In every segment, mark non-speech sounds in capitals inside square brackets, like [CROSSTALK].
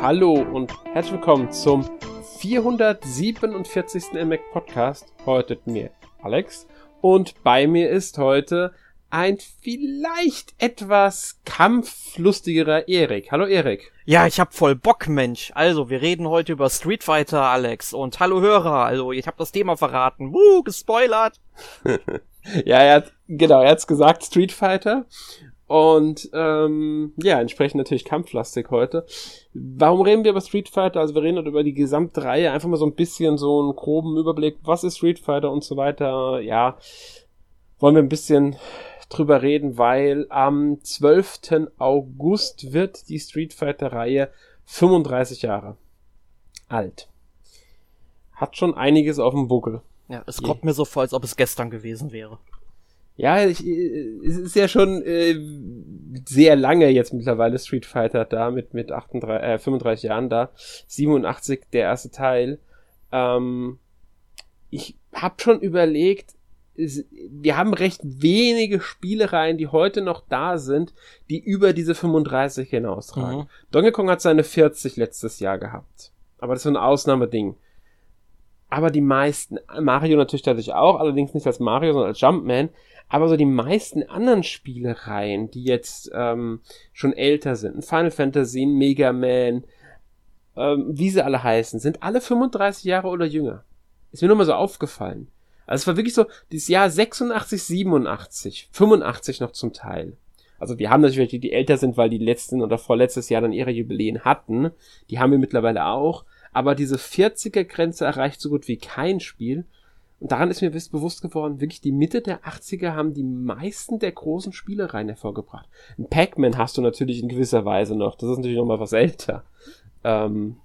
Hallo und herzlich willkommen zum 447. NMAC Podcast. Heute mit mir Alex und bei mir ist heute ein vielleicht etwas kampflustigerer Erik. Hallo Erik. Ja, ich hab voll Bock, Mensch. Also, wir reden heute über Street Fighter, Alex. Und hallo Hörer. Also, ich hab das Thema verraten. Wuh, gespoilert. [LAUGHS] ja, er hat, genau, er hat's gesagt, Street Fighter. Und ähm, ja, entsprechend natürlich kampflastig heute. Warum reden wir über Street Fighter? Also wir reden über die gesamte Reihe, einfach mal so ein bisschen so einen groben Überblick, was ist Street Fighter und so weiter. Ja, wollen wir ein bisschen drüber reden, weil am 12. August wird die Street Fighter Reihe 35 Jahre alt. Hat schon einiges auf dem Buckel. Ja, es kommt mir so vor, als ob es gestern gewesen wäre. Ja, ich, es ist ja schon äh, sehr lange jetzt mittlerweile Street Fighter da mit mit 38, äh, 35 Jahren da, 87 der erste Teil. Ähm, ich habe schon überlegt, wir haben recht wenige Spielereien, die heute noch da sind, die über diese 35 hinaustragen. Mhm. Donkey Kong hat seine 40 letztes Jahr gehabt, aber das ist so ein Ausnahmeding. Aber die meisten, Mario natürlich dadurch auch, allerdings nicht als Mario, sondern als Jumpman, aber so die meisten anderen Spielereien, die jetzt ähm, schon älter sind, Final Fantasy, Mega Man, ähm, wie sie alle heißen, sind alle 35 Jahre oder jünger. Ist mir nur mal so aufgefallen. Also es war wirklich so, dieses Jahr 86, 87, 85 noch zum Teil. Also wir haben natürlich die, die älter sind, weil die letzten oder vorletztes Jahr dann ihre Jubiläen hatten. Die haben wir mittlerweile auch. Aber diese 40er Grenze erreicht so gut wie kein Spiel. Und daran ist mir bewusst geworden, wirklich die Mitte der 80er haben die meisten der großen Spielereien hervorgebracht. Ein Pac-Man hast du natürlich in gewisser Weise noch. Das ist natürlich noch mal was älter. Ähm,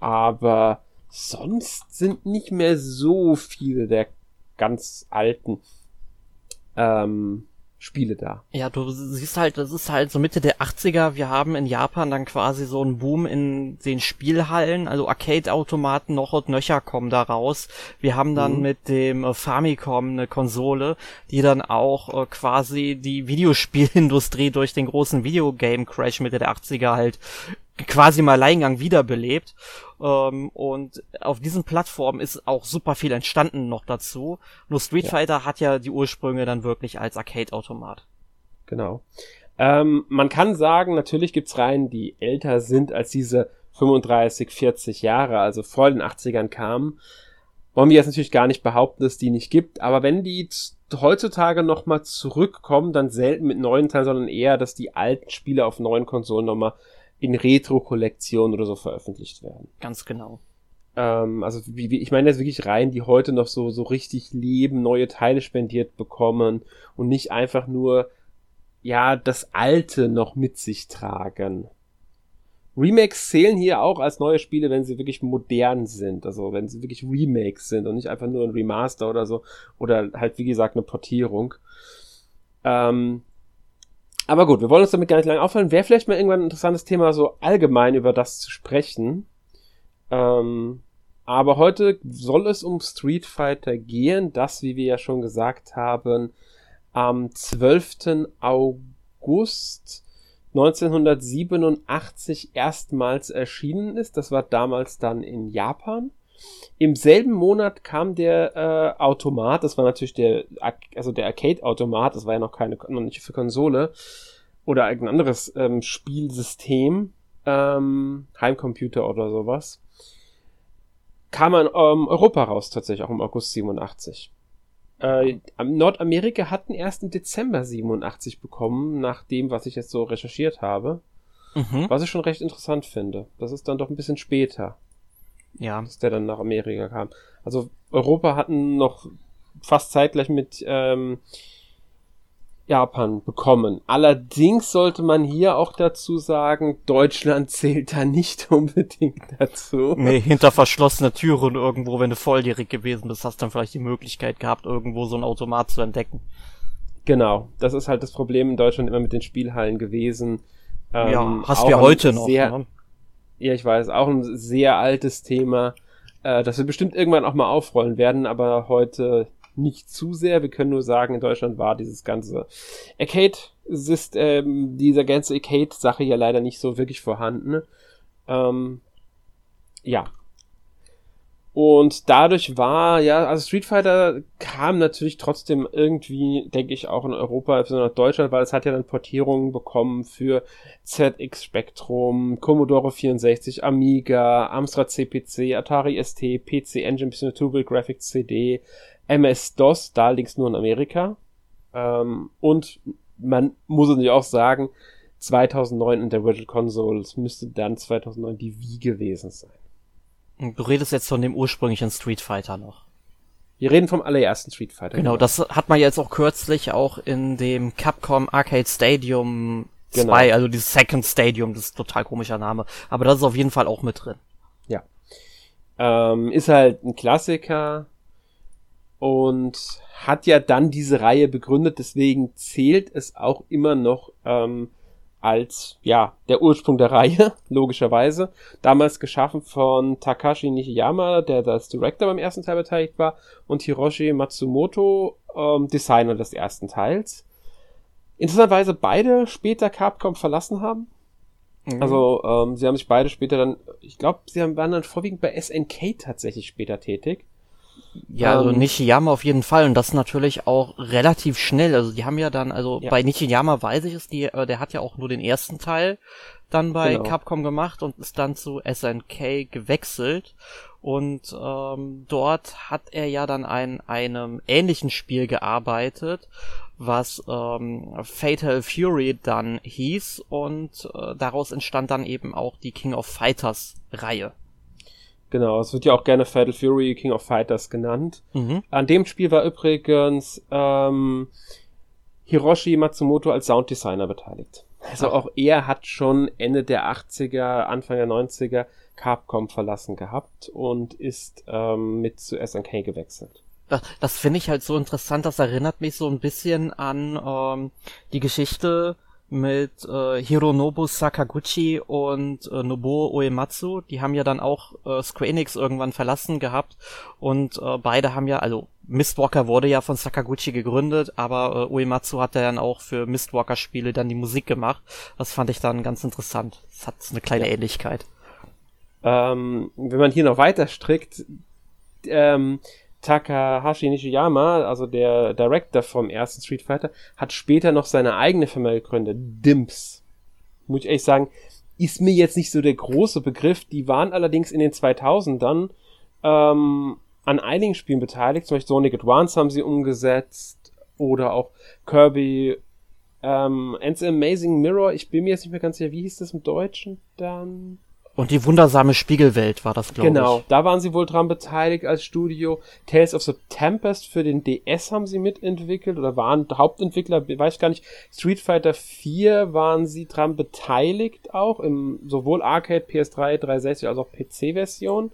aber sonst sind nicht mehr so viele der ganz alten ähm, Spiele da. Ja, du siehst halt, das ist halt so Mitte der 80er. Wir haben in Japan dann quasi so einen Boom in den Spielhallen, also Arcade-Automaten noch und nöcher kommen da raus. Wir haben dann mhm. mit dem äh, Famicom eine Konsole, die dann auch äh, quasi die Videospielindustrie [LAUGHS] durch den großen Videogame-Crash Mitte der 80er halt quasi mal Alleingang wiederbelebt. Ähm, und auf diesen Plattformen ist auch super viel entstanden noch dazu. Nur Street ja. Fighter hat ja die Ursprünge dann wirklich als Arcade-Automat. Genau. Ähm, man kann sagen, natürlich gibt's Reihen, die älter sind als diese 35, 40 Jahre, also vor den 80ern kamen. Wollen wir jetzt natürlich gar nicht behaupten, dass die nicht gibt, aber wenn die heutzutage nochmal zurückkommen, dann selten mit neuen Teilen, sondern eher, dass die alten Spiele auf neuen Konsolen nochmal in Retro-Kollektionen oder so veröffentlicht werden. Ganz genau. Ähm, also wie, wie, ich meine jetzt wirklich Reihen, die heute noch so, so richtig leben, neue Teile spendiert bekommen und nicht einfach nur, ja, das Alte noch mit sich tragen. Remakes zählen hier auch als neue Spiele, wenn sie wirklich modern sind, also wenn sie wirklich Remakes sind und nicht einfach nur ein Remaster oder so oder halt wie gesagt eine Portierung. Ähm, aber gut, wir wollen uns damit gar nicht lange auffallen. Wäre vielleicht mal irgendwann ein interessantes Thema, so allgemein über das zu sprechen. Ähm, aber heute soll es um Street Fighter gehen, das, wie wir ja schon gesagt haben, am 12. August 1987 erstmals erschienen ist. Das war damals dann in Japan. Im selben Monat kam der äh, Automat, das war natürlich der, also der Arcade-Automat, das war ja noch keine, noch nicht für Konsole oder irgendein anderes ähm, Spielsystem, ähm, Heimcomputer oder sowas, kam in ähm, Europa raus tatsächlich, auch im August 87. Äh, Nordamerika hatten erst im Dezember 87 bekommen, nach dem, was ich jetzt so recherchiert habe. Mhm. Was ich schon recht interessant finde. Das ist dann doch ein bisschen später. Ja. Dass der dann nach Amerika kam. Also Europa hatten noch fast zeitgleich mit ähm, Japan bekommen. Allerdings sollte man hier auch dazu sagen, Deutschland [LAUGHS] zählt da nicht unbedingt dazu. Nee, hinter verschlossener Türen irgendwo, wenn du volljährig gewesen bist, hast du dann vielleicht die Möglichkeit gehabt, irgendwo so ein Automat zu entdecken. Genau, das ist halt das Problem in Deutschland immer mit den Spielhallen gewesen. Ähm, ja, hast du ja heute noch. Sehr, ne? Ja, ich weiß, auch ein sehr altes Thema, äh, das wir bestimmt irgendwann auch mal aufrollen werden, aber heute nicht zu sehr. Wir können nur sagen, in Deutschland war dieses ganze Arcade, ist, ähm, dieser ganze Arcade-Sache ja leider nicht so wirklich vorhanden. Ähm, ja, und dadurch war, ja, also Street Fighter kam natürlich trotzdem irgendwie, denke ich, auch in Europa, besonders Deutschland, weil es hat ja dann Portierungen bekommen für ZX Spectrum, Commodore 64, Amiga, Amstrad CPC, Atari ST, PC Engine, Turbo Graphics CD, MS-DOS, da allerdings nur in Amerika. Ähm, und man muss es natürlich auch sagen, 2009 in der Virtual Console, es müsste dann 2009 die Wii gewesen sein. Du redest jetzt von dem ursprünglichen Street Fighter noch. Wir reden vom allerersten Street Fighter. Genau, genau. das hat man jetzt auch kürzlich auch in dem Capcom Arcade Stadium 2, genau. also dieses Second Stadium, das ist ein total komischer Name. Aber das ist auf jeden Fall auch mit drin. Ja. Ähm, ist halt ein Klassiker und hat ja dann diese Reihe begründet, deswegen zählt es auch immer noch ähm, als ja der Ursprung der Reihe, [LAUGHS] logischerweise. Damals geschaffen von Takashi Nishiyama, der das Director beim ersten Teil beteiligt war, und Hiroshi Matsumoto, ähm, Designer des ersten Teils. Interessanterweise beide später Capcom verlassen haben. Mhm. Also ähm, sie haben sich beide später dann, ich glaube, sie waren dann vorwiegend bei SNK tatsächlich später tätig. Ja, also ähm, Nishiyama auf jeden Fall und das natürlich auch relativ schnell. Also die haben ja dann, also ja. bei Nishiyama weiß ich es, die, äh, der hat ja auch nur den ersten Teil dann bei genau. Capcom gemacht und ist dann zu SNK gewechselt. Und ähm, dort hat er ja dann an einem ähnlichen Spiel gearbeitet, was ähm, Fatal Fury dann hieß und äh, daraus entstand dann eben auch die King of Fighters Reihe. Genau, es wird ja auch gerne Fatal Fury King of Fighters genannt. Mhm. An dem Spiel war übrigens ähm, Hiroshi Matsumoto als Sounddesigner beteiligt. Also Ach. auch er hat schon Ende der 80er, Anfang der 90er Capcom verlassen gehabt und ist ähm, mit zu SNK gewechselt. Das, das finde ich halt so interessant, das erinnert mich so ein bisschen an ähm, die Geschichte mit äh, Hironobu Sakaguchi und äh, Nobuo Uematsu. Die haben ja dann auch äh, Square Enix irgendwann verlassen gehabt und äh, beide haben ja, also Mistwalker wurde ja von Sakaguchi gegründet, aber äh, Uematsu hat ja dann auch für Mistwalker-Spiele dann die Musik gemacht. Das fand ich dann ganz interessant. Das hat eine kleine ja. Ähnlichkeit. Ähm, wenn man hier noch weiter strickt, ähm, Takahashi Nishiyama, also der Director vom ersten Street Fighter, hat später noch seine eigene Firma gegründet, Dimps. Muss ich ehrlich sagen, ist mir jetzt nicht so der große Begriff. Die waren allerdings in den 2000ern ähm, an einigen Spielen beteiligt. Zum Beispiel Sonic Advance haben sie umgesetzt oder auch Kirby ähm, and the Amazing Mirror. Ich bin mir jetzt nicht mehr ganz sicher, wie hieß das im Deutschen dann? Und die wundersame Spiegelwelt war das, glaube genau, ich. Genau, da waren sie wohl dran beteiligt als Studio. Tales of the Tempest für den DS haben sie mitentwickelt oder waren Hauptentwickler, weiß ich gar nicht. Street Fighter 4 waren sie dran beteiligt auch, im sowohl Arcade, PS3, 360 als auch PC-Version.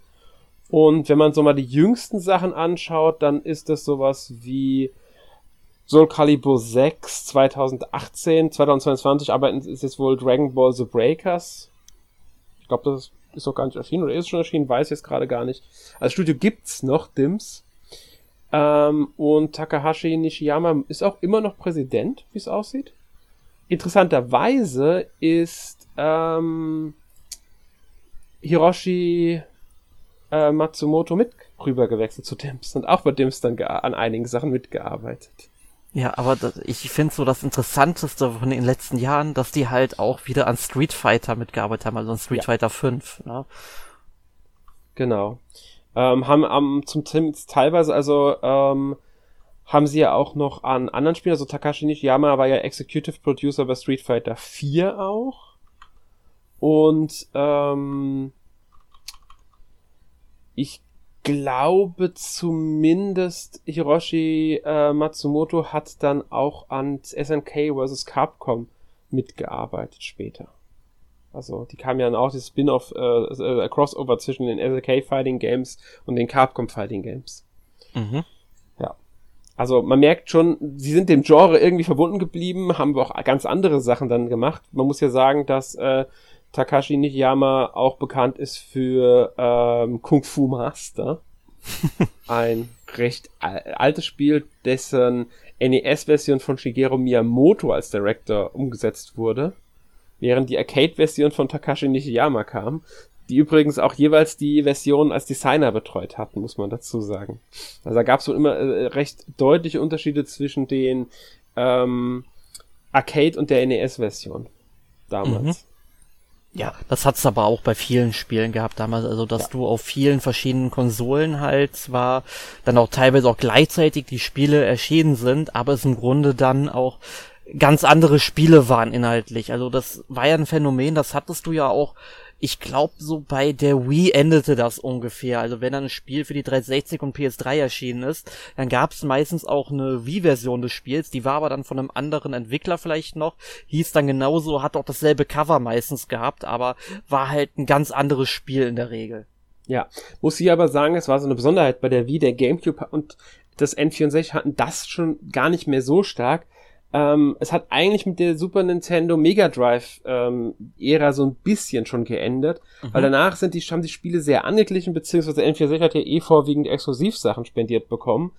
Und wenn man so mal die jüngsten Sachen anschaut, dann ist das sowas wie Soul Calibur 6 2018, 2022, aber ist jetzt wohl Dragon Ball The Breakers ich glaube, das ist noch gar nicht erschienen oder ist schon erschienen, weiß ich jetzt gerade gar nicht. Als Studio gibt's noch Dims. Ähm, und Takahashi Nishiyama ist auch immer noch Präsident, wie es aussieht. Interessanterweise ist ähm, Hiroshi äh, Matsumoto mit rüber gewechselt zu Dims und auch bei Dims dann an einigen Sachen mitgearbeitet. Ja, aber das, ich finde so das Interessanteste von den letzten Jahren, dass die halt auch wieder an Street Fighter mitgearbeitet haben, also an Street ja. Fighter 5. Ne? Genau. Ähm, haben am zum teilweise also ähm, haben sie ja auch noch an anderen Spielen, also Takashi Nishiyama war ja Executive Producer bei Street Fighter 4 auch. Und ähm, ich glaube zumindest Hiroshi äh, Matsumoto hat dann auch an SNK vs. Capcom mitgearbeitet später. Also die kam ja dann auch das Spin-off, äh, äh, Crossover zwischen den SNK Fighting Games und den Capcom Fighting Games. Mhm. Ja. Also man merkt schon, sie sind dem Genre irgendwie verbunden geblieben, haben auch ganz andere Sachen dann gemacht. Man muss ja sagen, dass äh, Takashi Nishiyama auch bekannt ist für ähm, Kung Fu Master. [LAUGHS] ein recht altes Spiel, dessen NES-Version von Shigeru Miyamoto als Director umgesetzt wurde. während die Arcade-Version von Takashi Nishiyama kam, die übrigens auch jeweils die Version als Designer betreut hatten, muss man dazu sagen. Also da gab es wohl immer äh, recht deutliche Unterschiede zwischen den ähm, Arcade und der NES-Version damals. Mhm. Ja, das hat's aber auch bei vielen Spielen gehabt damals, also dass ja. du auf vielen verschiedenen Konsolen halt zwar dann auch teilweise auch gleichzeitig die Spiele erschienen sind, aber es im Grunde dann auch ganz andere Spiele waren inhaltlich. Also das war ja ein Phänomen, das hattest du ja auch ich glaube, so bei der Wii endete das ungefähr. Also wenn dann ein Spiel für die 360 und PS3 erschienen ist, dann gab es meistens auch eine Wii-Version des Spiels, die war aber dann von einem anderen Entwickler vielleicht noch, hieß dann genauso, hat auch dasselbe Cover meistens gehabt, aber war halt ein ganz anderes Spiel in der Regel. Ja, muss ich aber sagen, es war so eine Besonderheit bei der Wii, der GameCube und das N64 hatten das schon gar nicht mehr so stark, ähm, es hat eigentlich mit der Super Nintendo Mega Drive ähm, Ära so ein bisschen schon geändert, mhm. weil danach sind die, haben die Spiele sehr angeglichen, beziehungsweise N64 hat ja eh vorwiegend Exklusivsachen spendiert bekommen.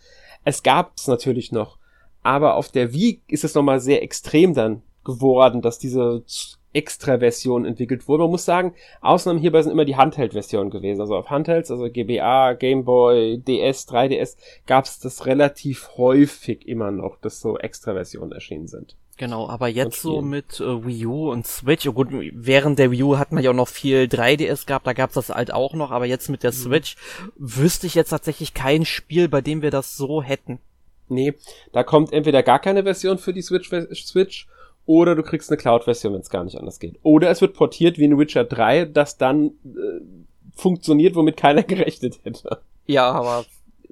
Es gab es natürlich noch, aber auf der Wii ist es nochmal sehr extrem dann geworden, dass diese Extra-Version entwickelt wurde. Man muss sagen, Ausnahmen hierbei sind immer die Handheld-Versionen gewesen. Also auf Handhelds, also GBA, Game Boy, DS, 3DS, gab es das relativ häufig immer noch, dass so Extra-Versionen erschienen sind. Genau, aber jetzt so mit äh, Wii U und Switch, oh gut, während der Wii U hat man ja auch noch viel 3DS gehabt, da gab's das halt auch noch, aber jetzt mit der mhm. Switch wüsste ich jetzt tatsächlich kein Spiel, bei dem wir das so hätten. Nee, da kommt entweder gar keine Version für die Switch, Switch oder du kriegst eine Cloud-Version, wenn es gar nicht anders geht. Oder es wird portiert wie in Witcher 3, das dann äh, funktioniert, womit keiner [LAUGHS] gerechnet hätte. Ja, aber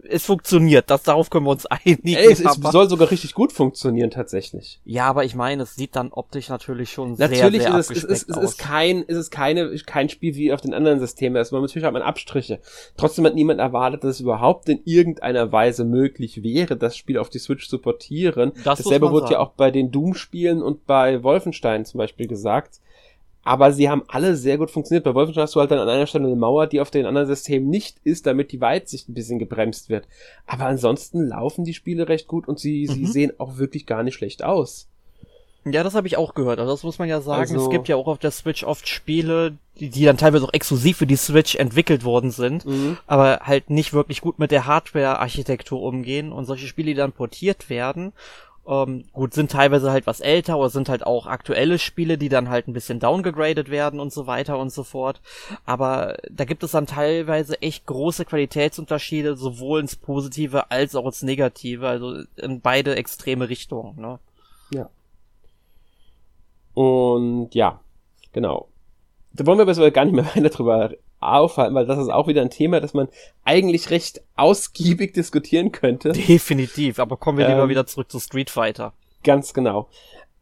es funktioniert. Das, darauf können wir uns einigen. Ey, es, es soll sogar richtig gut funktionieren tatsächlich. Ja, aber ich meine, es sieht dann optisch natürlich schon natürlich sehr, sehr ist es, es, ist, es ist kein, es ist keine, kein Spiel wie auf den anderen Systemen. Also natürlich hat man Abstriche. Trotzdem hat niemand erwartet, dass es überhaupt in irgendeiner Weise möglich wäre, das Spiel auf die Switch zu portieren. Das Dasselbe wurde sagen. ja auch bei den Doom-Spielen und bei Wolfenstein zum Beispiel gesagt aber sie haben alle sehr gut funktioniert. Bei Wolfenstein hast du halt dann an einer Stelle eine Mauer, die auf den anderen Systemen nicht ist, damit die Weitsicht ein bisschen gebremst wird. Aber ansonsten laufen die Spiele recht gut und sie, mhm. sie sehen auch wirklich gar nicht schlecht aus. Ja, das habe ich auch gehört. Also das muss man ja sagen. Also, es gibt ja auch auf der Switch oft Spiele, die, die dann teilweise auch exklusiv für die Switch entwickelt worden sind, mhm. aber halt nicht wirklich gut mit der Hardware-Architektur umgehen und solche Spiele, die dann portiert werden ähm, gut, sind teilweise halt was älter oder sind halt auch aktuelle Spiele, die dann halt ein bisschen downgegradet werden und so weiter und so fort. Aber da gibt es dann teilweise echt große Qualitätsunterschiede, sowohl ins Positive als auch ins Negative, also in beide extreme Richtungen. Ne? Ja. Und ja, genau. Da wollen wir aber gar nicht mehr [LAUGHS] weiter drüber aufhalten, weil das ist auch wieder ein Thema, das man eigentlich recht ausgiebig diskutieren könnte. Definitiv, aber kommen wir lieber ähm, wieder zurück zu Street Fighter. Ganz genau.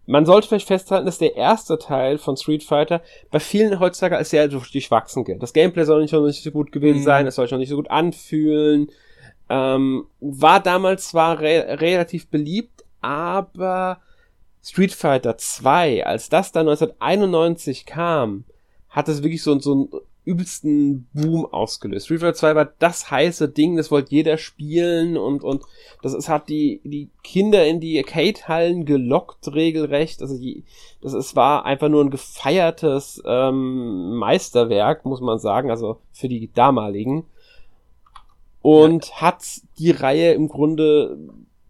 Man sollte vielleicht festhalten, dass der erste Teil von Street Fighter bei vielen heutzutage als sehr durchwachsen gilt. Das Gameplay soll nicht, noch nicht so gut gewesen mhm. sein, es soll sich noch nicht so gut anfühlen. Ähm, war damals zwar re relativ beliebt, aber Street Fighter 2, als das dann 1991 kam, hat es wirklich so, so ein übelsten Boom ausgelöst. Street Fighter 2 war das heiße Ding, das wollte jeder spielen und, und das ist, hat die, die Kinder in die Arcade-Hallen gelockt, regelrecht. Also die, das ist, war einfach nur ein gefeiertes ähm, Meisterwerk, muss man sagen, also für die damaligen. Und ja. hat die Reihe im Grunde,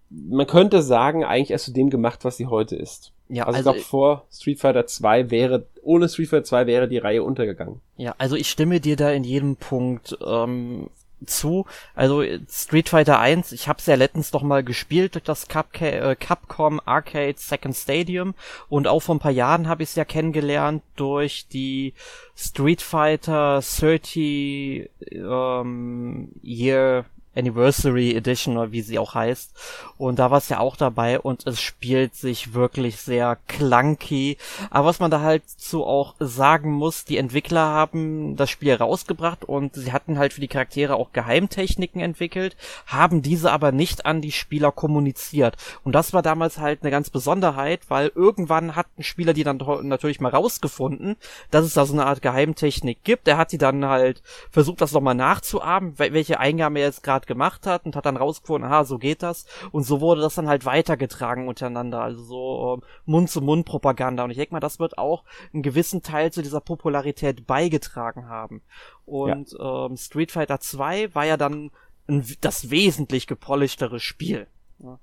man könnte sagen, eigentlich erst zu dem gemacht, was sie heute ist. Ja, also, also ich glaube, vor Street Fighter 2 wäre, ohne Street Fighter 2 wäre die Reihe untergegangen. Ja, also ich stimme dir da in jedem Punkt ähm, zu. Also Street Fighter 1, ich habe es ja letztens noch mal gespielt durch das Capca äh, Capcom Arcade Second Stadium und auch vor ein paar Jahren habe ich es ja kennengelernt durch die Street Fighter 30 ähm, Year Anniversary Edition oder wie sie auch heißt. Und da war es ja auch dabei und es spielt sich wirklich sehr clunky. Aber was man da halt so auch sagen muss, die Entwickler haben das Spiel rausgebracht und sie hatten halt für die Charaktere auch Geheimtechniken entwickelt, haben diese aber nicht an die Spieler kommuniziert. Und das war damals halt eine ganz Besonderheit, weil irgendwann hat ein Spieler die dann natürlich mal rausgefunden, dass es da so eine Art Geheimtechnik gibt. Er hat sie dann halt versucht, das nochmal nachzuahmen, welche Eingabe er jetzt gerade das gemacht hat und hat dann rausgefunden, aha, so geht das. Und so wurde das dann halt weitergetragen untereinander, also so ähm, Mund-zu-Mund-Propaganda. Und ich denke mal, das wird auch einen gewissen Teil zu dieser Popularität beigetragen haben. Und ja. ähm, Street Fighter 2 war ja dann ein, das wesentlich gepolischtere Spiel. Ja,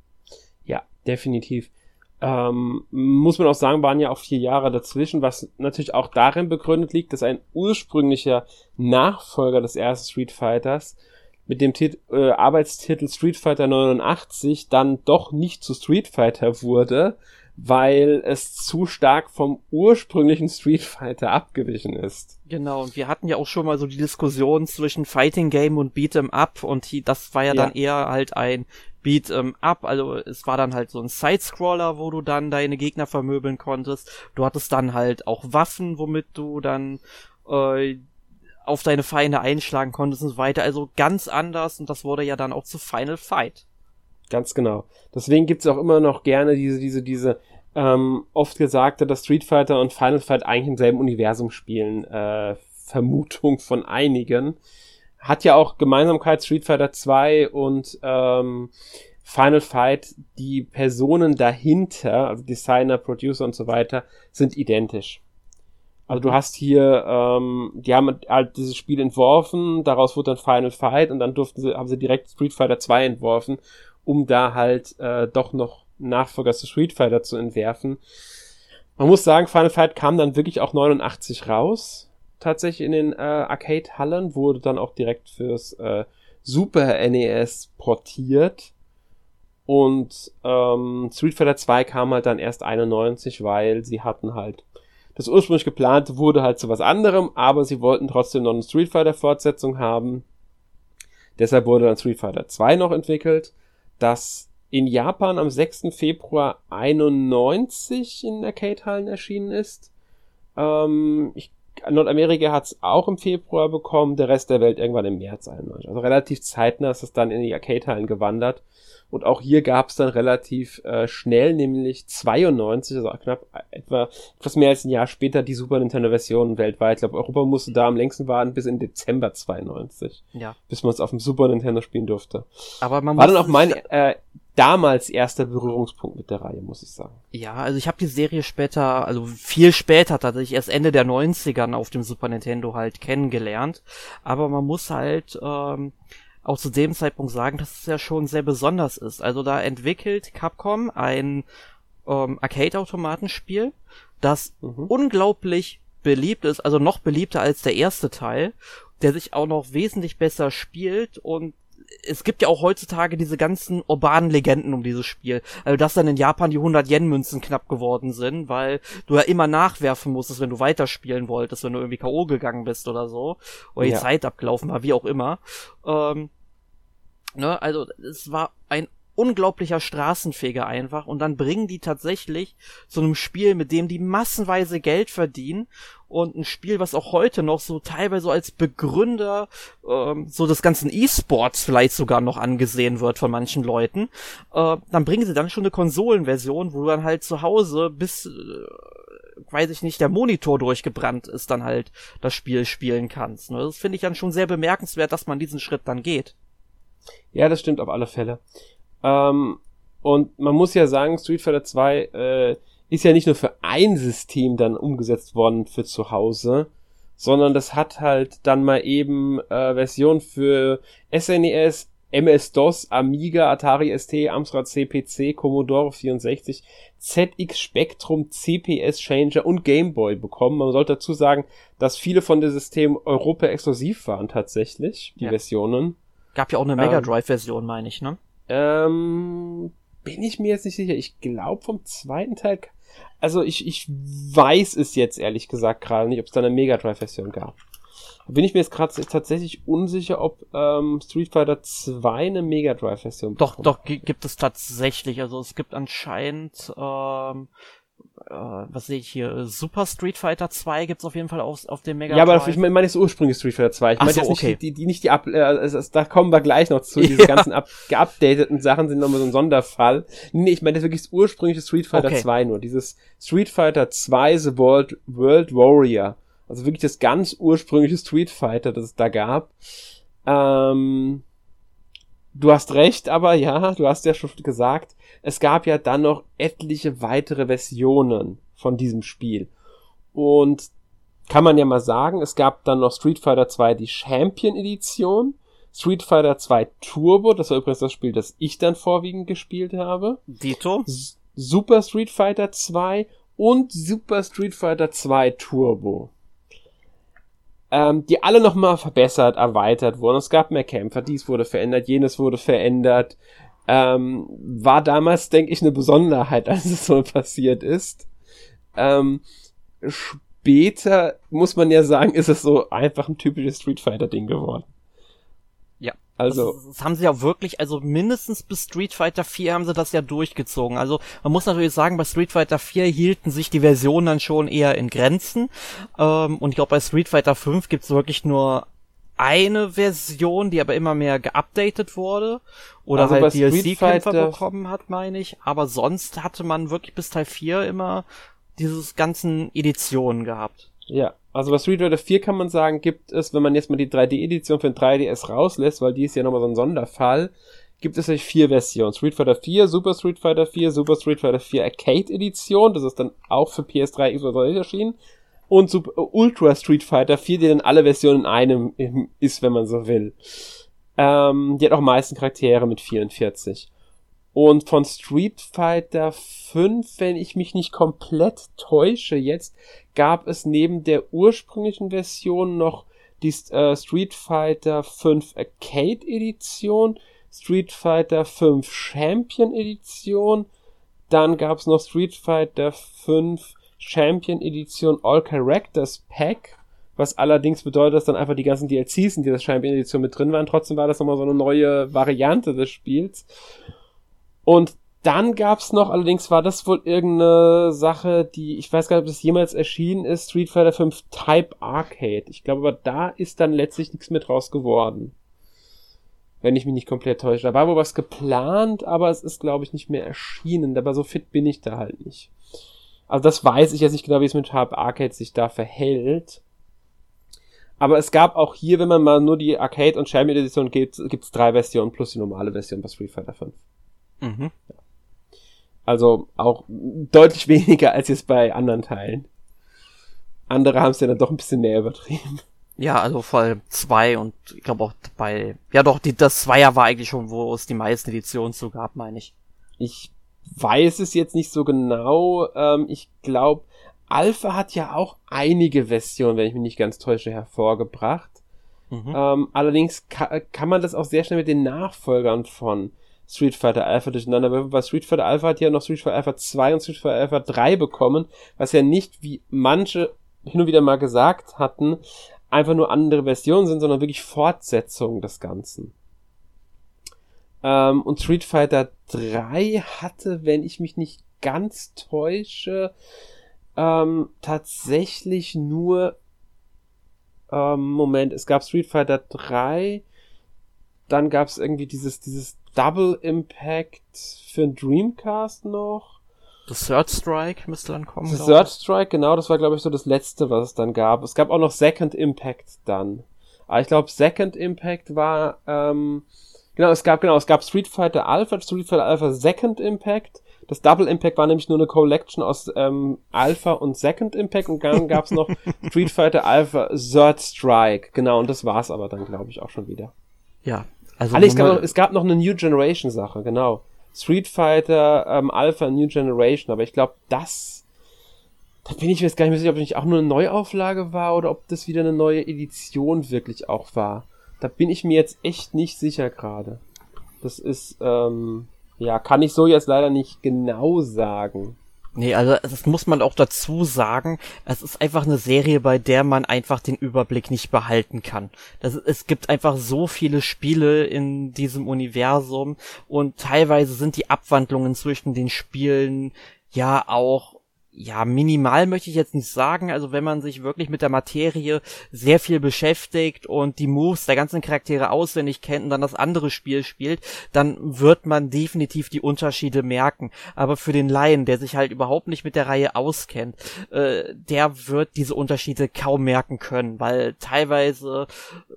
ja definitiv. Ähm, muss man auch sagen, waren ja auch vier Jahre dazwischen, was natürlich auch darin begründet liegt, dass ein ursprünglicher Nachfolger des ersten Street Fighters mit dem Tit äh, Arbeitstitel Street Fighter 89 dann doch nicht zu Street Fighter wurde, weil es zu stark vom ursprünglichen Street Fighter abgewichen ist. Genau, und wir hatten ja auch schon mal so die Diskussion zwischen Fighting Game und Beat'em Up und das war ja, ja, dann eher halt ein Beat'em Up, also es war dann halt so ein Sidescroller, wo du dann deine Gegner vermöbeln konntest. Du hattest dann halt auch Waffen, womit du dann äh, auf deine Feinde einschlagen konntest und so weiter. Also ganz anders und das wurde ja dann auch zu Final Fight. Ganz genau. Deswegen gibt's auch immer noch gerne diese, diese, diese ähm, oft gesagte, dass Street Fighter und Final Fight eigentlich im selben Universum spielen. Äh, Vermutung von einigen. Hat ja auch Gemeinsamkeit Street Fighter 2 und ähm, Final Fight. Die Personen dahinter, also Designer, Producer und so weiter, sind identisch. Also du hast hier, ähm, die haben halt dieses Spiel entworfen, daraus wurde dann Final Fight und dann durften sie, haben sie direkt Street Fighter 2 entworfen um da halt äh, doch noch Nachfolger zu Street Fighter zu entwerfen. Man muss sagen, Final Fight kam dann wirklich auch 89 raus. Tatsächlich in den äh, Arcade-Hallen wurde dann auch direkt fürs äh, Super NES portiert. Und ähm, Street Fighter 2 kam halt dann erst 91, weil sie hatten halt das ursprünglich geplante wurde halt zu was anderem, aber sie wollten trotzdem noch eine Street Fighter Fortsetzung haben. Deshalb wurde dann Street Fighter 2 noch entwickelt das in Japan am 6. Februar 91 in Arcade-Hallen erschienen ist. Ähm, ich, Nordamerika hat es auch im Februar bekommen, der Rest der Welt irgendwann im März 91. Also relativ zeitnah ist es dann in die Arcade-Hallen gewandert. Und auch hier gab es dann relativ äh, schnell, nämlich 92, also knapp etwa etwas mehr als ein Jahr später, die Super Nintendo-Version weltweit. Ich glaube, Europa musste da am längsten warten bis in Dezember 92. Ja. Bis man es auf dem Super Nintendo spielen durfte. Aber man War dann auch mein äh, damals erster Berührungspunkt mit der Reihe, muss ich sagen. Ja, also ich habe die Serie später, also viel später tatsächlich erst Ende der 90ern auf dem Super Nintendo halt kennengelernt. Aber man muss halt ähm, auch zu dem Zeitpunkt sagen, dass es ja schon sehr besonders ist. Also da entwickelt Capcom ein ähm, Arcade-Automatenspiel, das mhm. unglaublich beliebt ist, also noch beliebter als der erste Teil, der sich auch noch wesentlich besser spielt und es gibt ja auch heutzutage diese ganzen urbanen Legenden um dieses Spiel. Also, dass dann in Japan die 100 Yen-Münzen knapp geworden sind, weil du ja immer nachwerfen musstest, wenn du weiterspielen wolltest, wenn du irgendwie K.O. gegangen bist oder so. Oder die ja. Zeit abgelaufen war, wie auch immer. Ähm, ne, also, es war ein unglaublicher Straßenfeger einfach und dann bringen die tatsächlich zu einem Spiel, mit dem die massenweise Geld verdienen und ein Spiel, was auch heute noch so teilweise als Begründer ähm, so des ganzen E-Sports vielleicht sogar noch angesehen wird von manchen Leuten, äh, dann bringen sie dann schon eine Konsolenversion, wo du dann halt zu Hause bis äh, weiß ich nicht, der Monitor durchgebrannt ist, dann halt das Spiel spielen kannst. Ne? Das finde ich dann schon sehr bemerkenswert, dass man diesen Schritt dann geht. Ja, das stimmt auf alle Fälle. Ähm, und man muss ja sagen, Street Fighter 2 äh, ist ja nicht nur für ein System dann umgesetzt worden für zu Hause, sondern das hat halt dann mal eben äh, Version für SNES, MS-DOS, Amiga, Atari ST, Amstrad CPC, Commodore 64, ZX Spectrum, CPS Changer und Game Boy bekommen. Man sollte dazu sagen, dass viele von den Systemen Europa exklusiv waren tatsächlich, die ja. Versionen. Gab ja auch eine Mega ähm, Drive Version, meine ich, ne? Ähm, bin ich mir jetzt nicht sicher. Ich glaube vom zweiten Teil. Also ich, ich weiß es jetzt ehrlich gesagt gerade nicht, ob es da eine Mega Drive Version gab. Bin ich mir jetzt gerade tatsächlich unsicher, ob ähm, Street Fighter 2 eine Mega Drive Version Doch, doch, gibt es tatsächlich. Also es gibt anscheinend ähm, äh, was sehe ich hier, Super Street Fighter 2 gibt's auf jeden Fall auf, auf dem Mega Ja, aber ich meine das ursprüngliche Street Fighter 2. Ich meine so, jetzt nicht okay. die, die, nicht die Up, äh, also, da kommen wir gleich noch zu. [LAUGHS] Diese ja. ganzen up, geupdateten Sachen sind nochmal so ein Sonderfall. Nee, ich meine das wirklich das ursprüngliche Street Fighter okay. 2 nur. Dieses Street Fighter 2 The World, World Warrior. Also wirklich das ganz ursprüngliche Street Fighter, das es da gab. Ähm, du hast recht, aber ja, du hast ja schon gesagt, es gab ja dann noch etliche weitere Versionen von diesem Spiel. Und kann man ja mal sagen, es gab dann noch Street Fighter 2 die Champion Edition, Street Fighter 2 Turbo, das war übrigens das Spiel, das ich dann vorwiegend gespielt habe. Dito. Super Street Fighter 2 und Super Street Fighter 2 Turbo. Ähm, die alle nochmal verbessert, erweitert wurden. Es gab mehr Kämpfer, dies wurde verändert, jenes wurde verändert. Ähm, war damals, denke ich, eine Besonderheit, [LAUGHS] als es so passiert ist. Ähm, später muss man ja sagen, ist es so einfach ein typisches Street Fighter Ding geworden. Also. Das, das, haben sie ja wirklich, also mindestens bis Street Fighter 4 haben sie das ja durchgezogen. Also man muss natürlich sagen, bei Street Fighter 4 hielten sich die Versionen dann schon eher in Grenzen. Ähm, und ich glaube, bei Street Fighter 5 gibt's wirklich nur eine Version, die aber immer mehr geupdatet wurde oder also halt DLC-Kämpfer bekommen hat, meine ich. Aber sonst hatte man wirklich bis Teil 4 immer dieses ganzen Editionen gehabt. Ja, also bei Street Fighter 4 kann man sagen, gibt es, wenn man jetzt mal die 3D-Edition für den 3DS rauslässt, weil die ist ja nochmal so ein Sonderfall, gibt es eigentlich vier Versionen. Street Fighter 4, Super Street Fighter 4, Super Street Fighter 4 Arcade Edition, das ist dann auch für PS3 Xbox erschienen, und Super, Ultra Street Fighter 4, die dann alle Versionen in einem ist, wenn man so will. Ähm, die hat auch meisten Charaktere mit 44. Und von Street Fighter 5, wenn ich mich nicht komplett täusche jetzt, gab es neben der ursprünglichen Version noch die äh, Street Fighter 5 Arcade Edition, Street Fighter 5 Champion Edition, dann gab es noch Street Fighter 5 Champion Edition All Characters Pack, was allerdings bedeutet, dass dann einfach die ganzen DLCs in dieser Champion Edition mit drin waren. Trotzdem war das nochmal so eine neue Variante des Spiels. Und dann gab's noch, allerdings war das wohl irgendeine Sache, die, ich weiß gar nicht, ob das jemals erschienen ist, Street Fighter 5 Type Arcade. Ich glaube aber, da ist dann letztlich nichts mehr draus geworden. Wenn ich mich nicht komplett täusche. Da war wohl was geplant, aber es ist, glaube ich, nicht mehr erschienen. Aber so fit bin ich da halt nicht. Also das weiß ich jetzt nicht genau, wie es mit Type Arcade sich da verhält. Aber es gab auch hier, wenn man mal nur die Arcade und Champion Edition gibt, gibt's drei Versionen plus die normale Version bei Street Fighter 5. Mhm. Also auch deutlich [LAUGHS] weniger als jetzt bei anderen Teilen. Andere haben es ja dann doch ein bisschen mehr übertrieben. Ja, also vor allem zwei und ich glaube auch bei, ja doch, die, das Zweier war eigentlich schon, wo es die meisten Editionen zu gab, meine ich. Ich weiß es jetzt nicht so genau. Ähm, ich glaube, Alpha hat ja auch einige Versionen, wenn ich mich nicht ganz täusche, hervorgebracht. Mhm. Ähm, allerdings ka kann man das auch sehr schnell mit den Nachfolgern von Street Fighter Alpha durcheinander werfen, weil Street Fighter Alpha hat ja noch Street Fighter Alpha 2 und Street Fighter Alpha 3 bekommen, was ja nicht, wie manche hin und wieder mal gesagt hatten, einfach nur andere Versionen sind, sondern wirklich Fortsetzungen des Ganzen. Ähm, und Street Fighter 3 hatte, wenn ich mich nicht ganz täusche, ähm, tatsächlich nur ähm, Moment, es gab Street Fighter 3, dann gab es irgendwie dieses, dieses Double Impact für ein Dreamcast noch. The Third Strike müsste dann kommen. The Third Strike, genau, das war, glaube ich, so das letzte, was es dann gab. Es gab auch noch Second Impact dann. Aber ich glaube, Second Impact war, ähm, genau, es gab, genau, es gab Street Fighter Alpha, Street Fighter Alpha Second Impact. Das Double Impact war nämlich nur eine Collection aus ähm, Alpha und Second Impact und dann gab's noch [LAUGHS] Street Fighter Alpha Third Strike. Genau, und das war's aber dann, glaube ich, auch schon wieder. Ja, also es, gab noch, es gab noch eine New Generation Sache, genau. Street Fighter ähm, Alpha New Generation, aber ich glaube, das da bin ich mir jetzt gar nicht mehr sicher, ob das nicht auch nur eine Neuauflage war oder ob das wieder eine neue Edition wirklich auch war. Da bin ich mir jetzt echt nicht sicher gerade. Das ist, ähm, ja, kann ich so jetzt leider nicht genau sagen. Nee, also das muss man auch dazu sagen. Es ist einfach eine Serie, bei der man einfach den Überblick nicht behalten kann. Das, es gibt einfach so viele Spiele in diesem Universum und teilweise sind die Abwandlungen zwischen den Spielen ja auch ja, minimal möchte ich jetzt nicht sagen. Also wenn man sich wirklich mit der Materie sehr viel beschäftigt und die Moves der ganzen Charaktere auswendig kennt und dann das andere Spiel spielt, dann wird man definitiv die Unterschiede merken. Aber für den Laien, der sich halt überhaupt nicht mit der Reihe auskennt, äh, der wird diese Unterschiede kaum merken können, weil teilweise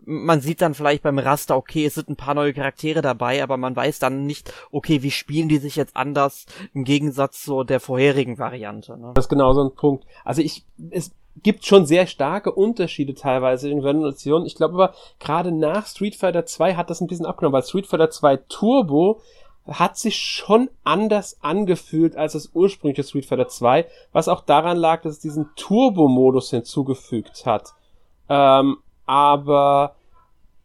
man sieht dann vielleicht beim Raster, okay, es sind ein paar neue Charaktere dabei, aber man weiß dann nicht, okay, wie spielen die sich jetzt anders im Gegensatz zu der vorherigen Variante. Ne? Das ist genau so ein Punkt. Also ich, es gibt schon sehr starke Unterschiede teilweise in Versionen. Ich glaube aber, gerade nach Street Fighter 2 hat das ein bisschen abgenommen, weil Street Fighter 2 Turbo hat sich schon anders angefühlt als das ursprüngliche Street Fighter 2, was auch daran lag, dass es diesen Turbo-Modus hinzugefügt hat. Ähm, aber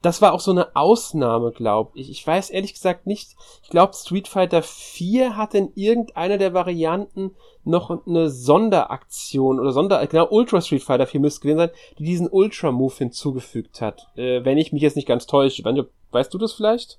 das war auch so eine Ausnahme, glaube ich. Ich weiß ehrlich gesagt nicht. Ich glaube, Street Fighter 4 hatte in irgendeiner der Varianten noch eine Sonderaktion oder Sonder, genau, Ultra Street Fighter 4 müsste gewesen sein, die diesen Ultra Move hinzugefügt hat. Äh, wenn ich mich jetzt nicht ganz täusche. Weißt du das vielleicht?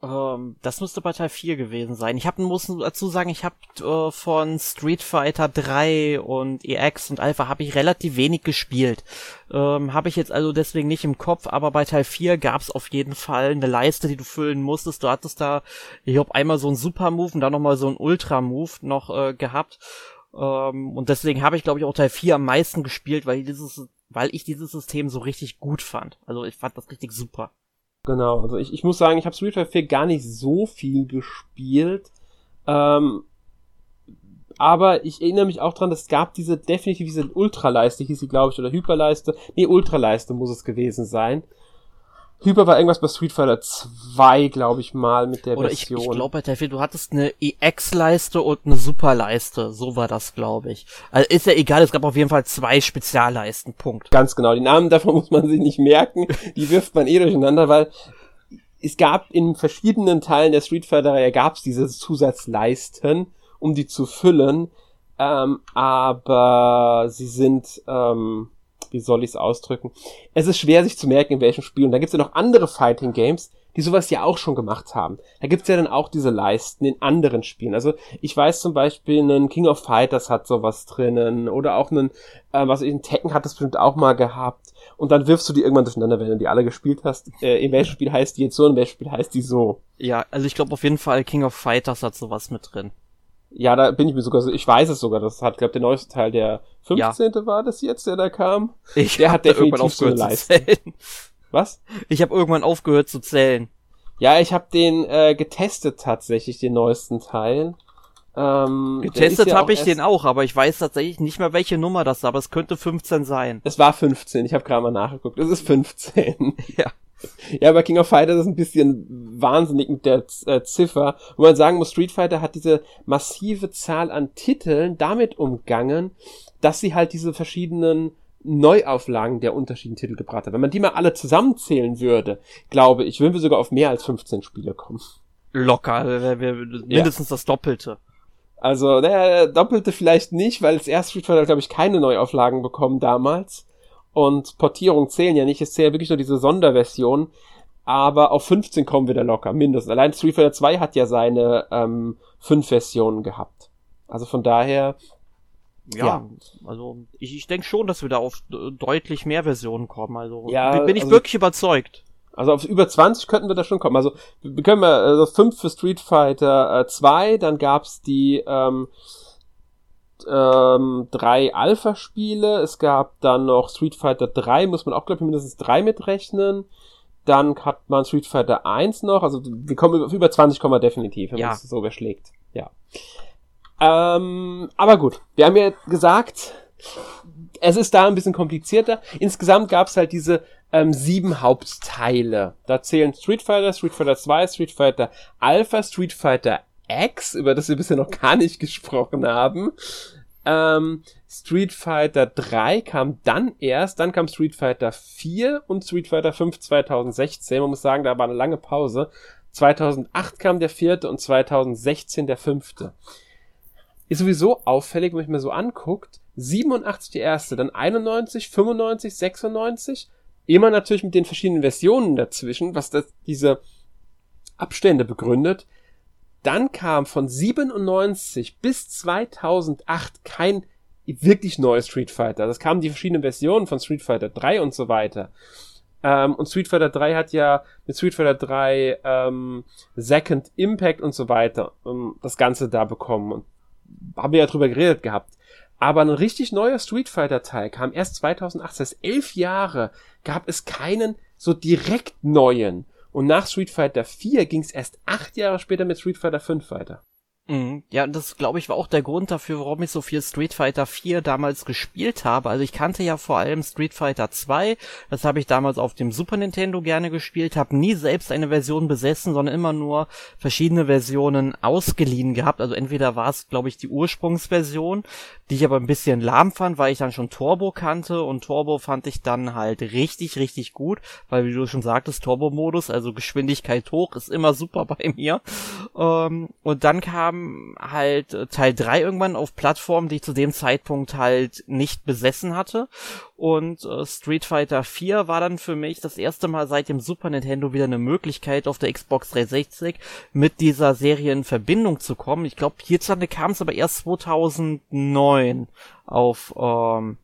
Ähm, das müsste bei Teil 4 gewesen sein. Ich habe muss dazu sagen, ich habe äh, von Street Fighter 3 und EX und Alpha habe ich relativ wenig gespielt. Ähm, habe ich jetzt also deswegen nicht im Kopf, aber bei Teil 4 gab es auf jeden Fall eine Leiste, die du füllen musstest. Du hattest da, ich glaube, einmal so ein Super Move und dann nochmal so ein Ultra Move noch äh, gehabt. Ähm, und deswegen habe ich, glaube ich, auch Teil 4 am meisten gespielt, weil dieses, weil ich dieses System so richtig gut fand. Also ich fand das richtig super. Genau, also ich, ich muss sagen, ich habe Street Fighter 4 gar nicht so viel gespielt. Ähm, aber ich erinnere mich auch dran, es gab diese definitiv diese Ultraleiste, hieß sie, glaube ich, oder Hyperleiste. Nee, Ultraleiste muss es gewesen sein. Hyper war irgendwas bei Street Fighter 2, glaube ich mal, mit der Oder Version. Ich, ich glaube bei Teil 4, du hattest eine EX-Leiste und eine Super-Leiste. So war das, glaube ich. Also ist ja egal, es gab auf jeden Fall zwei Spezialleisten. Punkt. Ganz genau. Die Namen davon [LAUGHS] muss man sich nicht merken. Die wirft man eh durcheinander, weil es gab in verschiedenen Teilen der Street Fighter-Reihe gab es diese Zusatzleisten, um die zu füllen. Ähm, aber sie sind ähm, wie soll ich es ausdrücken? Es ist schwer sich zu merken, in welchem Spiel. Und da gibt es ja noch andere Fighting Games, die sowas ja auch schon gemacht haben. Da gibt es ja dann auch diese Leisten in anderen Spielen. Also ich weiß zum Beispiel, ein King of Fighters hat sowas drinnen oder auch ein, äh, was ich, ein Tekken hat das bestimmt auch mal gehabt. Und dann wirfst du die irgendwann durcheinander, wenn du die alle gespielt hast. Äh, in welchem Spiel heißt die jetzt so, in welchem Spiel heißt die so. Ja, also ich glaube auf jeden Fall King of Fighters hat sowas mit drin. Ja, da bin ich mir sogar so, ich weiß es sogar, das hat, glaube der neueste Teil, der 15. Ja. war das jetzt, der da kam. Ich der hat definitiv aufgehört so zu zählen. Was? Ich habe irgendwann aufgehört zu zählen. Ja, ich habe den äh, getestet tatsächlich, den neuesten Teil. Ähm, Getestet ja habe ich den auch, aber ich weiß tatsächlich nicht mehr, welche Nummer das ist, aber es könnte 15 sein. Es war 15, ich habe gerade mal nachgeguckt. Es ist 15. Ja. Ja, bei King of Fighters ist ein bisschen wahnsinnig mit der äh, Ziffer, wo man sagen muss, Street Fighter hat diese massive Zahl an Titeln damit umgangen, dass sie halt diese verschiedenen Neuauflagen der unterschiedlichen Titel gebracht hat. Wenn man die mal alle zusammenzählen würde, glaube ich, würden wir sogar auf mehr als 15 Spiele kommen. Locker, mindestens ja. das Doppelte. Also, naja, Doppelte vielleicht nicht, weil das erste Street Fighter, glaube ich, keine Neuauflagen bekommen damals und Portierung zählen ja nicht. Es zählt wirklich nur diese Sonderversion. Aber auf 15 kommen wir da locker, mindestens. Allein Street Fighter 2 hat ja seine ähm, fünf Versionen gehabt. Also von daher. Ja, ja. also ich, ich denke schon, dass wir da auf deutlich mehr Versionen kommen. Also ja, bin ich also, wirklich überzeugt. Also auf über 20 könnten wir da schon kommen. Also wir können wir also 5 für Street Fighter äh, 2, dann gab's die ähm, ähm, drei Alpha-Spiele. Es gab dann noch Street Fighter 3, muss man auch, glaube ich, mindestens drei mitrechnen. Dann hat man Street Fighter 1 noch. Also wir kommen auf über 20 kommen wir definitiv, wenn ja. man es so überschlägt. Ja. Ähm, aber gut, wir haben ja gesagt, es ist da ein bisschen komplizierter. Insgesamt gab es halt diese ähm, sieben Hauptteile. Da zählen Street Fighter, Street Fighter 2, Street Fighter Alpha, Street Fighter X, über das wir bisher noch gar nicht gesprochen haben. Ähm, Street Fighter 3 kam dann erst, dann kam Street Fighter 4 und Street Fighter 5 2016. Man muss sagen, da war eine lange Pause. 2008 kam der vierte und 2016 der fünfte. Ist sowieso auffällig, wenn man mal so anguckt. 87 die erste, dann 91, 95, 96. Immer natürlich mit den verschiedenen Versionen dazwischen, was das, diese Abstände begründet. Dann kam von 97 bis 2008 kein wirklich neue Street Fighter. Das kamen die verschiedenen Versionen von Street Fighter 3 und so weiter. Ähm, und Street Fighter 3 hat ja mit Street Fighter 3 ähm, Second Impact und so weiter ähm, das Ganze da bekommen. Und haben wir ja drüber geredet gehabt. Aber ein richtig neuer Street Fighter Teil kam erst 2008. Das heißt, elf Jahre gab es keinen so direkt neuen. Und nach Street Fighter 4 ging es erst acht Jahre später mit Street Fighter 5 weiter. Mhm. Ja, das glaube ich war auch der Grund dafür, warum ich so viel Street Fighter 4 damals gespielt habe. Also ich kannte ja vor allem Street Fighter 2, das habe ich damals auf dem Super Nintendo gerne gespielt, habe nie selbst eine Version besessen, sondern immer nur verschiedene Versionen ausgeliehen gehabt. Also entweder war es, glaube ich, die Ursprungsversion, die ich aber ein bisschen lahm fand, weil ich dann schon Turbo kannte und Turbo fand ich dann halt richtig, richtig gut, weil wie du schon sagtest, Turbo-Modus, also Geschwindigkeit hoch, ist immer super [LAUGHS] bei mir. Ähm, und dann kam kam halt äh, Teil 3 irgendwann auf Plattformen, die ich zu dem Zeitpunkt halt nicht besessen hatte. Und äh, Street Fighter 4 war dann für mich das erste Mal seit dem Super Nintendo wieder eine Möglichkeit, auf der Xbox 360 mit dieser Serie in Verbindung zu kommen. Ich glaube, hierzulande kam es aber erst 2009 auf ähm,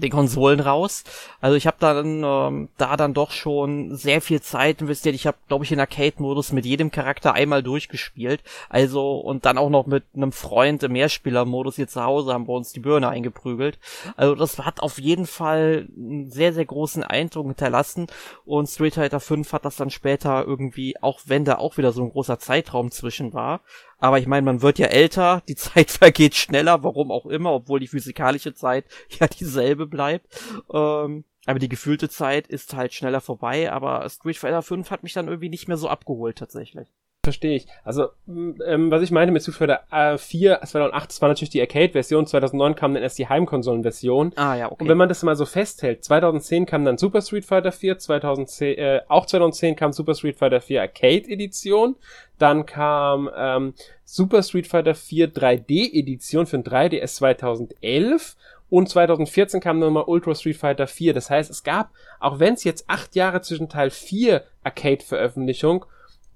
den Konsolen raus. Also ich habe dann ähm, da dann doch schon sehr viel Zeit investiert. Ich habe, glaube ich, in Arcade-Modus mit jedem Charakter einmal durchgespielt. Also und dann auch noch mit einem Freund im Mehrspieler-Modus hier zu Hause haben wir uns die Birne eingeprügelt. Also das hat auf jeden Fall einen sehr, sehr großen Eindruck hinterlassen. Und Street Fighter 5 hat das dann später irgendwie, auch wenn da auch wieder so ein großer Zeitraum zwischen war, aber ich meine, man wird ja älter, die [LAUGHS] Zeit vergeht schneller, warum auch immer, obwohl die physikalische Zeit [LAUGHS] ja dieselbe bleibt. Ähm, aber die gefühlte Zeit ist halt schneller vorbei, aber Street Fighter 5 hat mich dann irgendwie nicht mehr so abgeholt tatsächlich. Verstehe ich. Also, ähm, was ich meine mit Street Fighter äh, 4 2008, das war natürlich die Arcade-Version, 2009 kam dann erst die Heimkonsolen-Version. Ah, ja, okay. Und wenn man das mal so festhält, 2010 kam dann Super Street Fighter 4, 2010, äh, auch 2010 kam Super Street Fighter 4 Arcade-Edition, dann kam ähm, Super Street Fighter 4 3D-Edition für ein 3DS 2011 und 2014 kam nochmal Ultra Street Fighter 4. Das heißt, es gab, auch wenn es jetzt acht Jahre zwischen Teil 4 Arcade-Veröffentlichung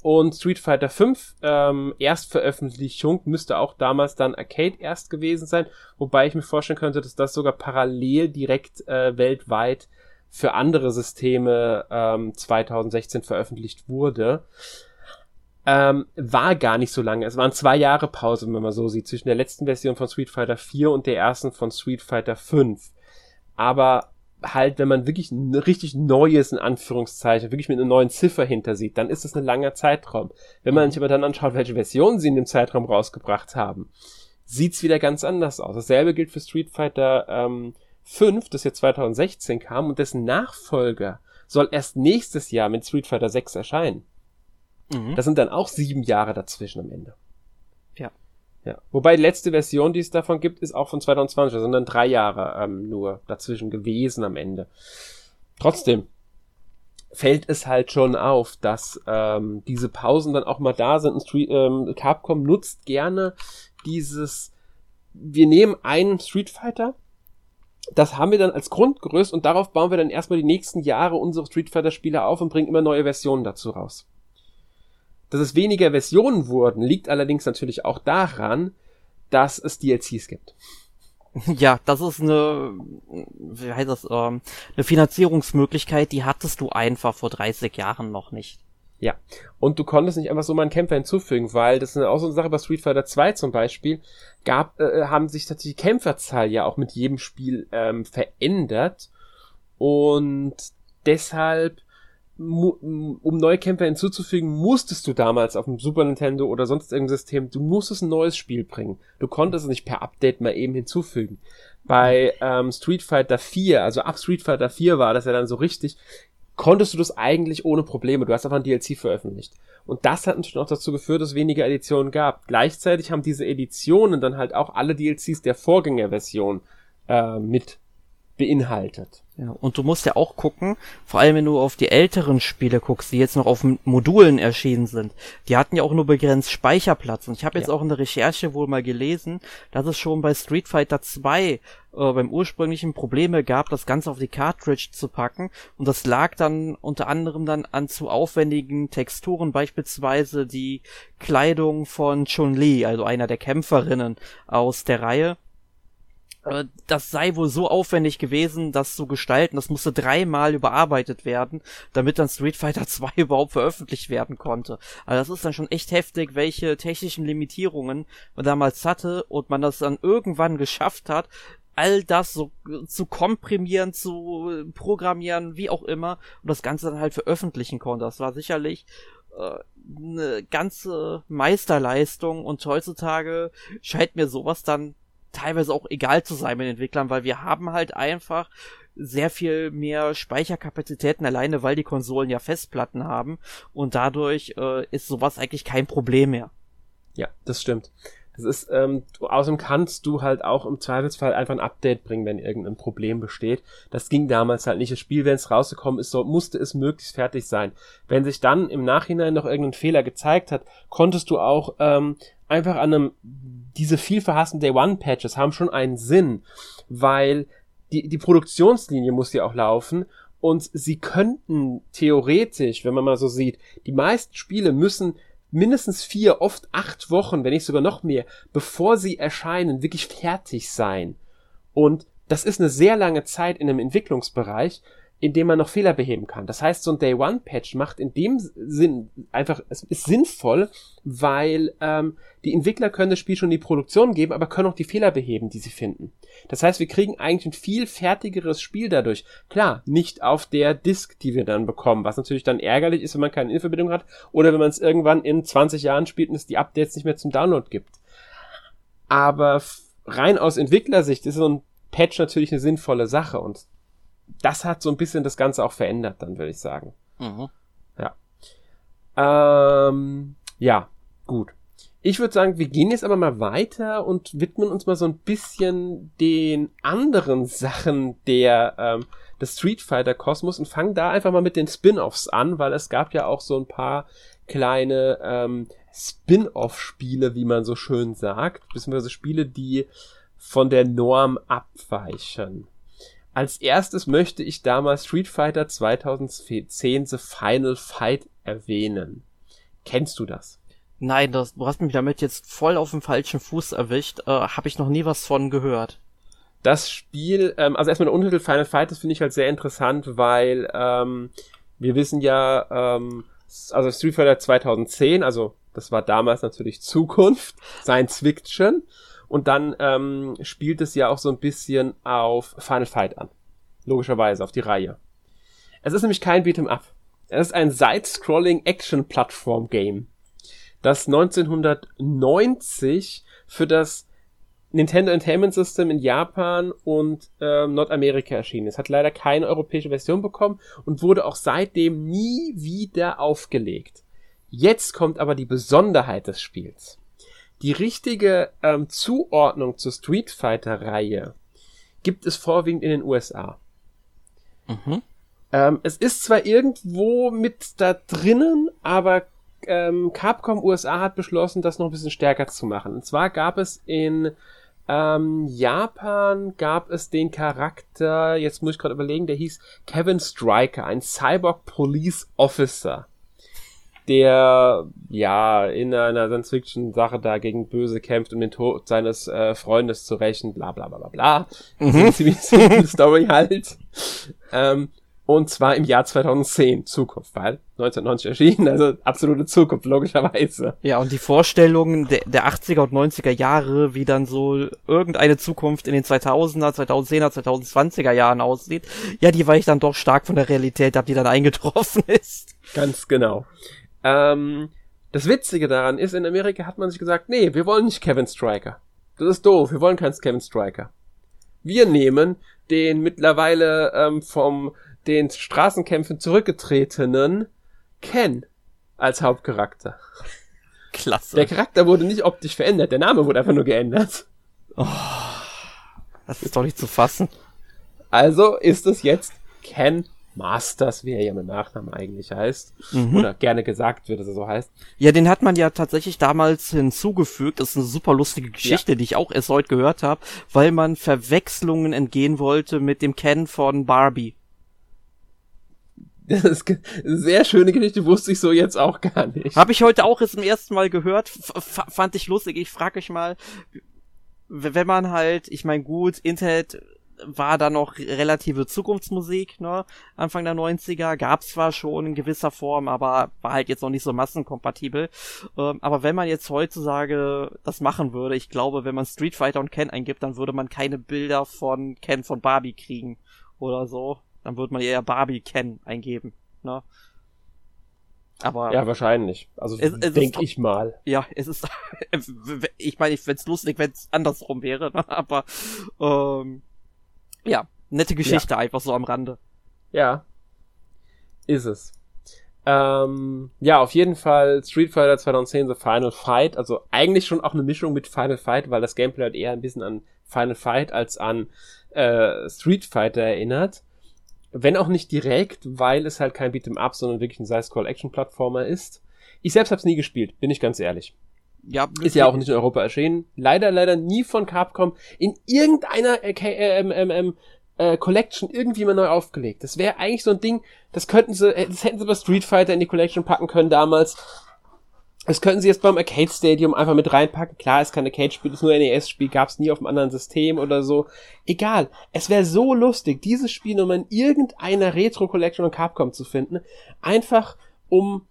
und Street Fighter 5 ähm, Erstveröffentlichung müsste auch damals dann Arcade erst gewesen sein, wobei ich mir vorstellen könnte, dass das sogar parallel direkt äh, weltweit für andere Systeme ähm, 2016 veröffentlicht wurde. Ähm, war gar nicht so lange. Es waren zwei Jahre Pause, wenn man so sieht, zwischen der letzten Version von Street Fighter 4 und der ersten von Street Fighter 5. Aber halt, wenn man wirklich ein richtig neues, in Anführungszeichen, wirklich mit einer neuen Ziffer hinter sieht, dann ist das ein langer Zeitraum. Wenn man sich aber dann anschaut, welche Versionen sie in dem Zeitraum rausgebracht haben, sieht's wieder ganz anders aus. Dasselbe gilt für Street Fighter ähm, 5, das jetzt 2016 kam und dessen Nachfolger soll erst nächstes Jahr mit Street Fighter 6 erscheinen. Mhm. Das sind dann auch sieben Jahre dazwischen am Ende. Ja. Wobei die letzte Version, die es davon gibt, ist auch von 2020, sondern drei Jahre ähm, nur dazwischen gewesen am Ende. Trotzdem fällt es halt schon auf, dass ähm, diese Pausen dann auch mal da sind. Street, ähm, Capcom nutzt gerne dieses, wir nehmen einen Street Fighter, das haben wir dann als Grundgerüst und darauf bauen wir dann erstmal die nächsten Jahre unsere Street Fighter Spiele auf und bringen immer neue Versionen dazu raus. Dass es weniger Versionen wurden, liegt allerdings natürlich auch daran, dass es DLCs gibt. [LAUGHS] Ja, das ist eine, wie heißt das, ähm, eine Finanzierungsmöglichkeit, die hattest du einfach vor 30 Jahren noch nicht. Ja, und du konntest nicht einfach so mal einen Kämpfer hinzufügen, weil das ist auch so eine Sache bei Street Fighter 2 zum Beispiel, gab, äh, äh, haben sich tatsächlich die Kämpferzahl ja auch mit jedem Spiel ähm, verändert und deshalb um neue Kämpfer hinzuzufügen, musstest du damals auf dem Super Nintendo oder sonst irgendein System, du musstest ein neues Spiel bringen. Du konntest es nicht per Update mal eben hinzufügen. Bei ähm, Street Fighter 4, also ab Street Fighter 4 war das ja dann so richtig, konntest du das eigentlich ohne Probleme. Du hast einfach ein DLC veröffentlicht. Und das hat natürlich auch dazu geführt, dass es weniger Editionen gab. Gleichzeitig haben diese Editionen dann halt auch alle DLCs der Vorgängerversion äh, mit beinhaltet. Ja, und du musst ja auch gucken, vor allem wenn du auf die älteren Spiele guckst, die jetzt noch auf Modulen erschienen sind, die hatten ja auch nur begrenzt Speicherplatz. Und ich habe jetzt ja. auch in der Recherche wohl mal gelesen, dass es schon bei Street Fighter 2 äh, beim ursprünglichen Probleme gab, das Ganze auf die Cartridge zu packen. Und das lag dann unter anderem dann an zu aufwendigen Texturen, beispielsweise die Kleidung von Chun-Li, also einer der Kämpferinnen aus der Reihe äh, das sei wohl so aufwendig gewesen, das zu gestalten. Das musste dreimal überarbeitet werden, damit dann Street Fighter [LAUGHS] 2 überhaupt veröffentlicht werden konnte. Also das ist dann schon echt heftig, welche technischen Limitierungen man damals hatte und man das dann irgendwann geschafft hat, all das so zu komprimieren, zu programmieren, wie auch immer, und das Ganze dann halt veröffentlichen konnte. Das war sicherlich äh, eine ganze Meisterleistung und heutzutage scheint mir sowas dann teilweise auch egal zu sein mit Entwicklern, weil wir haben halt einfach sehr viel mehr Speicherkapazitäten alleine, weil die Konsolen ja Festplatten haben und dadurch äh, ist sowas eigentlich kein Problem mehr. Ja, das stimmt. Das ist, ähm, du, außerdem kannst du halt auch im Zweifelsfall einfach ein Update bringen, wenn irgendein Problem besteht. Das ging damals halt nicht. Das Spiel, wenn es rausgekommen ist, so musste es möglichst fertig sein. Wenn sich dann im Nachhinein noch irgendein Fehler gezeigt hat, konntest du auch ähm, einfach an einem, diese viel verhassten Day One Patches haben schon einen Sinn, weil die, die Produktionslinie muss ja auch laufen und sie könnten theoretisch, wenn man mal so sieht, die meisten Spiele müssen mindestens vier, oft acht Wochen, wenn nicht sogar noch mehr, bevor sie erscheinen, wirklich fertig sein. Und das ist eine sehr lange Zeit in einem Entwicklungsbereich, in dem man noch Fehler beheben kann. Das heißt, so ein Day One Patch macht in dem Sinn einfach, es ist sinnvoll, weil ähm, die Entwickler können das Spiel schon in die Produktion geben, aber können auch die Fehler beheben, die sie finden. Das heißt, wir kriegen eigentlich ein viel fertigeres Spiel dadurch. Klar, nicht auf der Disk, die wir dann bekommen, was natürlich dann ärgerlich ist, wenn man keine Infoverbindung hat oder wenn man es irgendwann in 20 Jahren spielt und es die Updates nicht mehr zum Download gibt. Aber rein aus Entwicklersicht ist so ein Patch natürlich eine sinnvolle Sache und das hat so ein bisschen das Ganze auch verändert, dann würde ich sagen. Mhm. Ja. Ähm, ja, gut. Ich würde sagen, wir gehen jetzt aber mal weiter und widmen uns mal so ein bisschen den anderen [LAUGHS] Sachen der ähm, des Street Fighter Kosmos und fangen da einfach mal mit den Spin-offs an, weil es gab ja auch so ein paar kleine ähm, Spin-off-Spiele, wie man so schön sagt, beziehungsweise Spiele, die von der Norm abweichen. Als erstes möchte ich damals Street Fighter 2010 The Final Fight erwähnen. Kennst du das? Nein, das, du hast mich damit jetzt voll auf dem falschen Fuß erwischt. Äh, Habe ich noch nie was von gehört. Das Spiel, ähm, also erstmal der Untertitel Final Fight, das finde ich halt sehr interessant, weil ähm, wir wissen ja, ähm, also Street Fighter 2010, also das war damals natürlich Zukunft, Science Fiction. Und dann ähm, spielt es ja auch so ein bisschen auf Final Fight an. Logischerweise, auf die Reihe. Es ist nämlich kein Beat'em Up. Es ist ein Side-Scrolling-Action-Plattform-Game, das 1990 für das Nintendo Entertainment System in Japan und äh, Nordamerika erschienen Es Hat leider keine europäische Version bekommen und wurde auch seitdem nie wieder aufgelegt. Jetzt kommt aber die Besonderheit des Spiels die richtige ähm, Zuordnung zur Street Fighter Reihe gibt es vorwiegend in den USA. Mhm. Ähm, es ist zwar irgendwo mit da drinnen, aber ähm, Capcom USA hat beschlossen, das noch ein bisschen stärker zu machen. Und zwar gab es in ähm, Japan gab es den Charakter, jetzt muss ich gerade überlegen, der hieß Kevin Striker, ein Cyborg Police Officer der ja in einer Science-Fiction-Sache da gegen Böse kämpft, um den Tod seines äh, Freundes zu rächen, bla bla bla bla bla. Mhm. Ziemlich [LAUGHS] simple Story halt. Ähm, und zwar im Jahr 2010, Zukunft, weil 1990 erschienen, also absolute Zukunft, logischerweise. Ja, und die Vorstellungen der, der 80er und 90er Jahre, wie dann so irgendeine Zukunft in den 2000er, 2010er, 2020er Jahren aussieht, ja, die weicht dann doch stark von der Realität ab, die dann eingetroffen [LAUGHS] ist. Ganz genau. Ähm, das Witzige daran ist, in Amerika hat man sich gesagt, nee, wir wollen nicht Kevin Striker. Das ist doof, wir wollen keinen Kevin Striker. Wir nehmen den mittlerweile ähm, vom den Straßenkämpfen zurückgetretenen Ken als Hauptcharakter. Klasse. Der Charakter wurde nicht optisch verändert, der Name wurde einfach nur geändert. Oh, das ist doch nicht zu fassen. Also ist es jetzt Ken Masters, wie er ja mit Nachnamen eigentlich heißt. Mhm. Oder gerne gesagt wird, dass er so heißt. Ja, den hat man ja tatsächlich damals hinzugefügt. Das ist eine super lustige Geschichte, ja. die ich auch erst heute gehört habe, weil man Verwechslungen entgehen wollte mit dem Ken von Barbie. Das ist eine sehr schöne Geschichte, wusste ich so jetzt auch gar nicht. Habe ich heute auch jetzt zum ersten Mal gehört, fand ich lustig. Ich frage euch mal, wenn man halt, ich meine gut, Internet war da noch relative Zukunftsmusik, ne? Anfang der 90er. Gab's zwar schon in gewisser Form, aber war halt jetzt noch nicht so massenkompatibel. Ähm, aber wenn man jetzt heutzutage das machen würde, ich glaube, wenn man Street Fighter und Ken eingibt, dann würde man keine Bilder von Ken von Barbie kriegen oder so. Dann würde man eher Barbie Ken eingeben, ne? Aber ja, wahrscheinlich. Also denke ich mal. Ja, es ist. [LAUGHS] ich meine, ich fände lustig, wenn es andersrum wäre, ne? aber ähm, ja, nette Geschichte ja. einfach so am Rande. Ja, ist es. Ähm, ja, auf jeden Fall Street Fighter 2010 The Final Fight, also eigentlich schon auch eine Mischung mit Final Fight, weil das Gameplay halt eher ein bisschen an Final Fight als an äh, Street Fighter erinnert. Wenn auch nicht direkt, weil es halt kein Beat'em Up, sondern wirklich ein Side-Scroll-Action-Plattformer ist. Ich selbst hab's nie gespielt, bin ich ganz ehrlich. Ja, ist ja auch nicht in Europa erschienen. Leider, leider nie von Capcom in irgendeiner äh, ähm, ähm, ähm, äh, Collection irgendwie mal neu aufgelegt. Das wäre eigentlich so ein Ding, das könnten sie, äh, das hätten sie bei Street Fighter in die Collection packen können damals. Das könnten sie jetzt beim Arcade Stadium einfach mit reinpacken. Klar, ist kein Arcade-Spiel, es ist nur ein NES-Spiel, gab es nie auf einem anderen System oder so. Egal. Es wäre so lustig, dieses Spiel nochmal in irgendeiner Retro-Collection von Capcom zu finden. Einfach um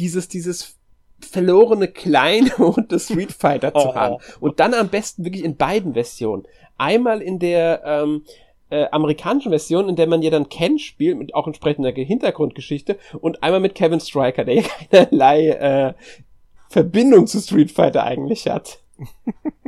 dieses, dieses verlorene Kleine [LAUGHS] und das Street Fighter zu haben. Und dann am besten wirklich in beiden Versionen. Einmal in der ähm, äh, amerikanischen Version, in der man ja dann Ken spielt, mit auch entsprechender Hintergrundgeschichte, und einmal mit Kevin Stryker, der ja [LAUGHS] keinerlei äh, Verbindung zu Street Fighter eigentlich hat. [LAUGHS]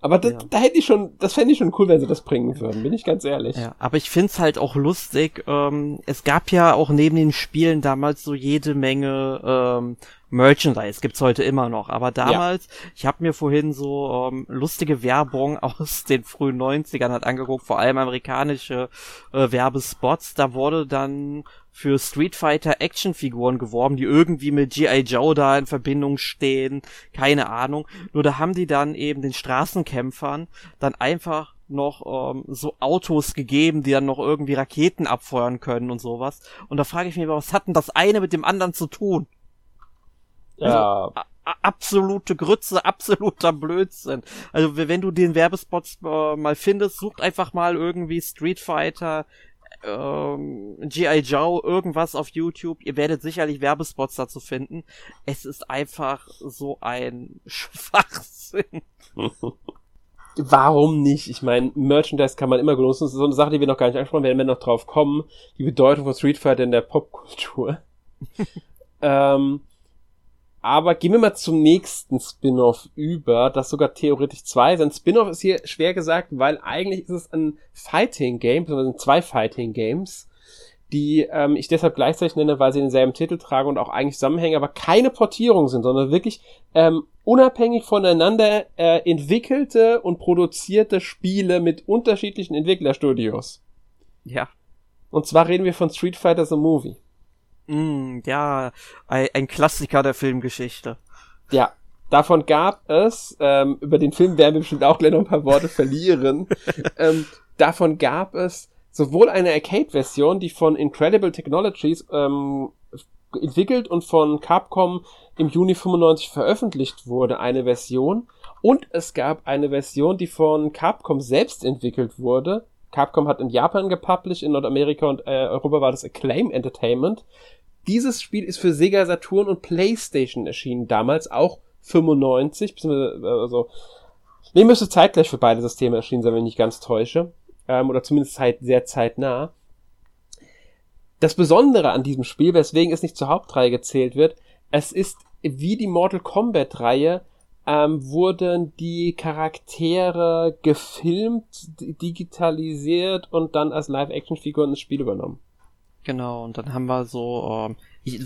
Aber das, ja. da hätte ich schon, das fände ich schon cool, wenn sie das bringen würden, bin ich ganz ehrlich. Ja, aber ich find's halt auch lustig. Ähm, es gab ja auch neben den Spielen damals so jede Menge ähm, Merchandise gibt's heute immer noch, aber damals, ja. ich habe mir vorhin so ähm, lustige Werbung [LAUGHS] aus den frühen 90ern halt angeguckt, vor allem amerikanische äh, Werbespots, da wurde dann für Street Fighter Actionfiguren geworben, die irgendwie mit G.I. Joe da in Verbindung stehen, keine Ahnung. Nur da haben die dann eben den Straßenkämpfern dann einfach noch ähm, so Autos gegeben, die dann noch irgendwie Raketen abfeuern können und sowas. Und da frage ich mich, was hat denn das eine mit dem anderen zu tun? Ja. Also, absolute Grütze, [LAUGHS] absoluter Blödsinn. Also wenn du den Werbespot äh, mal findest, sucht einfach mal irgendwie Street Fighter, ähm, G.I. Joe, irgendwas auf YouTube. Ihr werdet sicherlich Werbespots dazu finden. Es ist einfach so ein [LAUGHS] Schwachsinn. [LAUGHS] Warum nicht? Ich meine, Merchandise kann man immer benutzen. Das ist so eine Sache, die wir noch gar nicht angesprochen werden, wenn wir noch drauf kommen. Die Bedeutung von Street Fighter in der Popkultur. ähm, aber gehen wir mal zum nächsten Spin-off über, das sogar theoretisch zwei sind. Spin-off ist hier schwer gesagt, weil eigentlich ist es ein Fighting-Game, beziehungsweise zwei Fighting-Games, die ähm, ich deshalb gleichzeitig nenne, weil sie denselben Titel tragen und auch eigentlich zusammenhängen, aber keine Portierung sind, sondern wirklich ähm, unabhängig voneinander äh, entwickelte und produzierte Spiele mit unterschiedlichen Entwicklerstudios. Ja. Und zwar reden wir von Street Fighter The Movie. Mm, ja, ein, ein Klassiker der Filmgeschichte. Ja, davon gab es, ähm, über den Film werden wir bestimmt auch gleich noch ein paar Worte verlieren, [LAUGHS] ähm, davon gab es sowohl eine Arcade-Version, die von Incredible Technologies ähm, entwickelt und von Capcom im Juni 95 veröffentlicht wurde, eine Version. Und es gab eine Version, die von Capcom selbst entwickelt wurde. Capcom hat in Japan gepublished, in Nordamerika und äh, Europa war das Acclaim Entertainment. Dieses Spiel ist für Sega Saturn und PlayStation erschienen, damals auch 95, also, nee, müsste zeitgleich für beide Systeme erschienen sein, wenn ich nicht ganz täusche, ähm, oder zumindest zeit, sehr zeitnah. Das Besondere an diesem Spiel, weswegen es nicht zur Hauptreihe gezählt wird, es ist wie die Mortal Kombat Reihe, ähm, wurden die Charaktere gefilmt, digitalisiert und dann als Live-Action-Figuren ins Spiel übernommen. Genau, und dann haben wir so, ähm,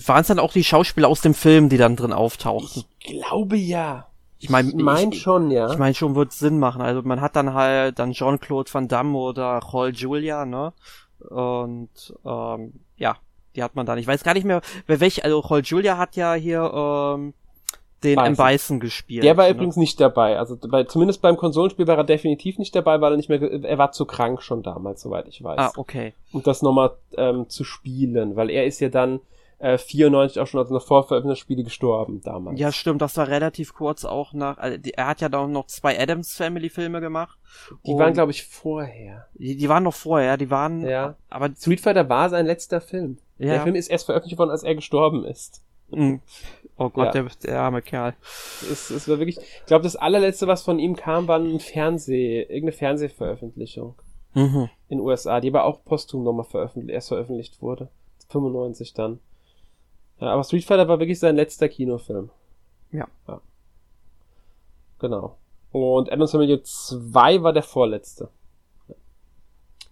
waren es dann auch die Schauspieler aus dem Film, die dann drin auftauchten? Ich glaube ja. Ich meine ich mein schon, ja. Ich meine schon wird Sinn machen. Also man hat dann halt dann Jean-Claude Van Damme oder Roll Julia, ne? Und ähm, ja, die hat man dann. Ich weiß gar nicht mehr, wer welch, also Roll Julia hat ja hier ähm, den Bison. M. Bison gespielt. Der war ne? übrigens nicht dabei. Also bei, zumindest beim Konsolenspiel war er definitiv nicht dabei, weil er nicht mehr, er war zu krank schon damals, soweit ich weiß. Ah, okay. Um das nochmal ähm, zu spielen, weil er ist ja dann äh, 94 auch schon als noch vorveröffentlichte Spiele gestorben damals. Ja, stimmt, das war relativ kurz auch nach, also die, er hat ja da noch zwei Adams Family Filme gemacht. Die waren, glaube ich, vorher. Die, die waren noch vorher, die waren, ja. aber Street Fighter war sein letzter Film. Ja. Der Film ist erst veröffentlicht worden, als er gestorben ist. Mhm. Oh Gott, ja. der, der arme Kerl. Es, es war wirklich, ich glaube, das allerletzte, was von ihm kam, war ein Fernseh, irgendeine Fernsehveröffentlichung. Mhm. In USA, die aber auch posthum nochmal veröffentlicht, erst veröffentlicht wurde. 95 dann. Ja, aber Street Fighter war wirklich sein letzter Kinofilm. Ja. ja. Genau. Und Adams Family 2 war der vorletzte.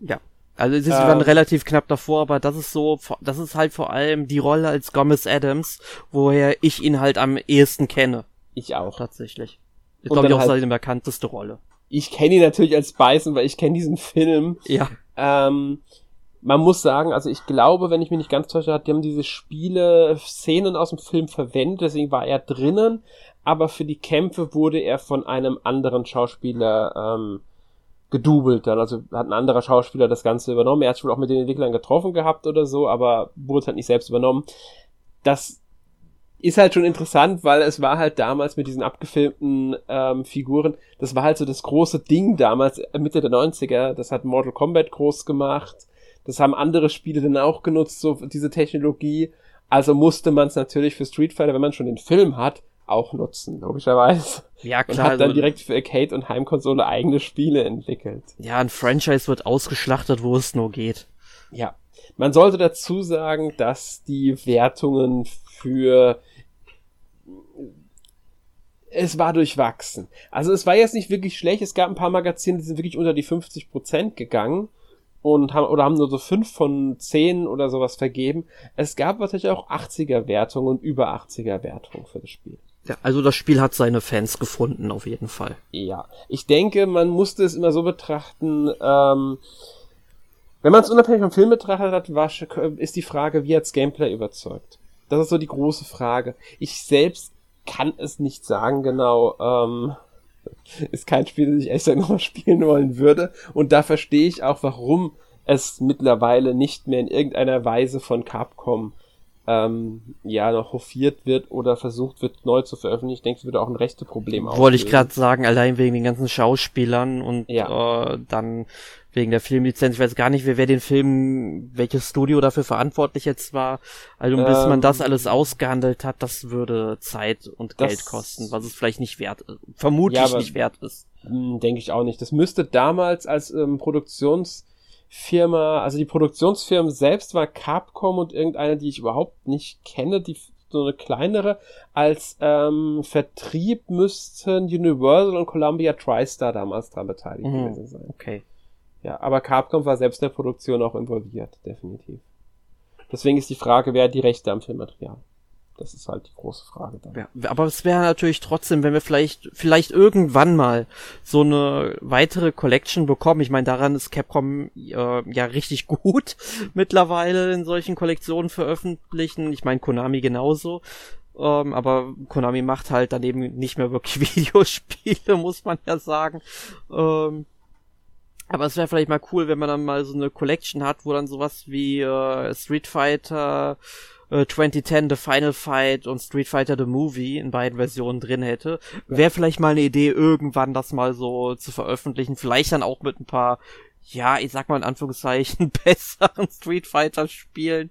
Ja. Also sie waren ähm, relativ knapp davor, aber das ist so, das ist halt vor allem die Rolle als Gomez Adams, woher ich ihn halt am ehesten kenne. Ich auch. Tatsächlich. Ich glaube, ich auch halt, seine bekannteste Rolle. Ich kenne ihn natürlich als Bison, weil ich kenne diesen Film. Ja. Ähm, man muss sagen, also ich glaube, wenn ich mich nicht ganz täusche, hat, die haben diese Spiele, Szenen aus dem Film verwendet, deswegen war er drinnen, aber für die Kämpfe wurde er von einem anderen Schauspieler ähm, gedoubelt dann. Also hat ein anderer Schauspieler das Ganze übernommen. Er hat schon auch mit den Entwicklern getroffen gehabt oder so, aber wurde halt nicht selbst übernommen. Das ist halt schon interessant, weil es war halt damals mit diesen abgefilmten ähm, Figuren, das war halt so das große Ding damals, äh, Mitte der 90er. Das hat Mortal Kombat groß gemacht. Das haben andere Spiele dann auch genutzt, so diese Technologie. Also musste man es natürlich für Street Fighter, wenn man schon den Film hat, auch nutzen, logischerweise. Ja, klar. Und hat dann also, direkt für Arcade und Heimkonsole eigene Spiele entwickelt. Ja, ein Franchise wird ausgeschlachtet, wo es nur geht. Ja. Man sollte dazu sagen, dass die Wertungen für es war durchwachsen. Also es war jetzt nicht wirklich schlecht. Es gab ein paar Magazine, die sind wirklich unter die 50 Prozent gegangen und haben oder haben nur so fünf von zehn oder sowas vergeben. Es gab natürlich auch 80er Wertungen und über 80er Wertungen für das Spiel. Ja, also das Spiel hat seine Fans gefunden, auf jeden Fall. Ja, ich denke, man musste es immer so betrachten, ähm, wenn man es unabhängig vom Film betrachtet hat, war, ist die Frage, wie hat's Gameplay überzeugt? Das ist so die große Frage. Ich selbst kann es nicht sagen genau. Ähm, [LAUGHS] ist kein Spiel, das ich echt [LAUGHS] nochmal spielen wollen würde. Und da verstehe ich auch, warum es mittlerweile nicht mehr in irgendeiner Weise von Capcom ähm, ja noch hofiert wird oder versucht wird neu zu veröffentlichen. Ich denke, es würde auch ein rechte Problem Wollte ich gerade sagen, allein wegen den ganzen Schauspielern und ja. äh, dann wegen der Filmlizenz. Ich weiß gar nicht, wer, wer den Film, welches Studio dafür verantwortlich jetzt war. Also bis ähm, man das ähm, alles ausgehandelt hat, das würde Zeit und Geld kosten, was es vielleicht nicht wert ist. Vermutlich ja, aber, nicht wert ist. Hm, denke ich auch nicht. Das müsste damals als ähm, Produktions Firma, also die Produktionsfirma selbst war Capcom und irgendeine, die ich überhaupt nicht kenne, die so eine kleinere. Als ähm, Vertrieb müssten Universal und Columbia TriStar damals daran beteiligt mhm. gewesen sein. Okay. Ja, aber Capcom war selbst in der Produktion auch involviert, definitiv. Deswegen ist die Frage, wer hat die Rechte am Filmmaterial? Das ist halt die große Frage dann. Ja, aber es wäre natürlich trotzdem, wenn wir vielleicht, vielleicht irgendwann mal so eine weitere Collection bekommen. Ich meine, daran ist Capcom äh, ja richtig [LAUGHS] gut mittlerweile in solchen Kollektionen veröffentlichen. Ich meine, Konami genauso. Ähm, aber Konami macht halt daneben nicht mehr wirklich [LAUGHS] Videospiele, muss man ja sagen. Ähm, aber es wäre vielleicht mal cool, wenn man dann mal so eine Collection hat, wo dann sowas wie äh, Street Fighter, 2010 äh, The Final Fight und Street Fighter The Movie in beiden Versionen drin hätte. Wäre vielleicht mal eine Idee, irgendwann das mal so zu veröffentlichen. Vielleicht dann auch mit ein paar, ja, ich sag mal in Anführungszeichen, [LAUGHS] besseren Street Fighter Spielen.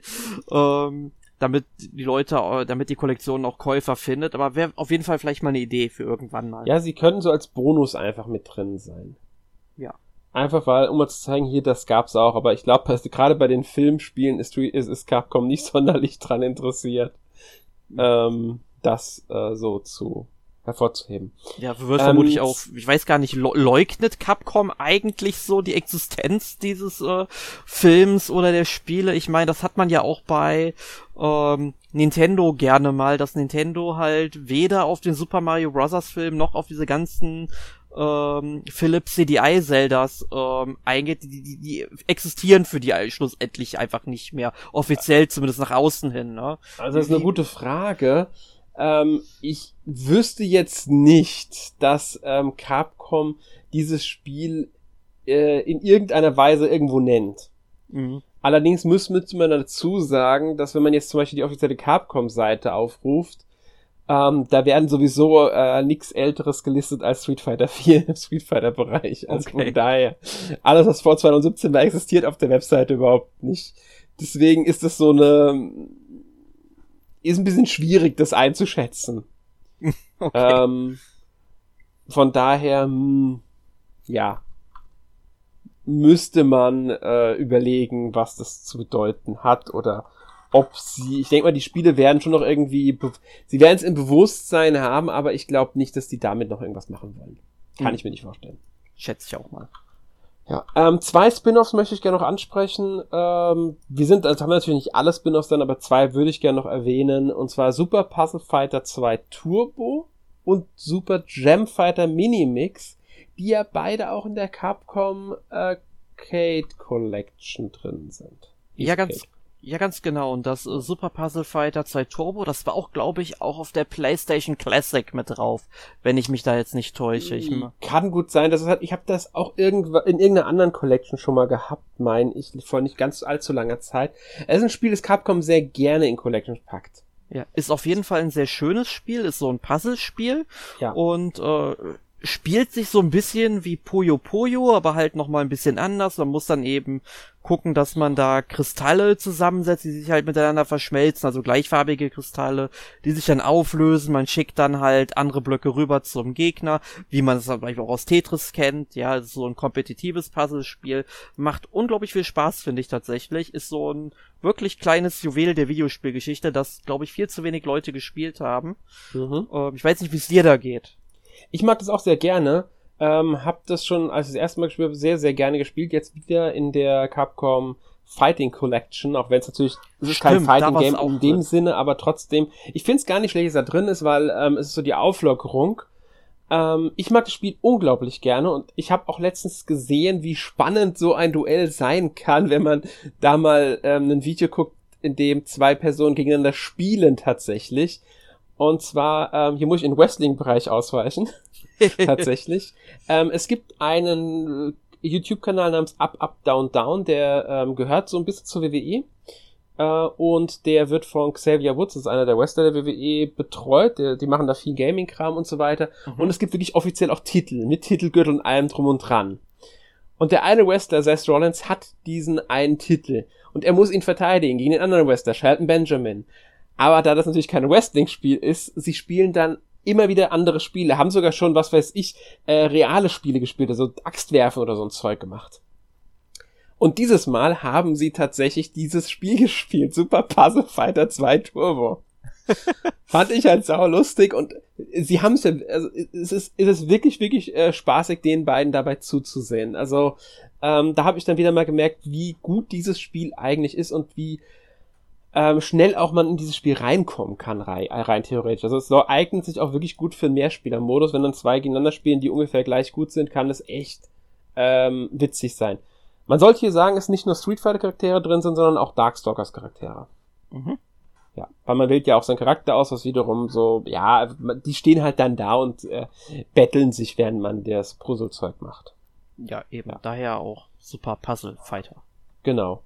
Ähm, damit die Leute, äh, damit die Kollektion auch Käufer findet. Aber wäre auf jeden Fall vielleicht mal eine Idee für irgendwann mal. Ja, sie können so als Bonus einfach mit drin sein. Ja. Einfach weil, um mal zu zeigen, hier, das gab's auch. Aber ich glaube, gerade bei den Filmspielen ist, ist, ist Capcom nicht [LAUGHS] sonderlich dran interessiert, ähm, das äh, so zu hervorzuheben. Ja, wird ähm, vermutlich auch, ich weiß gar nicht, leugnet Capcom eigentlich so die Existenz dieses äh, Films oder der Spiele? Ich meine, das hat man ja auch bei ähm, Nintendo gerne mal, dass Nintendo halt weder auf den Super Mario Bros. Film noch auf diese ganzen ähm, Philips CDI Zeldas ähm, eingeht, die, die, die existieren für die schlussendlich einfach nicht mehr. Offiziell zumindest nach außen hin. Ne? Also das ist eine gute Frage. Ähm, ich wüsste jetzt nicht, dass ähm, Capcom dieses Spiel äh, in irgendeiner Weise irgendwo nennt. Mhm. Allerdings müsste man dazu sagen, dass wenn man jetzt zum Beispiel die offizielle Capcom-Seite aufruft, ähm, da werden sowieso äh, nichts älteres gelistet als Street Fighter 4 im [LAUGHS] Street Fighter Bereich. Also okay. von daher, alles was vor 2017 war, existiert auf der Webseite überhaupt nicht. Deswegen ist es so eine, ist ein bisschen schwierig, das einzuschätzen. [LAUGHS] okay. Ähm, von daher, mh, hm, ja, müsste man äh, überlegen, was das zu bedeuten hat oder ob sie, ich denke mal, die Spiele werden schon noch irgendwie, sie werden es im Bewusstsein haben, aber ich glaube nicht, dass die damit noch irgendwas machen wollen. Kann hm. ich mir nicht vorstellen. Schätze ich auch mal. Ja, ähm, zwei Spin-offs möchte ich gerne noch ansprechen. Ähm, wir sind, also haben wir natürlich nicht alle Spin-offs dann, aber zwei würde ich gerne noch erwähnen. Und zwar Super Puzzle Fighter 2 Turbo und Super Gem Fighter Mini Mix, die ja beide auch in der Capcom Arcade Collection drin sind. Ja, ganz, ja, ganz genau. Und das äh, Super Puzzle Fighter 2 Turbo, das war auch, glaube ich, auch auf der PlayStation Classic mit drauf, wenn ich mich da jetzt nicht täusche. Ich Kann gut sein, dass es hat, ich habe das auch irgendwo in irgendeiner anderen Collection schon mal gehabt, mein ich, vor nicht ganz allzu langer Zeit. Es ist ein Spiel, das Capcom sehr gerne in Collections packt. Ja, ist auf jeden Fall ein sehr schönes Spiel, ist so ein Puzzlespiel. Ja. Und äh, spielt sich so ein bisschen wie Puyo Puyo, aber halt noch mal ein bisschen anders. Man muss dann eben gucken, dass man da Kristalle zusammensetzt, die sich halt miteinander verschmelzen, also gleichfarbige Kristalle, die sich dann auflösen. Man schickt dann halt andere Blöcke rüber zum Gegner, wie man es dann vielleicht auch aus Tetris kennt. Ja, so ein kompetitives Puzzlespiel. Macht unglaublich viel Spaß, finde ich tatsächlich. Ist so ein wirklich kleines Juwel der Videospielgeschichte, das, glaube ich, viel zu wenig Leute gespielt haben. Mhm. Ähm, ich weiß nicht, wie es dir da geht. Ich mag das auch sehr gerne. Ähm, hab das schon, als ich das erste Mal gespielt habe, sehr, sehr gerne gespielt. Jetzt wieder in der Capcom Fighting Collection, auch wenn es natürlich, es ist Stimmt, kein Fighting Game in dem drin. Sinne, aber trotzdem, ich finde es gar nicht schlecht, dass da drin ist, weil ähm, es ist so die Auflockerung. Ähm, ich mag das Spiel unglaublich gerne und ich habe auch letztens gesehen, wie spannend so ein Duell sein kann, wenn man da mal ähm, ein Video guckt, in dem zwei Personen gegeneinander spielen tatsächlich. Und zwar, ähm, hier muss ich in den Wrestling-Bereich ausweichen. [LAUGHS] Tatsächlich. Ähm, es gibt einen YouTube-Kanal namens Up, Up, Down, Down, der ähm, gehört so ein bisschen zur WWE. Äh, und der wird von Xavier Woods, das ist einer der Wrestler der WWE, betreut. Der, die machen da viel Gaming-Kram und so weiter. Mhm. Und es gibt wirklich offiziell auch Titel, mit Titelgürtel und allem drum und dran. Und der eine Wrestler, Seth Rollins, hat diesen einen Titel. Und er muss ihn verteidigen gegen den anderen Wrestler, Shelton Benjamin. Aber da das natürlich kein Wrestling-Spiel ist, sie spielen dann immer wieder andere Spiele, haben sogar schon, was weiß ich, äh, reale Spiele gespielt, also Axtwerfen oder so ein Zeug gemacht. Und dieses Mal haben sie tatsächlich dieses Spiel [LAUGHS] gespielt, Super Puzzle Fighter 2 Turbo. [LAUGHS] Fand ich halt sau lustig und sie haben es ja, also es ist, es ist wirklich, wirklich äh, spaßig, den beiden dabei zuzusehen. Also ähm, da habe ich dann wieder mal gemerkt, wie gut dieses Spiel eigentlich ist und wie ähm, schnell auch man in dieses Spiel reinkommen kann, rein, äh, rein theoretisch. Also es so, eignet sich auch wirklich gut für einen Mehrspieler-Modus. Wenn dann zwei gegeneinander spielen, die ungefähr gleich gut sind, kann es echt ähm, witzig sein. Man sollte hier sagen, es nicht nur Street Fighter Charaktere drin sind, sondern auch Darkstalkers Charaktere. Mhm. Ja, weil man wählt ja auch seinen Charakter aus, was wiederum so, ja, die stehen halt dann da und äh, betteln sich, während man das Puzzlezeug macht. Ja, eben. Ja. Daher auch Super Puzzle Fighter. Genau.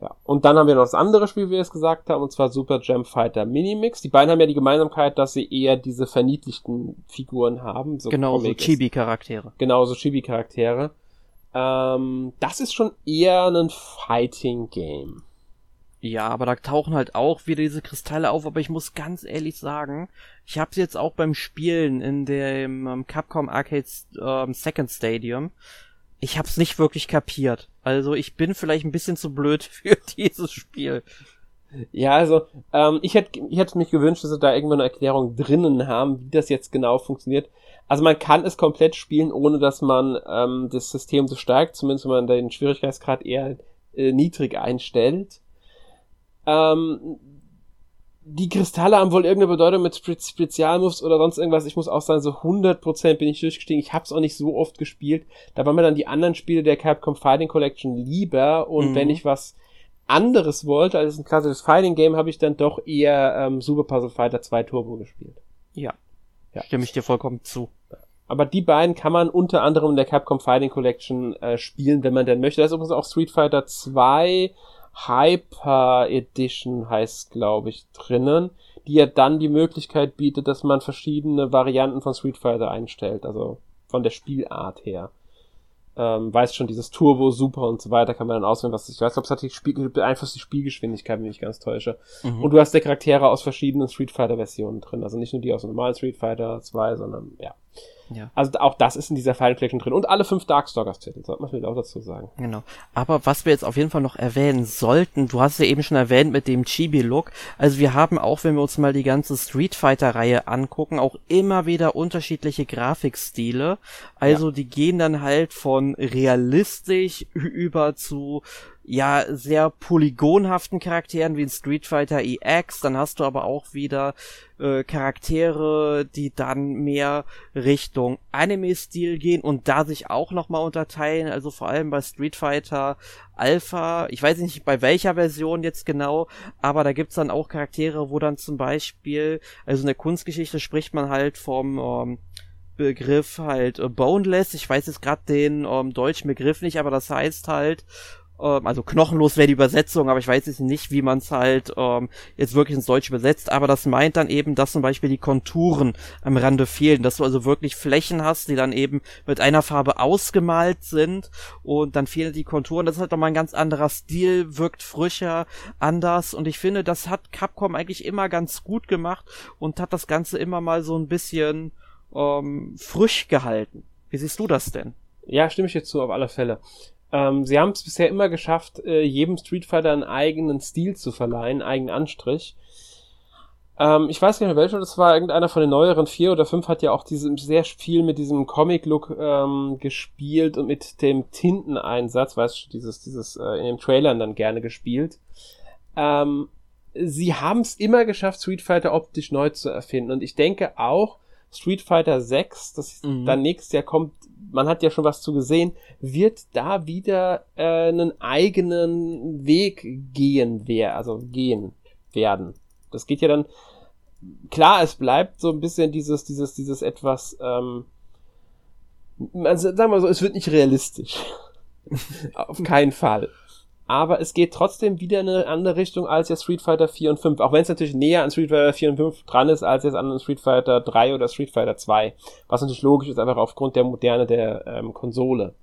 Ja. Und dann haben wir noch das andere Spiel, wie wir es gesagt haben, und zwar Super Jam Fighter Minimix. Die beiden haben ja die Gemeinsamkeit, dass sie eher diese verniedlichten Figuren haben. So genau, so Chibi-Charaktere. Genau, so Chibi-Charaktere. Ähm, das ist schon eher ein Fighting-Game. Ja, aber da tauchen halt auch wieder diese Kristalle auf, aber ich muss ganz ehrlich sagen, ich habe sie jetzt auch beim Spielen in dem um, Capcom Arcade um, Second Stadium ich hab's nicht wirklich kapiert. Also ich bin vielleicht ein bisschen zu blöd [LAUGHS] für dieses Spiel. Ja, also ähm, ich hätte ich hätte mich gewünscht, dass sie da irgendwann eine Erklärung drinnen haben, wie das jetzt genau funktioniert. Also man kann es komplett spielen, ohne dass man ähm, das System so steigt, zumindest wenn man den Schwierigkeitsgrad eher äh, niedrig einstellt. Ähm, die Kristalle haben wohl irgendeine Bedeutung mit Spe Spezialmoves oder sonst irgendwas. Ich muss auch sagen, so 100% bin ich durchgestiegen. Ich habe es auch nicht so oft gespielt. Da waren mir dann die anderen Spiele der Capcom Fighting Collection lieber. Und mhm. wenn ich was anderes wollte als ein klassisches Fighting Game, habe ich dann doch eher ähm, Super Puzzle Fighter 2 Turbo gespielt. Ja. ja. Stimme ich dir vollkommen zu. Aber die beiden kann man unter anderem in der Capcom Fighting Collection äh, spielen, wenn man denn möchte. Da ist übrigens auch Street Fighter 2 Hyper Edition heißt, glaube ich, drinnen, die ja dann die Möglichkeit bietet, dass man verschiedene Varianten von Street Fighter einstellt, also von der Spielart her ähm, weiß schon, dieses Turbo, Super und so weiter kann man dann auswählen, was ich weiß, ob es hat die Spiel, beeinflusst die Spielgeschwindigkeit, wenn ich mich ganz täusche. Mhm. Und du hast der Charaktere aus verschiedenen Street Fighter Versionen drin, also nicht nur die aus dem normalen Street Fighter 2, sondern ja. Ja. Also auch das ist in dieser Final Collection drin. Und alle fünf Darkstalkers-Titel, sollte man vielleicht auch dazu sagen. Genau. Aber was wir jetzt auf jeden Fall noch erwähnen sollten, du hast ja eben schon erwähnt mit dem Chibi-Look. Also wir haben auch, wenn wir uns mal die ganze Street Fighter-Reihe angucken, auch immer wieder unterschiedliche Grafikstile. Also ja. die gehen dann halt von realistisch über zu ja sehr polygonhaften Charakteren wie in Street Fighter EX, dann hast du aber auch wieder äh, Charaktere, die dann mehr Richtung Anime-Stil gehen und da sich auch nochmal unterteilen, also vor allem bei Street Fighter Alpha, ich weiß nicht bei welcher Version jetzt genau, aber da gibt's dann auch Charaktere, wo dann zum Beispiel, also in der Kunstgeschichte spricht man halt vom ähm, Begriff halt äh, boneless. Ich weiß jetzt gerade den ähm, deutschen Begriff nicht, aber das heißt halt ähm, also knochenlos wäre die Übersetzung, aber ich weiß jetzt nicht, wie man es halt ähm, jetzt wirklich ins Deutsche übersetzt, aber das meint dann eben, dass zum Beispiel die Konturen am Rande fehlen, dass du also wirklich Flächen hast, die dann eben mit einer Farbe ausgemalt sind und dann fehlen die Konturen. Das ist halt nochmal ein ganz anderer Stil, wirkt frischer, anders und ich finde, das hat Capcom eigentlich immer ganz gut gemacht und hat das Ganze immer mal so ein bisschen ähm, frisch gehalten. Wie siehst du das denn? Ja, stimme ich jetzt zu, auf alle Fälle. Ähm, sie haben es bisher immer geschafft, äh, jedem Street Fighter einen eigenen Stil zu verleihen, einen eigenen Anstrich. Ähm, ich weiß nicht mehr welcher das war, irgendeiner von den neueren vier oder fünf hat ja auch diese, sehr viel mit diesem Comic-Look ähm, gespielt und mit dem Tinteneinsatz, weißt du, dieses, dieses äh, in den Trailern dann gerne gespielt. Ähm, sie haben es immer geschafft, Street Fighter optisch neu zu erfinden und ich denke auch, Street Fighter 6, das mhm. dann nächstes Jahr kommt, man hat ja schon was zu gesehen, wird da wieder äh, einen eigenen Weg gehen, wer, also gehen werden. Das geht ja dann, klar, es bleibt so ein bisschen dieses, dieses, dieses etwas, ähm, also sagen wir mal so, es wird nicht realistisch. [LAUGHS] Auf keinen Fall aber es geht trotzdem wieder in eine andere Richtung als jetzt Street Fighter 4 und 5, auch wenn es natürlich näher an Street Fighter 4 und 5 dran ist, als jetzt an Street Fighter 3 oder Street Fighter 2, was natürlich logisch ist, einfach aufgrund der Moderne der ähm, Konsole.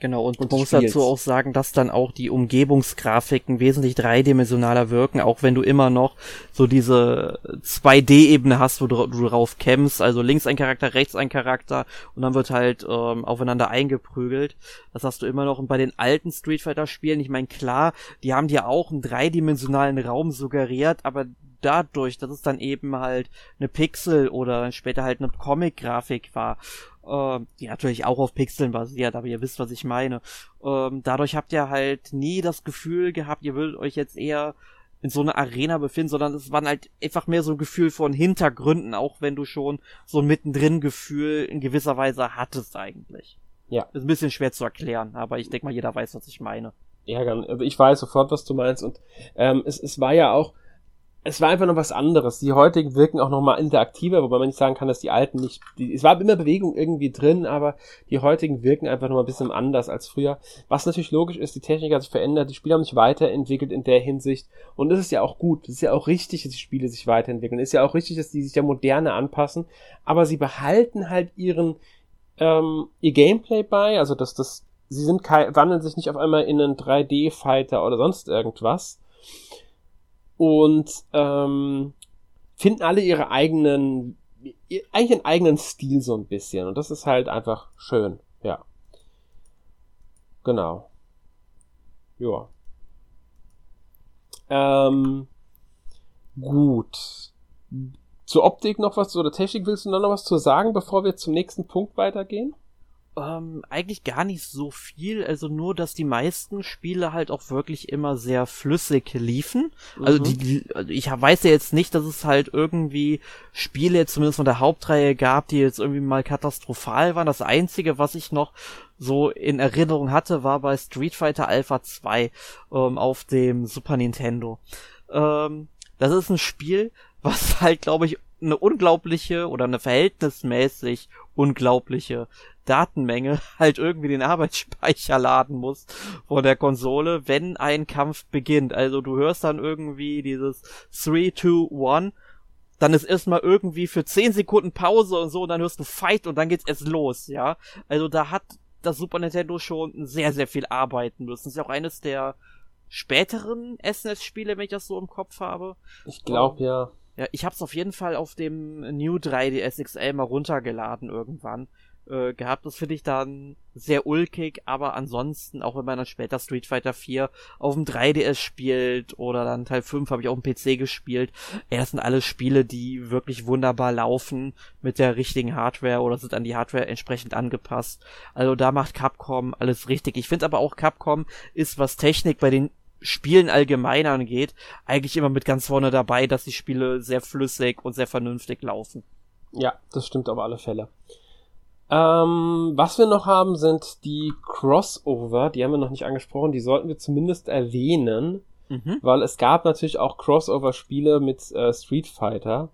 Genau, und, und man muss dazu auch sagen, dass dann auch die Umgebungsgrafiken wesentlich dreidimensionaler wirken, auch wenn du immer noch so diese 2D-Ebene hast, wo du, du drauf kämpfst, also links ein Charakter, rechts ein Charakter und dann wird halt ähm, aufeinander eingeprügelt. Das hast du immer noch. Und bei den alten Street Fighter-Spielen, ich meine, klar, die haben dir auch einen dreidimensionalen Raum suggeriert, aber dadurch, dass es dann eben halt eine Pixel oder später halt eine Comic-Grafik war äh, die natürlich auch auf Pixeln basiert, aber ihr wisst, was ich meine. Ähm, dadurch habt ihr halt nie das Gefühl gehabt, ihr würdet euch jetzt eher in so einer Arena befinden, sondern es waren halt einfach mehr so ein Gefühl von Hintergründen, auch wenn du schon so ein mittendrin Gefühl in gewisser Weise hattest eigentlich. Ja. Ist ein bisschen schwer zu erklären, aber ich denke mal, jeder weiß, was ich meine. Ja, also ich weiß sofort, was du meinst und ähm, es, es war ja auch, es war einfach noch was anderes. Die heutigen wirken auch noch mal interaktiver, wobei man nicht sagen kann, dass die alten nicht, die, es war immer Bewegung irgendwie drin, aber die heutigen wirken einfach noch mal ein bisschen anders als früher. Was natürlich logisch ist, die Technik hat sich verändert, die Spiele haben sich weiterentwickelt in der Hinsicht und das ist ja auch gut. Es ist ja auch richtig, dass die Spiele sich weiterentwickeln. Es ist ja auch richtig, dass die sich der Moderne anpassen, aber sie behalten halt ihren, ähm, ihr Gameplay bei, also dass das, sie sind kein, wandeln sich nicht auf einmal in einen 3D-Fighter oder sonst irgendwas und ähm, finden alle ihre eigenen, eigentlich einen eigenen Stil so ein bisschen. Und das ist halt einfach schön, ja. Genau. Ja. Ähm, gut. Zur Optik noch was oder Technik willst du noch was zu sagen, bevor wir zum nächsten Punkt weitergehen? Ähm, eigentlich gar nicht so viel, also nur, dass die meisten Spiele halt auch wirklich immer sehr flüssig liefen. Also mhm. Also die, also ich weiß ja jetzt nicht, dass es halt irgendwie Spiele zumindest von der Hauptreihe gab, die jetzt irgendwie mal katastrophal waren. Das einzige, was ich noch so in Erinnerung hatte, war bei Street Fighter Alpha 2 ähm, auf dem Super Nintendo. Ähm, das ist ein Spiel, was [LAUGHS] halt, glaube ich, eine unglaubliche oder eine verhältnismäßig unglaubliche Datenmenge [LAUGHS] halt irgendwie den Arbeitsspeicher laden muss von der Konsole, wenn ein Kampf beginnt. Also du hörst dann irgendwie dieses 3, 2, 1 dann ist erstmal irgendwie für 10 Sekunden Pause und so, und dann hörst du Fight und dann geht's erst los, ja. Also da hat das Super Nintendo schon sehr, sehr viel arbeiten müssen. Das ist ja auch eines der späteren SNES-Spiele, wenn ich das so im Kopf habe. Ich glaube, ja. Ja, ich hab's auf jeden Fall auf dem New 3DS XL mal runtergeladen irgendwann äh, gehabt. Das finde ich dann sehr ulkig, aber ansonsten, auch wenn man dann später Street Fighter 4 auf dem 3DS spielt oder dann Teil 5 habe ich auf dem PC gespielt, ja, das sind alles Spiele, die wirklich wunderbar laufen mit der richtigen Hardware oder sind an die Hardware entsprechend angepasst. Also da macht Capcom alles richtig. Ich finde aber auch Capcom ist, was Technik bei den Spielen allgemein angeht, eigentlich immer mit ganz vorne dabei, dass die Spiele sehr flüssig und sehr vernünftig laufen. Ja, das stimmt auf alle Fälle. Ähm, was wir noch haben, sind die Crossover. Die haben wir noch nicht angesprochen. Die sollten wir zumindest erwähnen, mhm. weil es gab natürlich auch Crossover-Spiele mit äh, Street Fighter.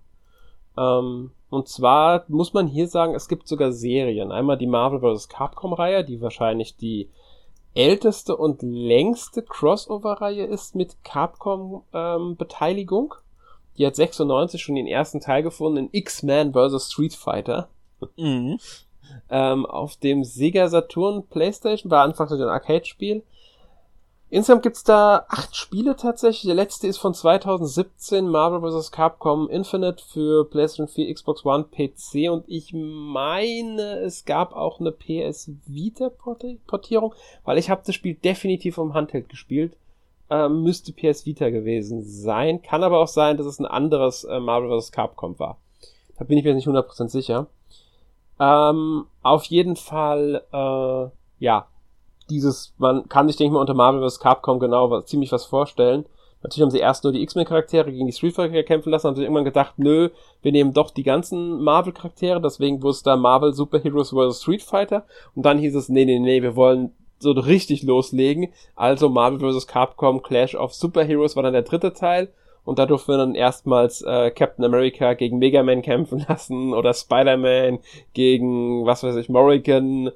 Ähm, und zwar muss man hier sagen, es gibt sogar Serien. Einmal die Marvel vs. Capcom-Reihe, die wahrscheinlich die älteste und längste Crossover-Reihe ist mit Capcom-Beteiligung. Ähm, die hat 96 schon den ersten Teil gefunden in X-Men vs. Street Fighter. Mhm ähm, auf dem Sega Saturn PlayStation, war anfangs ein Arcade-Spiel. Insgesamt gibt's da acht Spiele tatsächlich. Der letzte ist von 2017, Marvel vs. Capcom Infinite für PlayStation 4, Xbox One, PC und ich meine, es gab auch eine PS Vita Portierung, weil ich habe das Spiel definitiv vom Handheld gespielt. Ähm, müsste PS Vita gewesen sein. Kann aber auch sein, dass es ein anderes äh, Marvel vs. Capcom war. Da bin ich mir nicht 100% sicher. Ähm, auf jeden Fall, äh, ja, dieses, man kann sich, denke ich mal, unter Marvel vs. Capcom genau was, ziemlich was vorstellen. Natürlich haben sie erst nur die X-Men-Charaktere gegen die Street Fighter kämpfen lassen, haben sie irgendwann gedacht, nö, wir nehmen doch die ganzen Marvel-Charaktere, deswegen wurde es da Marvel Super Heroes vs. Street Fighter. Und dann hieß es, nee, nee, nee, wir wollen so richtig loslegen. Also Marvel vs. Capcom Clash of Super Heroes war dann der dritte Teil und da durften wir dann erstmals äh, Captain America gegen Mega Man kämpfen [LAUGHS] lassen oder Spider-Man gegen, was weiß ich, Morrigan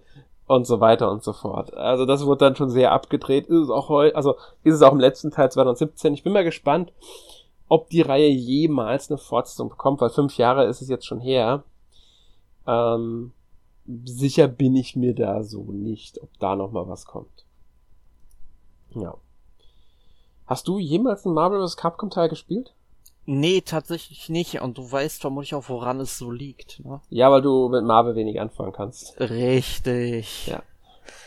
und so weiter und so fort. Also das wurde dann schon sehr abgedreht. Ist es auch heute, also ist es auch im letzten Teil 2017. Ich bin mal gespannt, ob die Reihe jemals eine Fortsetzung bekommt, weil fünf Jahre ist es jetzt schon her. Ähm, sicher bin ich mir da so nicht, ob da noch mal was kommt. Ja. Hast du jemals einen Marvel vs. Capcom Teil gespielt? Nee, tatsächlich nicht. Und du weißt vermutlich auch, woran es so liegt. Ne? Ja, weil du mit Marvel wenig anfangen kannst. Richtig. Ja.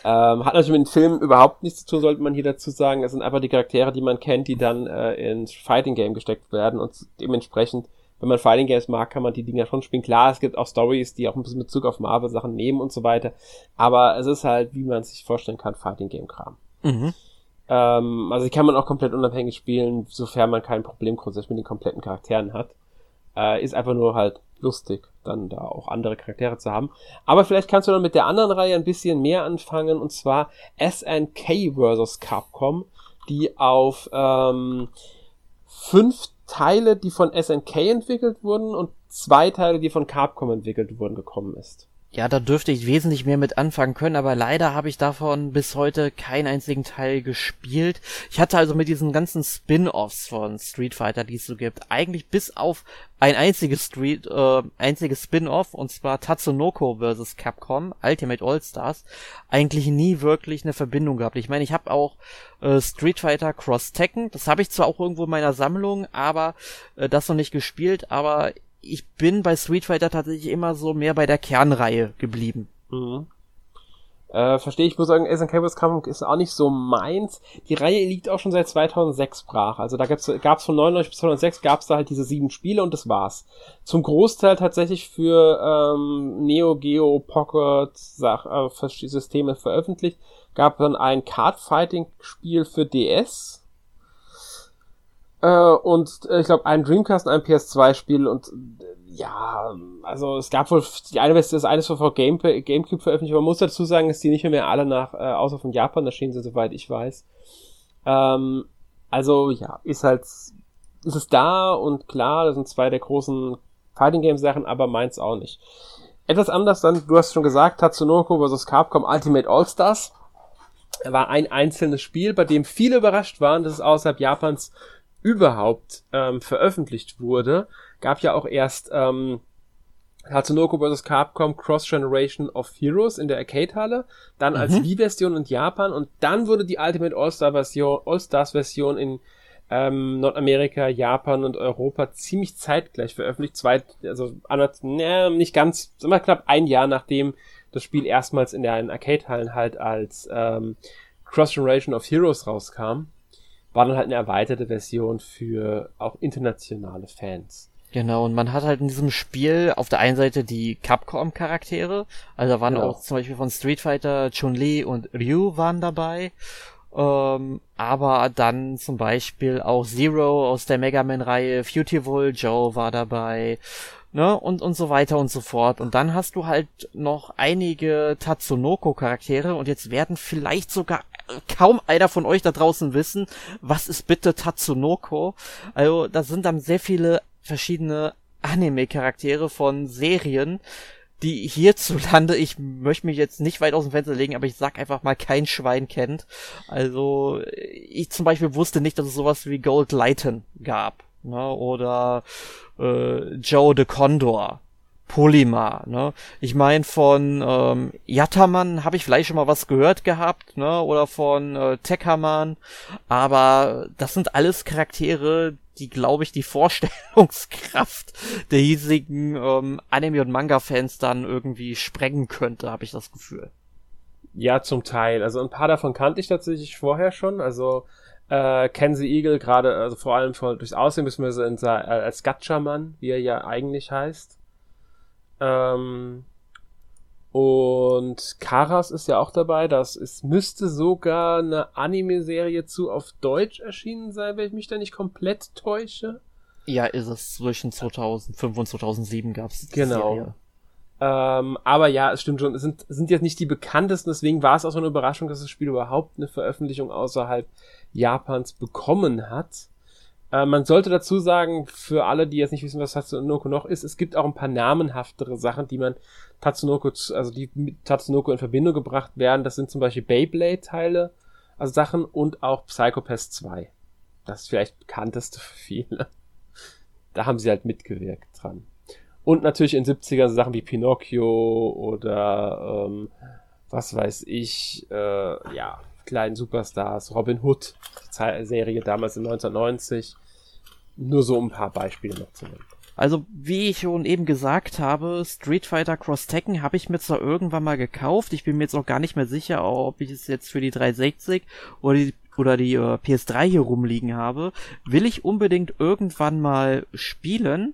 Ähm, hat natürlich mit dem Film überhaupt nichts zu tun, sollte man hier dazu sagen. Es sind einfach die Charaktere, die man kennt, die dann äh, ins Fighting Game gesteckt werden und dementsprechend, wenn man Fighting Games mag, kann man die Dinger schon spielen. Klar, es gibt auch Stories, die auch ein bisschen Bezug auf Marvel Sachen nehmen und so weiter. Aber es ist halt, wie man sich vorstellen kann, Fighting Game Kram. Mhm. Ähm, also die kann man auch komplett unabhängig spielen, sofern man kein Problem grundsätzlich mit den kompletten Charakteren hat. Äh, ist einfach nur halt lustig, dann da auch andere Charaktere zu haben. Aber vielleicht kannst du dann mit der anderen Reihe ein bisschen mehr anfangen, und zwar SNK vs. Capcom, die auf ähm, fünf Teile, die von SNK entwickelt wurden und zwei Teile, die von Capcom entwickelt wurden, gekommen ist. Ja, da dürfte ich wesentlich mehr mit anfangen können, aber leider habe ich davon bis heute keinen einzigen Teil gespielt. Ich hatte also mit diesen ganzen Spin-offs von Street Fighter, die es so gibt, eigentlich bis auf ein einziges Street, äh, einziges Spin-off, und zwar Tatsunoko vs. Capcom, Ultimate All-Stars, eigentlich nie wirklich eine Verbindung gehabt. Ich meine, ich habe auch äh, Street Fighter Cross Tekken, das habe ich zwar auch irgendwo in meiner Sammlung, aber äh, das noch nicht gespielt, aber ich bin bei Street Fighter tatsächlich immer so mehr bei der Kernreihe geblieben. Mhm. Äh, verstehe ich, muss sagen, SNK vs. Capcom ist auch nicht so meins. Die Reihe liegt auch schon seit 2006 brach. Also da gab's, gab's von 99 bis 2006 gab's da halt diese sieben Spiele und das war's. Zum Großteil tatsächlich für ähm, Neo Geo Pocket Sach äh, Systeme veröffentlicht. Gab dann ein Card Fighting Spiel für DS äh, und äh, ich glaube ein Dreamcast und ein PS2-Spiel und äh, ja, also es gab wohl die eine Beste ist eines vor Game, Gamecube veröffentlicht, man muss dazu sagen, dass die nicht mehr alle nach, äh, außer von Japan erschienen sind, soweit ich weiß. Ähm, also ja, ist halt, ist es da und klar, das sind zwei der großen Fighting Game Sachen, aber meins auch nicht. etwas anders dann, du hast schon gesagt, Tatsunoko vs. Capcom Ultimate All-Stars war ein einzelnes Spiel, bei dem viele überrascht waren, dass es außerhalb Japans überhaupt ähm, veröffentlicht wurde. Gab ja auch erst ähm, Tatsunoko vs. Capcom Cross Generation of Heroes in der Arcade-Halle, dann als mhm. Wii-Version in Japan und dann wurde die Ultimate All-Star-Version, All-Stars-Version in ähm, Nordamerika, Japan und Europa ziemlich zeitgleich veröffentlicht. Zwei, also ne, nicht ganz, immer knapp ein Jahr nachdem das Spiel erstmals in den Arcade-Hallen halt als ähm, Cross Generation of Heroes rauskam, war dann halt eine erweiterte Version für auch internationale Fans. Genau, und man hat halt in diesem Spiel auf der einen Seite die Capcom-Charaktere, also da waren genau. auch zum Beispiel von Street Fighter Chun-Li und Ryu waren dabei, ähm, aber dann zum Beispiel auch Zero aus der Mega Man-Reihe, Beautiful Joe war dabei, ne, und, und so weiter und so fort. Und dann hast du halt noch einige Tatsunoko-Charaktere und jetzt werden vielleicht sogar kaum einer von euch da draußen wissen, was ist bitte Tatsunoko? Also, da sind dann sehr viele verschiedene Anime-Charaktere von Serien, die hierzulande, ich möchte mich jetzt nicht weit aus dem Fenster legen, aber ich sag einfach mal, kein Schwein kennt. Also, ich zum Beispiel wusste nicht, dass es sowas wie Gold Lighten gab. Ne? Oder äh, Joe the Condor. Polymar, ne? Ich meine, von ähm, Yataman habe ich vielleicht schon mal was gehört gehabt, ne? Oder von äh, Tekkerman. Aber das sind alles Charaktere, die, glaube ich, die [LAUGHS] Vorstellungskraft der hiesigen ähm, Anime- und Manga-Fans dann irgendwie sprengen könnte, habe ich das Gefühl. Ja, zum Teil. Also ein paar davon kannte ich tatsächlich vorher schon. Also äh, Kenzie Eagle gerade, also vor allem vor, durchs Aussehen, beziehungsweise äh, als Gatchaman, wie er ja eigentlich heißt. Ähm, und Karas ist ja auch dabei. Das ist, müsste sogar eine Anime-Serie zu auf Deutsch erschienen sein, wenn ich mich da nicht komplett täusche. Ja, ist es. Zwischen 2005 und 2007 gab es die genau. Serie. Ähm, aber ja, es stimmt schon. Es sind, sind jetzt nicht die bekanntesten, deswegen war es auch so eine Überraschung, dass das Spiel überhaupt eine Veröffentlichung außerhalb Japans bekommen hat. Äh, man sollte dazu sagen, für alle, die jetzt nicht wissen, was Tatsunoko noch ist, es gibt auch ein paar namenhaftere Sachen, die man Tatsunoko, also die mit Tatsunoko in Verbindung gebracht werden. Das sind zum Beispiel Beyblade-Teile, also Sachen und auch Psychopath 2. Das ist vielleicht bekannteste für viele. Da haben sie halt mitgewirkt dran. Und natürlich in 70er Sachen wie Pinocchio oder ähm, was weiß ich, äh, ja, kleinen Superstars, Robin Hood, die Serie damals in 1990. Nur so ein paar Beispiele noch zu nennen. Also, wie ich schon eben gesagt habe, Street Fighter Cross Tekken habe ich mir zwar irgendwann mal gekauft. Ich bin mir jetzt auch gar nicht mehr sicher, ob ich es jetzt für die 360 oder die, oder die äh, PS3 hier rumliegen habe. Will ich unbedingt irgendwann mal spielen.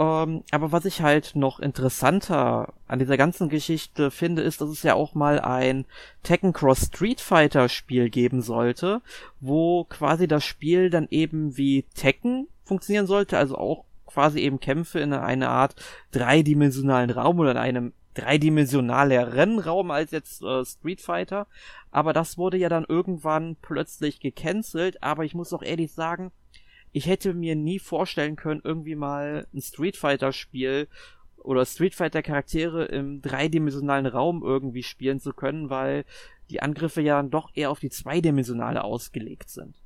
Ähm, aber was ich halt noch interessanter an dieser ganzen Geschichte finde, ist, dass es ja auch mal ein Tekken Cross Street Fighter Spiel geben sollte, wo quasi das Spiel dann eben wie Tekken funktionieren sollte, also auch quasi eben Kämpfe in einer Art dreidimensionalen Raum oder in einem dreidimensionaleren Raum als jetzt äh, Street Fighter. Aber das wurde ja dann irgendwann plötzlich gecancelt. Aber ich muss auch ehrlich sagen, ich hätte mir nie vorstellen können, irgendwie mal ein Street Fighter Spiel oder Street Fighter Charaktere im dreidimensionalen Raum irgendwie spielen zu können, weil die Angriffe ja dann doch eher auf die zweidimensionale ausgelegt sind.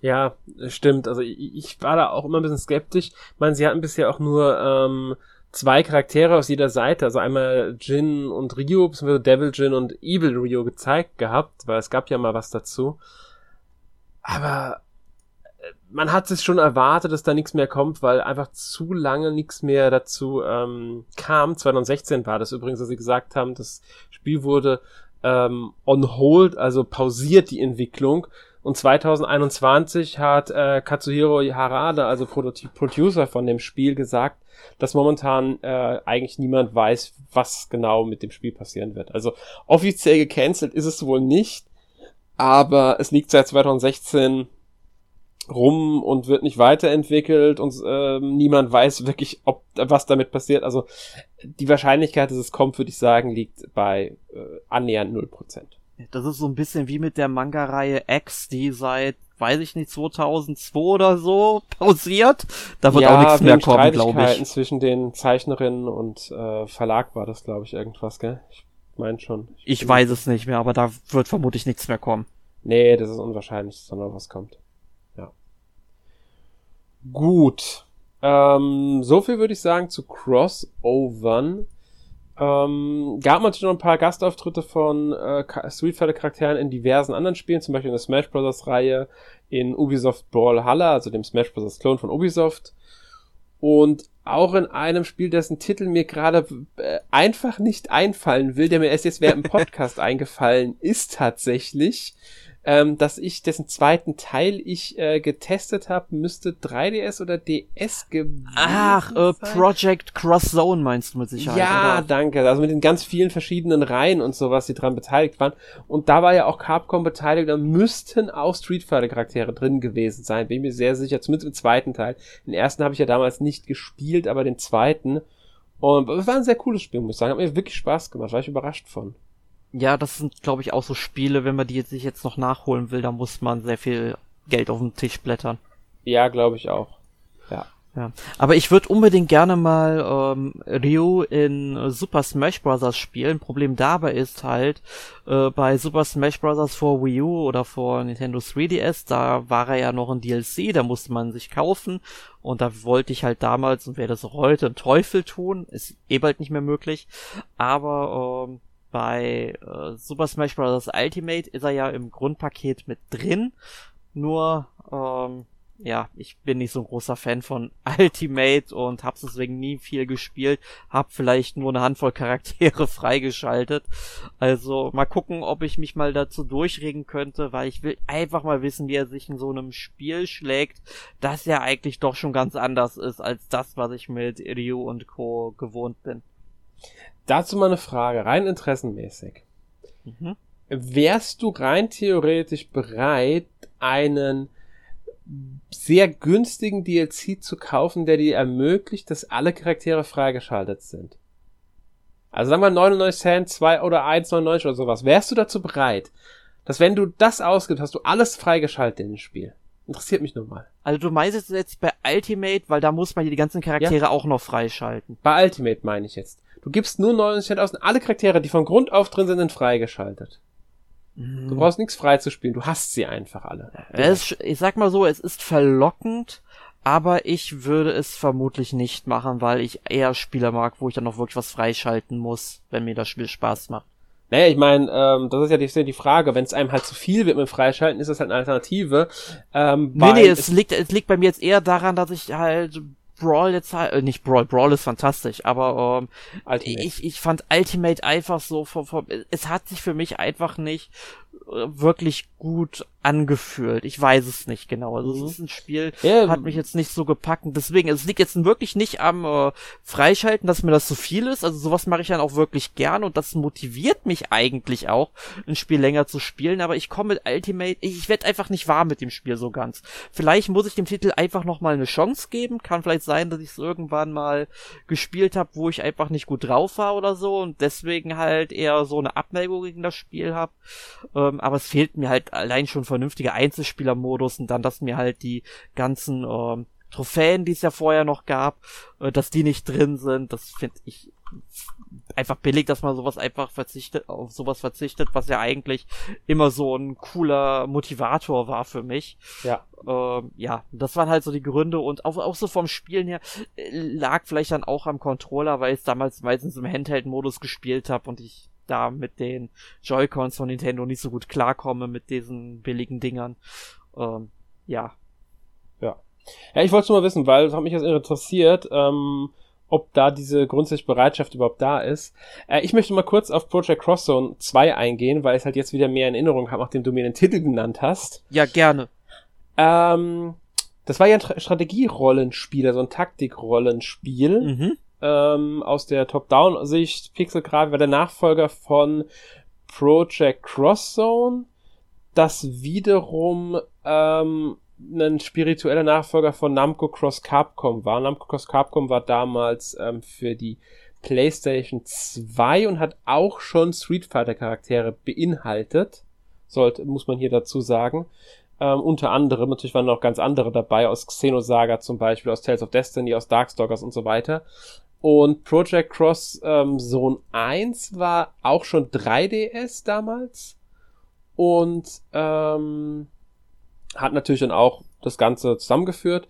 Ja, stimmt. Also ich, ich war da auch immer ein bisschen skeptisch. Ich meine, sie hatten bisher auch nur ähm, zwei Charaktere aus jeder Seite, also einmal Jin und Ryu, beziehungsweise Devil Jin und Evil Ryu gezeigt gehabt, weil es gab ja mal was dazu. Aber man hat es schon erwartet, dass da nichts mehr kommt, weil einfach zu lange nichts mehr dazu ähm, kam. 2016 war das übrigens, dass sie gesagt haben, das Spiel wurde ähm, on hold, also pausiert die Entwicklung. Und 2021 hat äh, Katsuhiro Harada, also Producer von dem Spiel, gesagt, dass momentan äh, eigentlich niemand weiß, was genau mit dem Spiel passieren wird. Also offiziell gecancelt ist es wohl nicht, aber es liegt seit 2016 rum und wird nicht weiterentwickelt und ähm, niemand weiß wirklich, ob was damit passiert. Also die Wahrscheinlichkeit, dass es kommt, würde ich sagen, liegt bei äh, annähernd 0%. Das ist so ein bisschen wie mit der Manga-Reihe X, die seit weiß ich nicht, 2002 oder so [LAUGHS] pausiert. Da wird ja, auch nichts mehr kommen, glaube ich. zwischen den Zeichnerinnen und äh, Verlag war das, glaube ich, irgendwas, gell? Ich meine schon. Ich, ich weiß es nicht mehr, aber da wird vermutlich nichts mehr kommen. Nee, das ist unwahrscheinlich, sondern was kommt. Gut. Ähm, so viel würde ich sagen zu Crossovern. Ähm, gab natürlich noch ein paar Gastauftritte von äh, Street Fighter Charakteren in diversen anderen Spielen, zum Beispiel in der Smash Bros. Reihe, in Ubisoft Brawlhalla, also dem Smash Bros. Klon von Ubisoft. Und auch in einem Spiel, dessen Titel mir gerade äh, einfach nicht einfallen will, der mir erst jetzt während dem Podcast [LAUGHS] eingefallen ist tatsächlich ähm, dass ich dessen zweiten Teil ich äh, getestet habe, müsste 3DS oder DS gewesen Ach, äh, Project Cross Zone meinst du mit Sicherheit. Ja, oder? danke. Also mit den ganz vielen verschiedenen Reihen und sowas, die dran beteiligt waren. Und da war ja auch Capcom beteiligt, da müssten auch Street Fighter Charaktere drin gewesen sein. Bin ich mir sehr sicher, zumindest im zweiten Teil. Den ersten habe ich ja damals nicht gespielt, aber den zweiten. Und es war ein sehr cooles Spiel, muss ich sagen. Hat mir wirklich Spaß gemacht, war ich überrascht von. Ja, das sind, glaube ich, auch so Spiele, wenn man die jetzt sich jetzt noch nachholen will, da muss man sehr viel Geld auf den Tisch blättern. Ja, glaube ich auch. Ja. Ja. Aber ich würde unbedingt gerne mal ähm, Ryu in Super Smash Bros. spielen. Problem dabei ist halt, äh, bei Super Smash Bros. vor Wii U oder vor Nintendo 3DS, da war er ja noch ein DLC, da musste man sich kaufen. Und da wollte ich halt damals, und werde das auch heute, einen Teufel tun. Ist eh bald nicht mehr möglich. Aber ähm, bei äh, Super Smash Bros. Ultimate ist er ja im Grundpaket mit drin. Nur, ähm, ja, ich bin nicht so ein großer Fan von [LAUGHS] Ultimate und hab's deswegen nie viel gespielt. Hab vielleicht nur eine Handvoll Charaktere [LAUGHS] freigeschaltet. Also mal gucken, ob ich mich mal dazu durchregen könnte, weil ich will einfach mal wissen, wie er sich in so einem Spiel schlägt, das ja eigentlich doch schon ganz anders ist als das, was ich mit Ryu und Co. gewohnt bin. Dazu mal eine Frage, rein interessenmäßig. Mhm. Wärst du rein theoretisch bereit, einen sehr günstigen DLC zu kaufen, der dir ermöglicht, dass alle Charaktere freigeschaltet sind? Also sagen wir 99 Cent, 2 oder 1,99 oder sowas. Wärst du dazu bereit, dass wenn du das ausgibst, hast du alles freigeschaltet in dem Spiel? Interessiert mich nur mal. Also du meinst jetzt bei Ultimate, weil da muss man die ganzen Charaktere ja? auch noch freischalten. Bei Ultimate meine ich jetzt. Du gibst nur 99 Cent aus und alle Charaktere, die von Grund auf drin sind, sind freigeschaltet. Mhm. Du brauchst nichts frei zu spielen, du hast sie einfach alle. Es, ich sag mal so, es ist verlockend, aber ich würde es vermutlich nicht machen, weil ich eher Spieler mag, wo ich dann noch wirklich was freischalten muss, wenn mir das Spiel Spaß macht. Naja, ich meine, ähm, das ist ja die, die Frage, wenn es einem halt zu viel wird mit Freischalten, ist das halt eine Alternative. Ähm, nee, nee, es liegt, es liegt bei mir jetzt eher daran, dass ich halt Brawl jetzt halt, äh, nicht Brawl, Brawl ist fantastisch, aber ähm, ich, ich fand Ultimate einfach so, vom, vom, es hat sich für mich einfach nicht wirklich gut angefühlt. Ich weiß es nicht genau. Also mhm. es ist ein Spiel, ja, hat mich jetzt nicht so gepackt. Und deswegen, es liegt jetzt wirklich nicht am äh, Freischalten, dass mir das zu viel ist. Also sowas mache ich dann auch wirklich gern und das motiviert mich eigentlich auch, ein Spiel länger zu spielen. Aber ich komme mit Ultimate, ich, ich werde einfach nicht warm mit dem Spiel so ganz. Vielleicht muss ich dem Titel einfach noch mal eine Chance geben. Kann vielleicht sein, dass ich es irgendwann mal gespielt habe, wo ich einfach nicht gut drauf war oder so und deswegen halt eher so eine Abneigung gegen das Spiel habe. Ähm, aber es fehlt mir halt allein schon vernünftiger Einzelspielermodus und dann, dass mir halt die ganzen ähm, Trophäen, die es ja vorher noch gab, äh, dass die nicht drin sind, das finde ich einfach billig, dass man sowas einfach verzichtet, auf sowas verzichtet, was ja eigentlich immer so ein cooler Motivator war für mich. Ja. Ähm, ja, das waren halt so die Gründe und auch, auch so vom Spielen her äh, lag vielleicht dann auch am Controller, weil ich es damals meistens im Handheld-Modus gespielt habe und ich da mit den Joy-Cons von Nintendo nicht so gut klarkomme mit diesen billigen Dingern. Ähm, ja. Ja. Ja, ich wollte nur mal wissen, weil es hat mich jetzt interessiert, ähm, ob da diese grundsätzliche Bereitschaft überhaupt da ist. Äh, ich möchte mal kurz auf Project Cross Zone 2 eingehen, weil ich es halt jetzt wieder mehr in Erinnerung habe, nachdem du mir den Titel genannt hast. Ja, gerne. Ähm, das war ja ein Strategierollenspiel, also ein Taktikrollenspiel. Mhm ähm, aus der Top-Down-Sicht Pixel-Grafik war der Nachfolger von Project Cross Zone, das wiederum ähm, ein spiritueller Nachfolger von Namco Cross Capcom war. Namco Cross Capcom war damals ähm, für die PlayStation 2 und hat auch schon Street Fighter Charaktere beinhaltet. Sollte, muss man hier dazu sagen. Ähm, unter anderem, natürlich waren noch ganz andere dabei, aus Xenosaga zum Beispiel, aus Tales of Destiny, aus Darkstalkers und so weiter. Und Project Cross ähm, Zone 1 war auch schon 3DS damals und ähm, hat natürlich dann auch das Ganze zusammengeführt.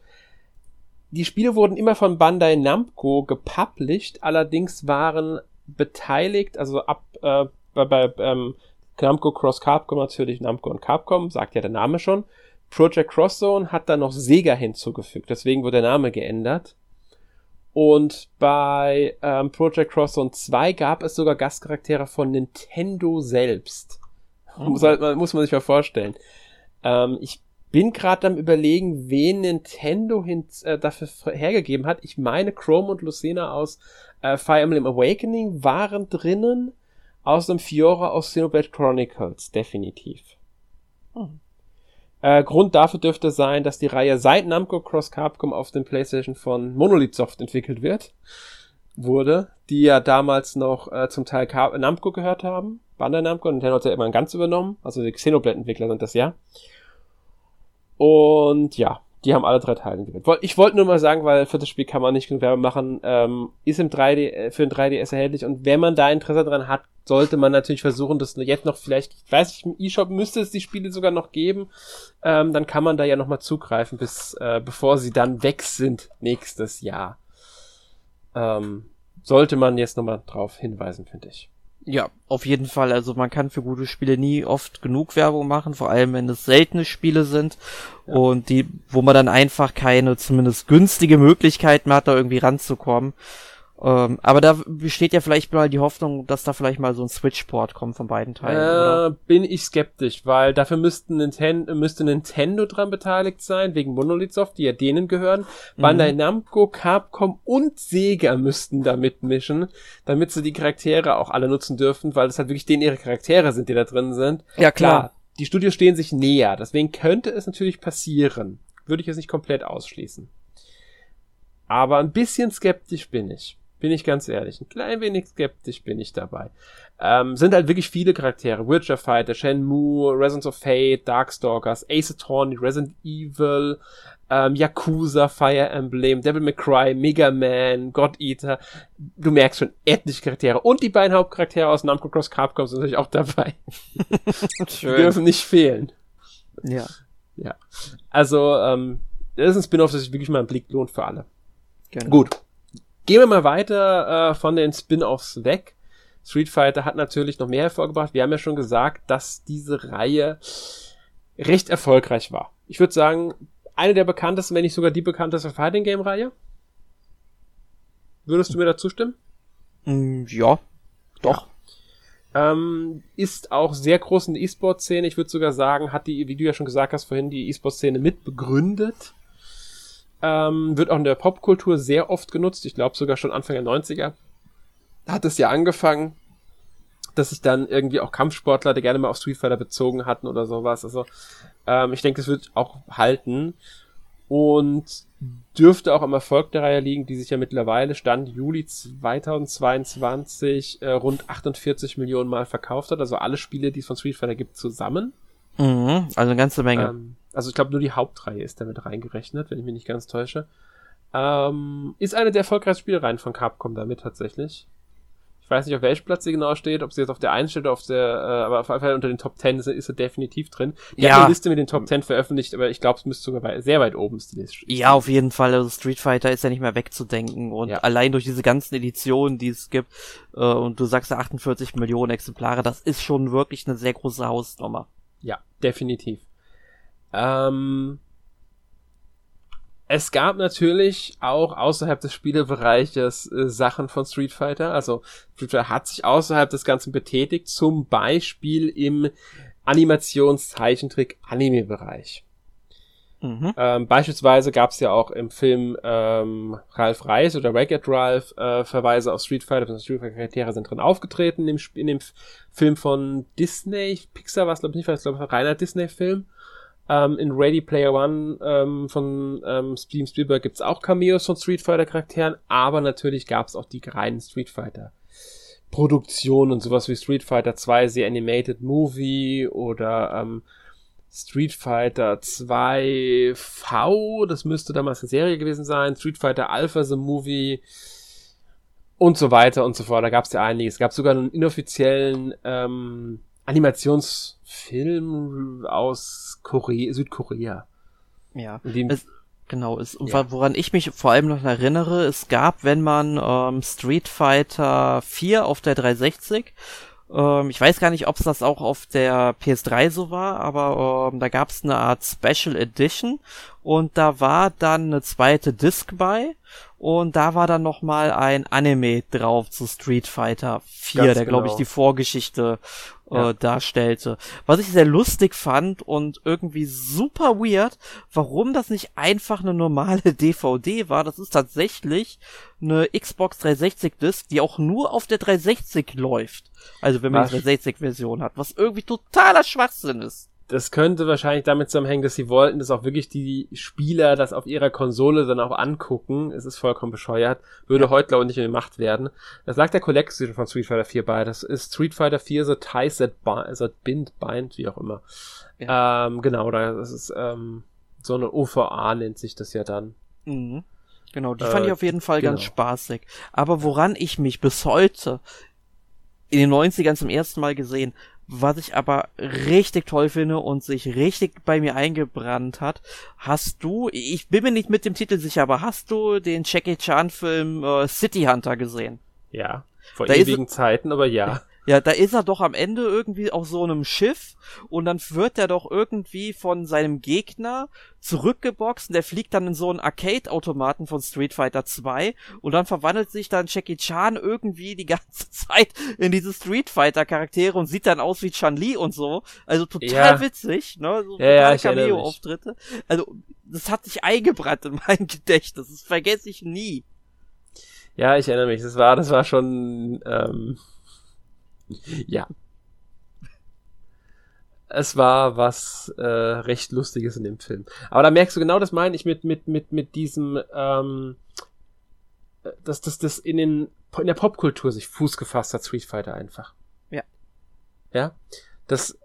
Die Spiele wurden immer von Bandai Namco gepublished, allerdings waren beteiligt, also ab äh, bei, bei ähm, Namco Cross Capcom natürlich Namco und Capcom, sagt ja der Name schon. Project Cross Zone hat dann noch Sega hinzugefügt, deswegen wurde der Name geändert. Und bei ähm, Project Cross Zone 2 gab es sogar Gastcharaktere von Nintendo selbst. Mhm. Muss, halt, muss man sich mal vorstellen. Ähm, ich bin gerade am überlegen, wen Nintendo hin, äh, dafür hergegeben hat. Ich meine, Chrome und Lucina aus äh, Fire Emblem Awakening waren drinnen. Außerdem Fiora aus Xenoblade Chronicles, definitiv. Mhm. Äh, Grund dafür dürfte sein, dass die Reihe seit Namco Cross Capcom auf dem PlayStation von Monolith Soft entwickelt wird, wurde, die ja damals noch äh, zum Teil Car Namco gehört haben, Bandai Namco, Nintendo hat ja immer ganz übernommen, also die Xenoblade-Entwickler sind das ja. Und ja, die haben alle drei Teile gewählt. Ich wollte nur mal sagen, weil für das Spiel kann man nicht genug Werbung machen, ähm, ist im 3D, äh, für ein 3DS erhältlich und wenn man da Interesse dran hat, sollte man natürlich versuchen, das jetzt noch vielleicht, ich weiß ich, im eShop müsste es die Spiele sogar noch geben, ähm, dann kann man da ja nochmal zugreifen, bis, äh, bevor sie dann weg sind nächstes Jahr. Ähm, sollte man jetzt nochmal drauf hinweisen, finde ich. Ja, auf jeden Fall. Also man kann für gute Spiele nie oft genug Werbung machen, vor allem wenn es seltene Spiele sind ja. und die, wo man dann einfach keine zumindest günstige Möglichkeit mehr hat, da irgendwie ranzukommen. Ähm, aber da besteht ja vielleicht mal die Hoffnung, dass da vielleicht mal so ein Switch-Port kommt von beiden Teilen. Äh, oder? Bin ich skeptisch, weil dafür müssten Ninten müsste Nintendo dran beteiligt sein, wegen Monolith Soft, die ja denen gehören. Mhm. Bandai Namco, Capcom und Sega müssten da mitmischen, damit sie die Charaktere auch alle nutzen dürfen, weil das halt wirklich denen ihre Charaktere sind, die da drin sind. Ja, klar. klar die Studios stehen sich näher, deswegen könnte es natürlich passieren. Würde ich jetzt nicht komplett ausschließen. Aber ein bisschen skeptisch bin ich. Bin ich ganz ehrlich. Ein klein wenig skeptisch bin ich dabei. Ähm, sind halt wirklich viele Charaktere. Witcher Fighter, Shenmue, Residence of Fate, Darkstalkers, Ace Attorney, Resident Evil, ähm, Yakuza, Fire Emblem, Devil May Cry, Mega Man, God Eater. Du merkst schon etliche Charaktere. Und die beiden Hauptcharaktere aus Namco Cross Capcom sind natürlich auch dabei. [LAUGHS] Die dürfen nicht fehlen. Ja. Ja. Also, ähm, das ist ein Spin-off, das sich wirklich mal einen Blick lohnt für alle. Gerne. Gut. Gehen wir mal weiter äh, von den Spin-offs weg. Street Fighter hat natürlich noch mehr hervorgebracht. Wir haben ja schon gesagt, dass diese Reihe recht erfolgreich war. Ich würde sagen, eine der bekanntesten, wenn nicht sogar die bekannteste Fighting Game Reihe. Würdest du mir dazu stimmen? Mm, ja, doch. Ja. Ähm, ist auch sehr groß in der E-Sport-Szene. Ich würde sogar sagen, hat die, wie du ja schon gesagt hast vorhin, die E-Sport-Szene mitbegründet. Ähm, wird auch in der Popkultur sehr oft genutzt. Ich glaube sogar schon Anfang der 90er. Hat es ja angefangen, dass sich dann irgendwie auch Kampfsportler, die gerne mal auf Street Fighter bezogen hatten oder sowas. Also ähm, ich denke, es wird auch halten. Und dürfte auch am Erfolg der Reihe liegen, die sich ja mittlerweile Stand Juli 2022 äh, rund 48 Millionen Mal verkauft hat. Also alle Spiele, die es von Street Fighter gibt, zusammen. Mhm, also eine ganze Menge. Ähm, also ich glaube, nur die Hauptreihe ist damit reingerechnet, wenn ich mich nicht ganz täusche. Ähm, ist eine der erfolgreichsten Spielereien von Capcom damit tatsächlich. Ich weiß nicht, auf welchem Platz sie genau steht, ob sie jetzt auf der 1 steht oder auf der, äh, aber auf jeden Fall unter den Top 10 ist, ist sie definitiv drin. Die ja. hat eine Liste mit den Top 10 veröffentlicht, aber ich glaube, es müsste sogar bei, sehr weit oben ist die Liste. Ja, auf jeden Fall. Also Street Fighter ist ja nicht mehr wegzudenken und ja. allein durch diese ganzen Editionen, die es gibt, äh, und du sagst ja 48 Millionen Exemplare, das ist schon wirklich eine sehr große Hausnummer. Ja, definitiv. Ähm, es gab natürlich auch außerhalb des Spielebereiches äh, Sachen von Street Fighter. Also Street Fighter hat sich außerhalb des Ganzen betätigt, zum Beispiel im Animationszeichentrick-Anime-Bereich. Mhm. Ähm, beispielsweise gab es ja auch im Film ähm, Ralph Reis oder Ragged Ralph äh, Verweise auf Street Fighter. Also Street Fighter Charaktere sind drin aufgetreten in dem, in dem Film von Disney. Pixar war es glaube ich nicht, weil es glaube ich ein reiner Disney-Film. Ähm, in Ready Player One ähm, von ähm, Steven Spielberg gibt's auch Cameos von Street Fighter Charakteren, aber natürlich gab's auch die reinen Street Fighter Produktionen, sowas wie Street Fighter 2, The Animated Movie oder ähm, Street Fighter 2 V, das müsste damals eine Serie gewesen sein, Street Fighter Alpha the Movie und so weiter und so fort. Da gab es ja einiges. Es gab sogar einen inoffiziellen ähm, Animationsfilm aus Korea, Südkorea. Ja. Es, genau, ist, ja. woran ich mich vor allem noch erinnere, es gab, wenn man ähm, Street Fighter 4 auf der 360 ähm, ich weiß gar nicht, ob es das auch auf der PS3 so war, aber ähm, da gab es eine Art Special Edition und da war dann eine zweite Disc bei und da war dann noch mal ein Anime drauf zu Street Fighter 4, Ganz der glaube ich genau. die Vorgeschichte äh, ja. darstellte. Was ich sehr lustig fand und irgendwie super weird, warum das nicht einfach eine normale [LAUGHS] DVD war. Das ist tatsächlich eine Xbox 360 Disc, die auch nur auf der 360 läuft. Also wenn man was? die 360 Version hat, was irgendwie totaler Schwachsinn ist das könnte wahrscheinlich damit zusammenhängen, dass sie wollten, dass auch wirklich die Spieler das auf ihrer Konsole dann auch angucken. Es ist vollkommen bescheuert. Würde ja. heute, glaube ich, nicht mehr gemacht werden. Das lag der Collection von Street Fighter 4 bei. Das ist Street Fighter 4 The Ties That, bind, that Bind, Bind, wie auch immer. Ja. Ähm, genau, das ist ähm, so eine OVA nennt sich das ja dann. Mhm. Genau, die fand äh, ich auf jeden Fall genau. ganz spaßig. Aber woran ich mich bis heute in den 90ern zum ersten Mal gesehen was ich aber richtig toll finde und sich richtig bei mir eingebrannt hat, hast du, ich bin mir nicht mit dem Titel sicher, aber hast du den Jackie Chan Film äh, City Hunter gesehen? Ja, vor da ewigen Zeiten, aber ja. [LAUGHS] Ja, da ist er doch am Ende irgendwie auf so einem Schiff und dann wird er doch irgendwie von seinem Gegner zurückgeboxt und der fliegt dann in so einen Arcade-Automaten von Street Fighter 2 und dann verwandelt sich dann Jackie Chan irgendwie die ganze [LAUGHS] Zeit in diese Street Fighter Charaktere und sieht dann aus wie Chan Li und so. Also total ja. witzig, ne? So ja, ja, Cameo-Auftritte. Also, das hat sich eingebrannt in mein [LAUGHS] Gedächtnis. Das vergesse ich nie. Ja, ich erinnere mich. Das war, das war schon, ähm [LAUGHS] ja. Es war was äh, recht Lustiges in dem Film. Aber da merkst du genau, das meine ich mit, mit, mit, mit diesem, ähm, dass das, das in, den, in der Popkultur sich Fuß gefasst hat, Street Fighter einfach. Ja. Ja. Das,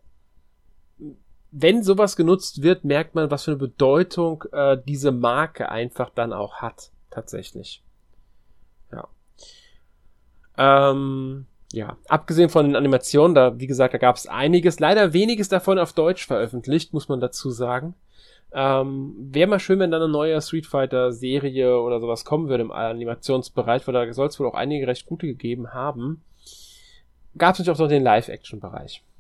wenn sowas genutzt wird, merkt man, was für eine Bedeutung äh, diese Marke einfach dann auch hat. Tatsächlich. Ja. Ähm, ja, abgesehen von den Animationen, da, wie gesagt, da gab es einiges, leider weniges davon auf Deutsch veröffentlicht, muss man dazu sagen. Ähm, Wäre mal schön, wenn da eine neue Street Fighter Serie oder sowas kommen würde im Animationsbereich, weil da soll es wohl auch einige recht gute gegeben haben. Gab es natürlich auch noch den Live-Action-Bereich. [LAUGHS]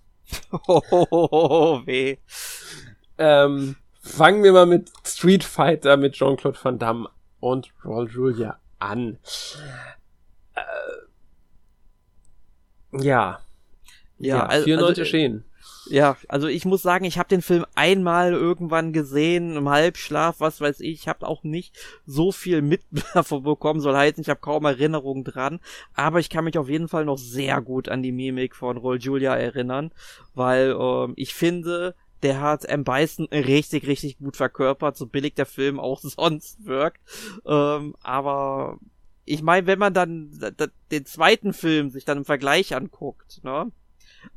Oh, weh. Ähm, fangen wir mal mit Street Fighter mit Jean-Claude Van Damme und Raul Julia an. Äh, ja. Ja, ja also, 94 erschienen. Ja, also ich muss sagen, ich habe den Film einmal irgendwann gesehen, im Halbschlaf, was weiß ich. Ich habe auch nicht so viel mit [LAUGHS] davon bekommen, soll heißen, ich habe kaum Erinnerungen dran. Aber ich kann mich auf jeden Fall noch sehr gut an die Mimik von Roll Julia erinnern, weil ähm, ich finde, der hat M. Bison richtig, richtig gut verkörpert, so billig der Film auch [LAUGHS] sonst wirkt. Ähm, aber ich meine, wenn man dann den zweiten Film sich dann im Vergleich anguckt, ne?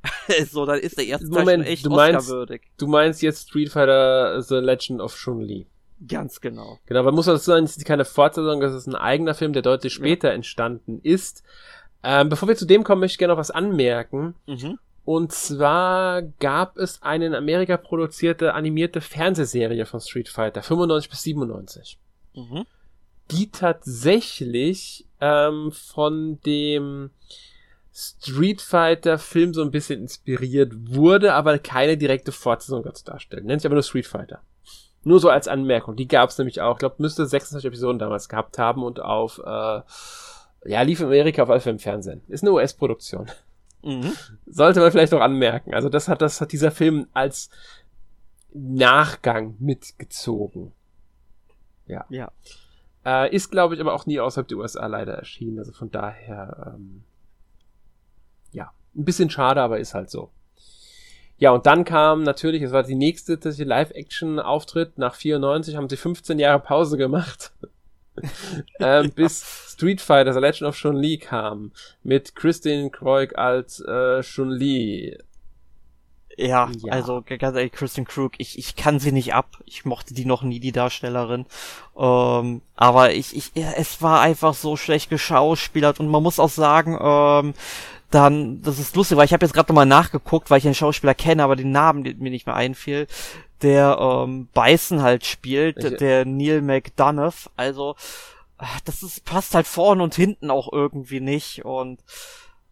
[LAUGHS] so, dann ist der erste Moment, echt du meinst, Du meinst jetzt Street Fighter The Legend of Chun-Li. Ganz genau. Genau, weil muss man dazu sagen, es ist keine Fortsetzung, das ist ein eigener Film, der deutlich später ja. entstanden ist. Ähm, bevor wir zu dem kommen, möchte ich gerne noch was anmerken. Mhm. Und zwar gab es eine in Amerika produzierte animierte Fernsehserie von Street Fighter, 95 bis 97. Mhm die tatsächlich ähm, von dem Street Fighter Film so ein bisschen inspiriert wurde, aber keine direkte Fortsetzung dazu darstellt. Nennt sich aber nur Street Fighter. Nur so als Anmerkung. Die gab es nämlich auch. Ich glaube, müsste 26 Episoden damals gehabt haben und auf, äh, ja, lief in Amerika auf Fälle im Fernsehen. Ist eine US-Produktion. Mhm. Sollte man vielleicht noch anmerken. Also das hat, das hat dieser Film als Nachgang mitgezogen. Ja. Ja. Äh, ist, glaube ich, aber auch nie außerhalb der USA leider erschienen. Also von daher, ähm, ja, ein bisschen schade, aber ist halt so. Ja, und dann kam natürlich, es war die nächste Live-Action-Auftritt. Nach 94 haben sie 15 Jahre Pause gemacht. [LAUGHS] ähm, bis Street Fighter The Legend of Chun-Li kam. Mit Christine Kroik als äh, Chun-Li. Ja, ja, also ganz ehrlich, Kristen Krug, ich, ich kann sie nicht ab. Ich mochte die noch nie, die Darstellerin. Ähm, aber ich, ich, es war einfach so schlecht geschauspielert und man muss auch sagen, ähm, dann, das ist lustig, weil ich habe jetzt gerade nochmal nachgeguckt, weil ich den Schauspieler kenne, aber den Namen mir nicht mehr einfiel, der ähm, Bison halt spielt, Welche? der Neil McDonough. Also, das ist, passt halt vorne und hinten auch irgendwie nicht und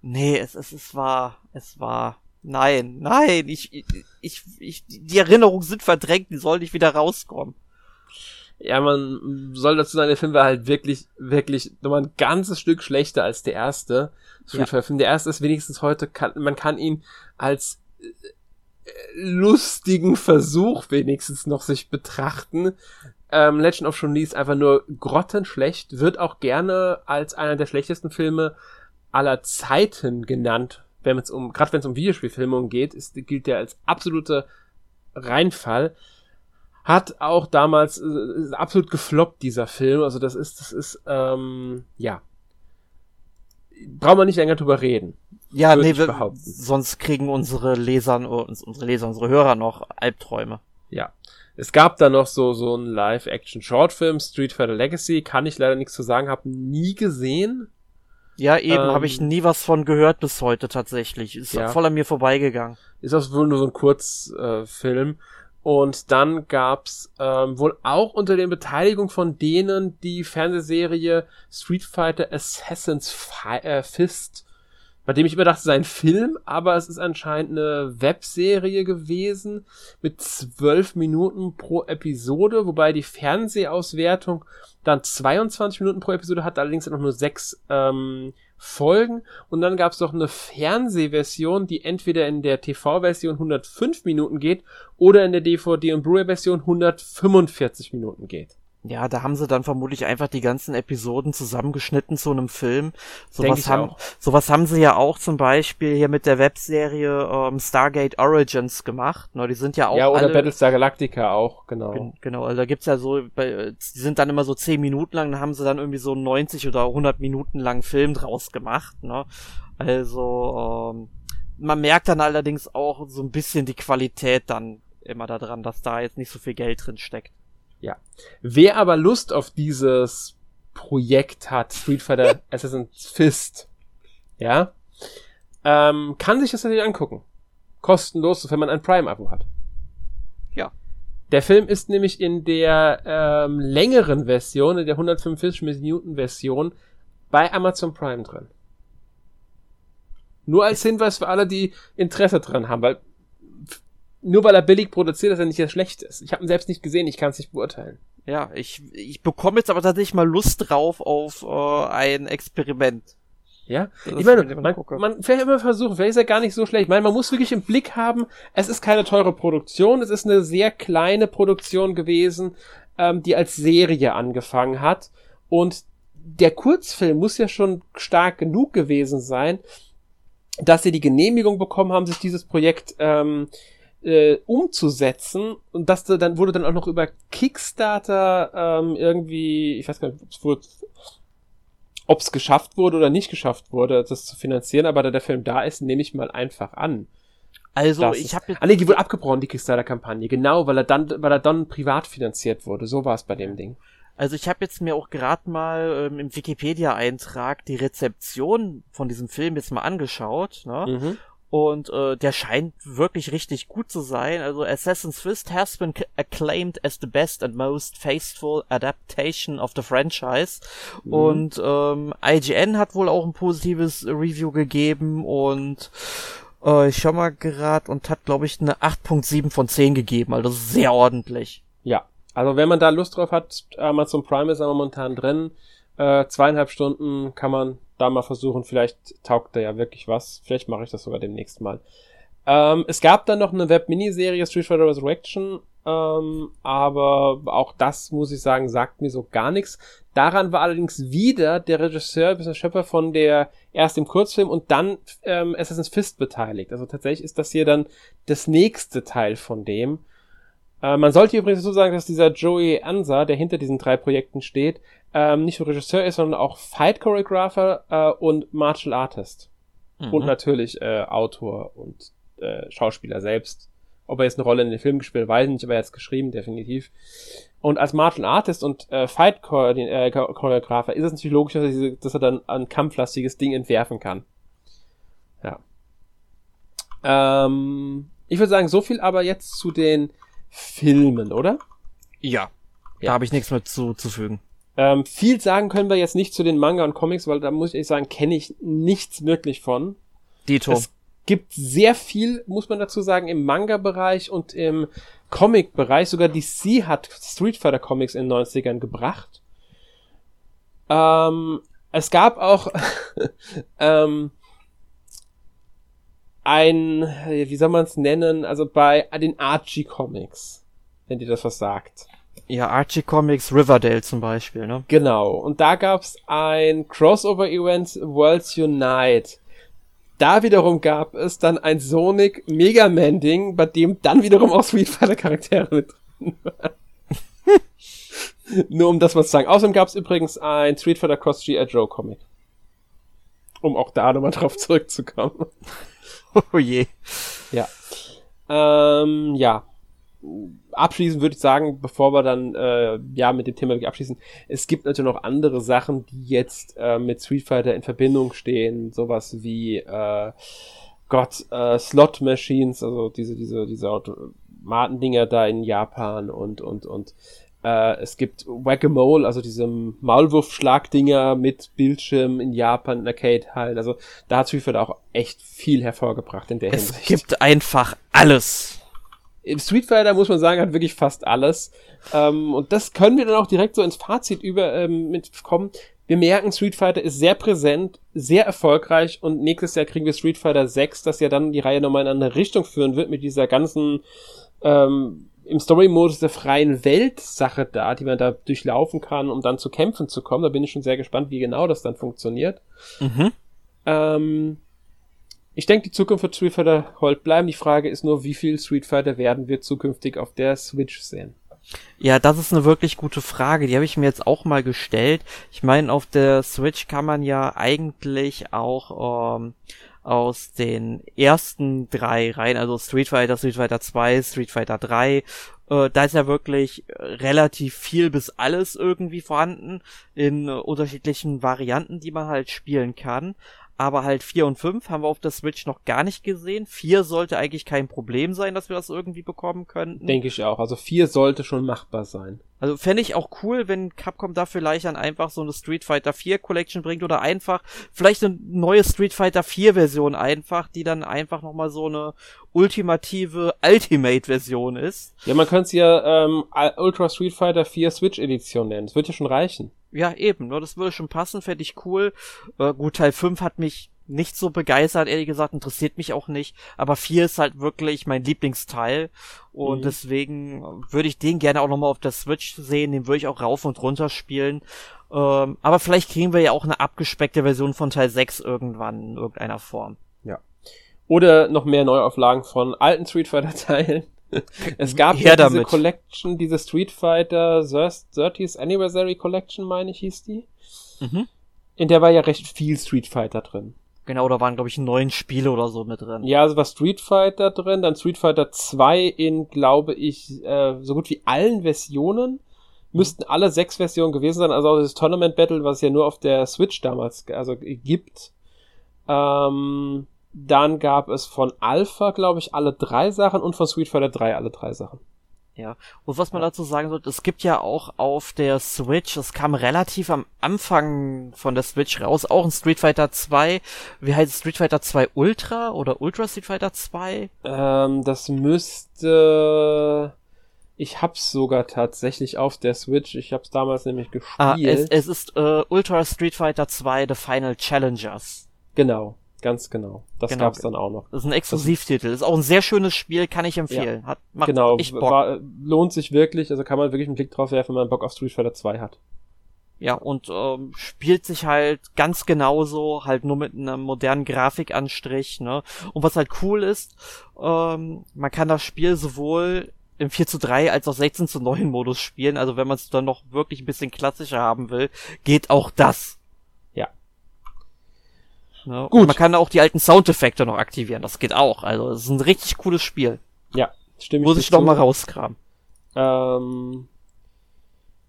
nee, es, es, es war, es war Nein, nein, ich, ich, ich, die Erinnerungen sind verdrängt, die sollen nicht wieder rauskommen. Ja, man soll dazu sagen, der Film war halt wirklich, wirklich nochmal ein ganzes Stück schlechter als der erste Street Fighter Film. Der erste ist wenigstens heute, kann, man kann ihn als äh, lustigen Versuch wenigstens noch sich betrachten. Ähm, Legend of Chun-Li ist einfach nur grottenschlecht, wird auch gerne als einer der schlechtesten Filme aller Zeiten genannt wenn es um, gerade wenn es um Videospielfilmung geht, ist, gilt der als absoluter Reinfall. Hat auch damals äh, absolut gefloppt, dieser Film. Also das ist, das ist, ähm, ja. Brauchen wir nicht länger drüber reden. Ja, nee, wir, sonst kriegen unsere Leser, unsere Leser, unsere Hörer noch Albträume. Ja. Es gab da noch so, so einen Live-Action-Shortfilm, Street Fighter Legacy, kann ich leider nichts zu sagen, habe nie gesehen. Ja, eben, ähm, habe ich nie was von gehört bis heute tatsächlich. Ist ja. voll an mir vorbeigegangen. Ist das wohl nur so ein Kurzfilm. Äh, und dann gab's ähm, wohl auch unter der Beteiligung von denen die Fernsehserie Street Fighter Assassin's Fi äh, Fist bei dem ich immer dachte, es sei ein Film, aber es ist anscheinend eine Webserie gewesen mit zwölf Minuten pro Episode, wobei die Fernsehauswertung dann 22 Minuten pro Episode hat, allerdings noch nur sechs ähm, Folgen. Und dann gab es noch eine Fernsehversion, die entweder in der TV-Version 105 Minuten geht oder in der DVD- und Blu-ray-Version 145 Minuten geht. Ja, da haben sie dann vermutlich einfach die ganzen Episoden zusammengeschnitten zu einem Film. Sowas haben, sowas haben sie ja auch zum Beispiel hier mit der Webserie ähm, Stargate Origins gemacht. Ne, die sind ja auch. Ja, oder alle, Battlestar Galactica auch, genau. Gen genau, also da gibt's ja so, bei, die sind dann immer so zehn Minuten lang, dann haben sie dann irgendwie so 90 oder 100 Minuten lang Film draus gemacht. Ne? Also, ähm, man merkt dann allerdings auch so ein bisschen die Qualität dann immer daran, dass da jetzt nicht so viel Geld drin steckt. Ja. Wer aber Lust auf dieses Projekt hat, Street Fighter [LAUGHS] Assassin's Fist, ja, ähm, kann sich das natürlich angucken. Kostenlos, wenn man ein Prime-Abo hat. Ja. Der Film ist nämlich in der ähm, längeren Version, in der 145 Minuten Version, bei Amazon Prime drin. Nur als Hinweis für alle, die Interesse dran haben, weil nur weil er billig produziert, dass er nicht das schlecht ist. Ich habe ihn selbst nicht gesehen, ich kann es nicht beurteilen. Ja, ich, ich bekomme jetzt aber tatsächlich mal Lust drauf auf äh, ein Experiment. Ja, ich meine, man, man vielleicht immer versuchen, vielleicht ist er gar nicht so schlecht. Ich meine, man muss wirklich im Blick haben, es ist keine teure Produktion, es ist eine sehr kleine Produktion gewesen, ähm, die als Serie angefangen hat. Und der Kurzfilm muss ja schon stark genug gewesen sein, dass sie die Genehmigung bekommen haben, sich dieses Projekt ähm, äh, umzusetzen und das dann wurde dann auch noch über Kickstarter ähm, irgendwie, ich weiß gar nicht, ob es geschafft wurde oder nicht geschafft wurde, das zu finanzieren, aber da der Film da ist, nehme ich mal einfach an. Also ich habe Ah nee, die wurde abgebrochen, die Kickstarter-Kampagne, genau, weil er dann, weil er dann privat finanziert wurde. So war es bei dem Ding. Also ich habe jetzt mir auch gerade mal ähm, im Wikipedia-Eintrag die Rezeption von diesem Film jetzt mal angeschaut, ne? Mhm. Und äh, der scheint wirklich richtig gut zu sein. Also Assassin's Fist has been acclaimed as the best and most faithful adaptation of the franchise. Mhm. Und ähm, IGN hat wohl auch ein positives Review gegeben und äh, ich schau mal gerade und hat, glaube ich, eine 8.7 von 10 gegeben. Also sehr ordentlich. Ja, also wenn man da Lust drauf hat, Amazon Prime ist aber momentan drin. Äh, zweieinhalb Stunden kann man da mal versuchen. Vielleicht taugt da ja wirklich was. Vielleicht mache ich das sogar demnächst mal. Ähm, es gab dann noch eine Web-Miniserie Street Fighter Resurrection, ähm, aber auch das, muss ich sagen, sagt mir so gar nichts. Daran war allerdings wieder der Regisseur, der Schöpfer von der erst im Kurzfilm und dann ähm, Assassin's Fist beteiligt. Also tatsächlich ist das hier dann das nächste Teil von dem. Äh, man sollte übrigens so sagen, dass dieser Joey Ansa, der hinter diesen drei Projekten steht, ähm, nicht nur Regisseur ist, sondern auch Fight Choreographer äh, und Martial Artist. Mhm. Und natürlich äh, Autor und äh, Schauspieler selbst. Ob er jetzt eine Rolle in den Film gespielt, weiß ich nicht, aber er hat es geschrieben, definitiv. Und als Martial Artist und äh, Fight Choreografer ist es natürlich logisch, dass er, dass er dann ein kampflastiges Ding entwerfen kann. Ja. Ähm, ich würde sagen, so viel aber jetzt zu den Filmen, oder? Ja. ja. Da habe ich nichts mehr zu, zu fügen. Ähm, viel sagen können wir jetzt nicht zu den Manga und Comics, weil da muss ich sagen, kenne ich nichts wirklich von. Dito. Es gibt sehr viel, muss man dazu sagen, im Manga-Bereich und im Comic-Bereich. Sogar DC hat Street Fighter Comics in den 90ern gebracht. Ähm, es gab auch [LAUGHS] ähm, ein, wie soll man es nennen, also bei den Archie Comics, wenn dir das was sagt. Ja, Archie Comics Riverdale zum Beispiel, ne? Genau. Und da gab's ein Crossover-Event Worlds Unite. Da wiederum gab es dann ein Sonic Mega Man Ding, bei dem dann wiederum auch Street Fighter Charaktere mit drin waren. [LAUGHS] Nur um das mal zu sagen. Außerdem gab's übrigens ein Street Fighter Cross G Joe Comic. Um auch da nochmal drauf zurückzukommen. [LAUGHS] Oh je. Ja. Ähm, ja. Abschließend würde ich sagen, bevor wir dann äh, ja mit dem Thema wirklich abschließen, es gibt natürlich noch andere Sachen, die jetzt äh, mit Street Fighter in Verbindung stehen, sowas wie äh, Gott, äh, Slot Machines, also diese, diese, diese Automatendinger da in Japan und, und, und äh, es gibt Whack-a-Mole, also diese Maulwurf-Schlagdinger mit Bildschirm in Japan, in Arcade-Hallen. Also da hat Street Fighter auch echt viel hervorgebracht in der es Hinsicht. Es gibt einfach alles. Im Street Fighter muss man sagen, hat wirklich fast alles. Ähm, und das können wir dann auch direkt so ins Fazit über ähm, mitkommen. Wir merken, Street Fighter ist sehr präsent, sehr erfolgreich und nächstes Jahr kriegen wir Street Fighter 6, das ja dann die Reihe nochmal in eine Richtung führen wird mit dieser ganzen ähm, im Story-Modus der freien Welt-Sache da, die man da durchlaufen kann, um dann zu kämpfen zu kommen. Da bin ich schon sehr gespannt, wie genau das dann funktioniert. Mhm. Ähm, ich denke, die Zukunft wird Street Fighter Hold bleiben. Die Frage ist nur, wie viel Street Fighter werden wir zukünftig auf der Switch sehen? Ja, das ist eine wirklich gute Frage. Die habe ich mir jetzt auch mal gestellt. Ich meine, auf der Switch kann man ja eigentlich auch ähm, aus den ersten drei Reihen, also Street Fighter, Street Fighter 2, Street Fighter 3, äh, da ist ja wirklich relativ viel bis alles irgendwie vorhanden in äh, unterschiedlichen Varianten, die man halt spielen kann aber halt 4 und 5 haben wir auf der Switch noch gar nicht gesehen. 4 sollte eigentlich kein Problem sein, dass wir das irgendwie bekommen könnten. Denke ich auch. Also 4 sollte schon machbar sein. Also fände ich auch cool, wenn Capcom da vielleicht dann einfach so eine Street Fighter 4 Collection bringt oder einfach vielleicht eine neue Street Fighter 4 Version einfach, die dann einfach nochmal so eine ultimative Ultimate Version ist. Ja, man könnte es ja ähm, Ultra Street Fighter 4 Switch Edition nennen. Das wird ja schon reichen. Ja, eben, nur das würde schon passen, fände ich cool. Äh, gut, Teil 5 hat mich nicht so begeistert, ehrlich gesagt, interessiert mich auch nicht. Aber 4 ist halt wirklich mein Lieblingsteil. Und mhm. deswegen würde ich den gerne auch nochmal auf der Switch sehen. Den würde ich auch rauf und runter spielen. Ähm, aber vielleicht kriegen wir ja auch eine abgespeckte Version von Teil 6 irgendwann in irgendeiner Form. Ja. Oder noch mehr Neuauflagen von alten Street Fighter Teilen. [LAUGHS] es gab ja diese damit. Collection, diese Street Fighter 30th Anniversary Collection, meine ich, hieß die. Mhm. In der war ja recht viel Street Fighter drin. Genau, da waren, glaube ich, neun Spiele oder so mit drin. Ja, also war Street Fighter drin, dann Street Fighter 2 in, glaube ich, äh, so gut wie allen Versionen. Müssten alle sechs Versionen gewesen sein, also auch das Tournament Battle, was es ja nur auf der Switch damals also gibt. Ähm, dann gab es von Alpha, glaube ich, alle drei Sachen und von Street Fighter 3 alle drei Sachen. Ja, und was man dazu sagen sollte, es gibt ja auch auf der Switch, es kam relativ am Anfang von der Switch raus, auch ein Street Fighter 2. Wie heißt es? Street Fighter 2 Ultra oder Ultra Street Fighter 2? Ähm, das müsste... Ich hab's sogar tatsächlich auf der Switch. Ich hab's damals nämlich gespielt. Ah, es, es ist äh, Ultra Street Fighter 2 The Final Challengers. Genau. Ganz genau. Das genau. gab's dann auch noch. Das ist ein Exklusivtitel. Das ist auch ein sehr schönes Spiel, kann ich empfehlen. Ja. Hat, macht genau, echt Bock. War, lohnt sich wirklich, also kann man wirklich einen Blick drauf werfen, wenn man Bock auf Street Fighter 2 hat. Ja, und ähm, spielt sich halt ganz genauso, halt nur mit einem modernen Grafikanstrich, ne? Und was halt cool ist, ähm, man kann das Spiel sowohl im 4 zu 3 als auch 16 zu 9 Modus spielen. Also wenn man es dann noch wirklich ein bisschen klassischer haben will, geht auch das. Ne? Gut. Und man kann auch die alten Soundeffekte noch aktivieren, das geht auch. Also es ist ein richtig cooles Spiel. Ja, stimmt. Muss ich noch mal rauskramen. Ähm,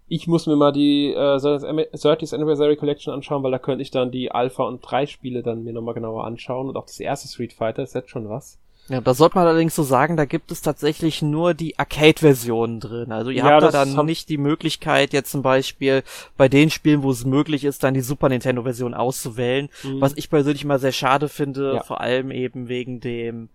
ich muss mir mal die äh, 30th Anniversary Collection anschauen, weil da könnte ich dann die Alpha und 3 Spiele dann mir nochmal genauer anschauen und auch das erste Street Fighter ist jetzt schon was. Ja, da sollte man allerdings so sagen, da gibt es tatsächlich nur die Arcade-Versionen drin. Also ihr ja, habt da dann hab... nicht die Möglichkeit, jetzt zum Beispiel bei den Spielen, wo es möglich ist, dann die Super Nintendo-Version auszuwählen. Mhm. Was ich persönlich immer sehr schade finde, ja. vor allem eben wegen dem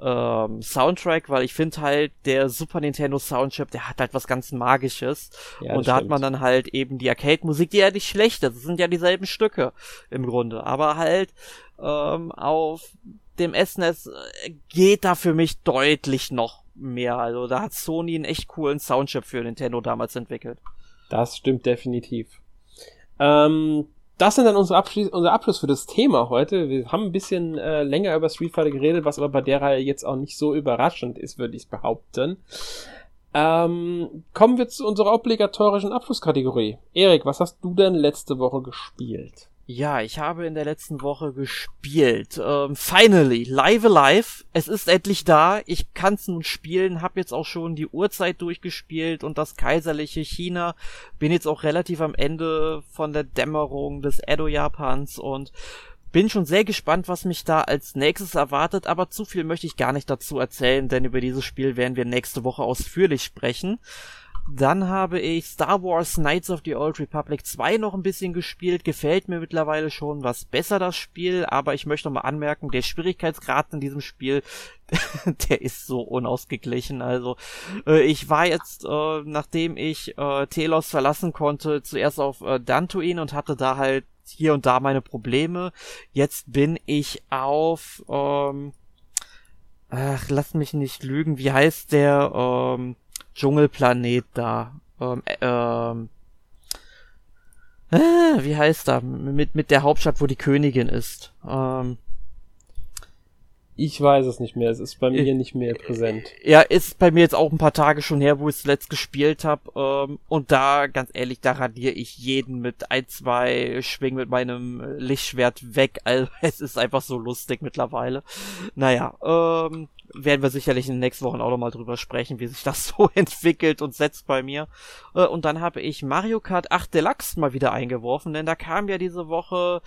ähm, Soundtrack, weil ich finde halt, der Super Nintendo Soundtrack, der hat halt was ganz Magisches. Ja, und da stimmt. hat man dann halt eben die Arcade-Musik, die ja nicht schlecht ist. Das sind ja dieselben Stücke im Grunde. Aber halt ähm, auf dem SNES äh, geht da für mich deutlich noch mehr. Also da hat Sony einen echt coolen Soundchip für Nintendo damals entwickelt. Das stimmt definitiv. Ähm, das sind dann unsere Abschluss, unser Abschluss für das Thema heute. Wir haben ein bisschen äh, länger über Street Fighter geredet, was aber bei der Reihe jetzt auch nicht so überraschend ist, würde ich behaupten. Ähm, kommen wir zu unserer obligatorischen Abschlusskategorie. Erik, was hast du denn letzte Woche gespielt? Ja, ich habe in der letzten Woche gespielt. Ähm, finally, Live Alive. Es ist endlich da. Ich kann es nun spielen. Hab jetzt auch schon die Uhrzeit durchgespielt und das kaiserliche China. Bin jetzt auch relativ am Ende von der Dämmerung des Edo-Japans und bin schon sehr gespannt, was mich da als nächstes erwartet, aber zu viel möchte ich gar nicht dazu erzählen, denn über dieses Spiel werden wir nächste Woche ausführlich sprechen. Dann habe ich Star Wars Knights of the Old Republic 2 noch ein bisschen gespielt. Gefällt mir mittlerweile schon was besser das Spiel, aber ich möchte mal anmerken, der Schwierigkeitsgrad in diesem Spiel, [LAUGHS] der ist so unausgeglichen. Also äh, ich war jetzt, äh, nachdem ich äh, Telos verlassen konnte, zuerst auf äh, Dantuin und hatte da halt hier und da meine Probleme. Jetzt bin ich auf, ähm, ach, lass mich nicht lügen, wie heißt der, ähm, Dschungelplanet da. Ähm, äh, ähm, äh, wie heißt da? Mit, mit der Hauptstadt, wo die Königin ist. Ähm, ich weiß es nicht mehr, es ist bei mir ich, nicht mehr präsent. Ja, ist bei mir jetzt auch ein paar Tage schon her, wo ich es letzt gespielt habe. Ähm, und da, ganz ehrlich, da radiere ich jeden mit ein, zwei Schwingen mit meinem Lichtschwert weg. [LAUGHS] Also es ist einfach so lustig mittlerweile. Naja, ähm, werden wir sicherlich in den nächsten Wochen auch nochmal drüber sprechen, wie sich das [LAUGHS] so entwickelt und setzt bei mir. Äh, und dann habe ich Mario Kart 8 Deluxe mal wieder eingeworfen, denn da kam ja diese Woche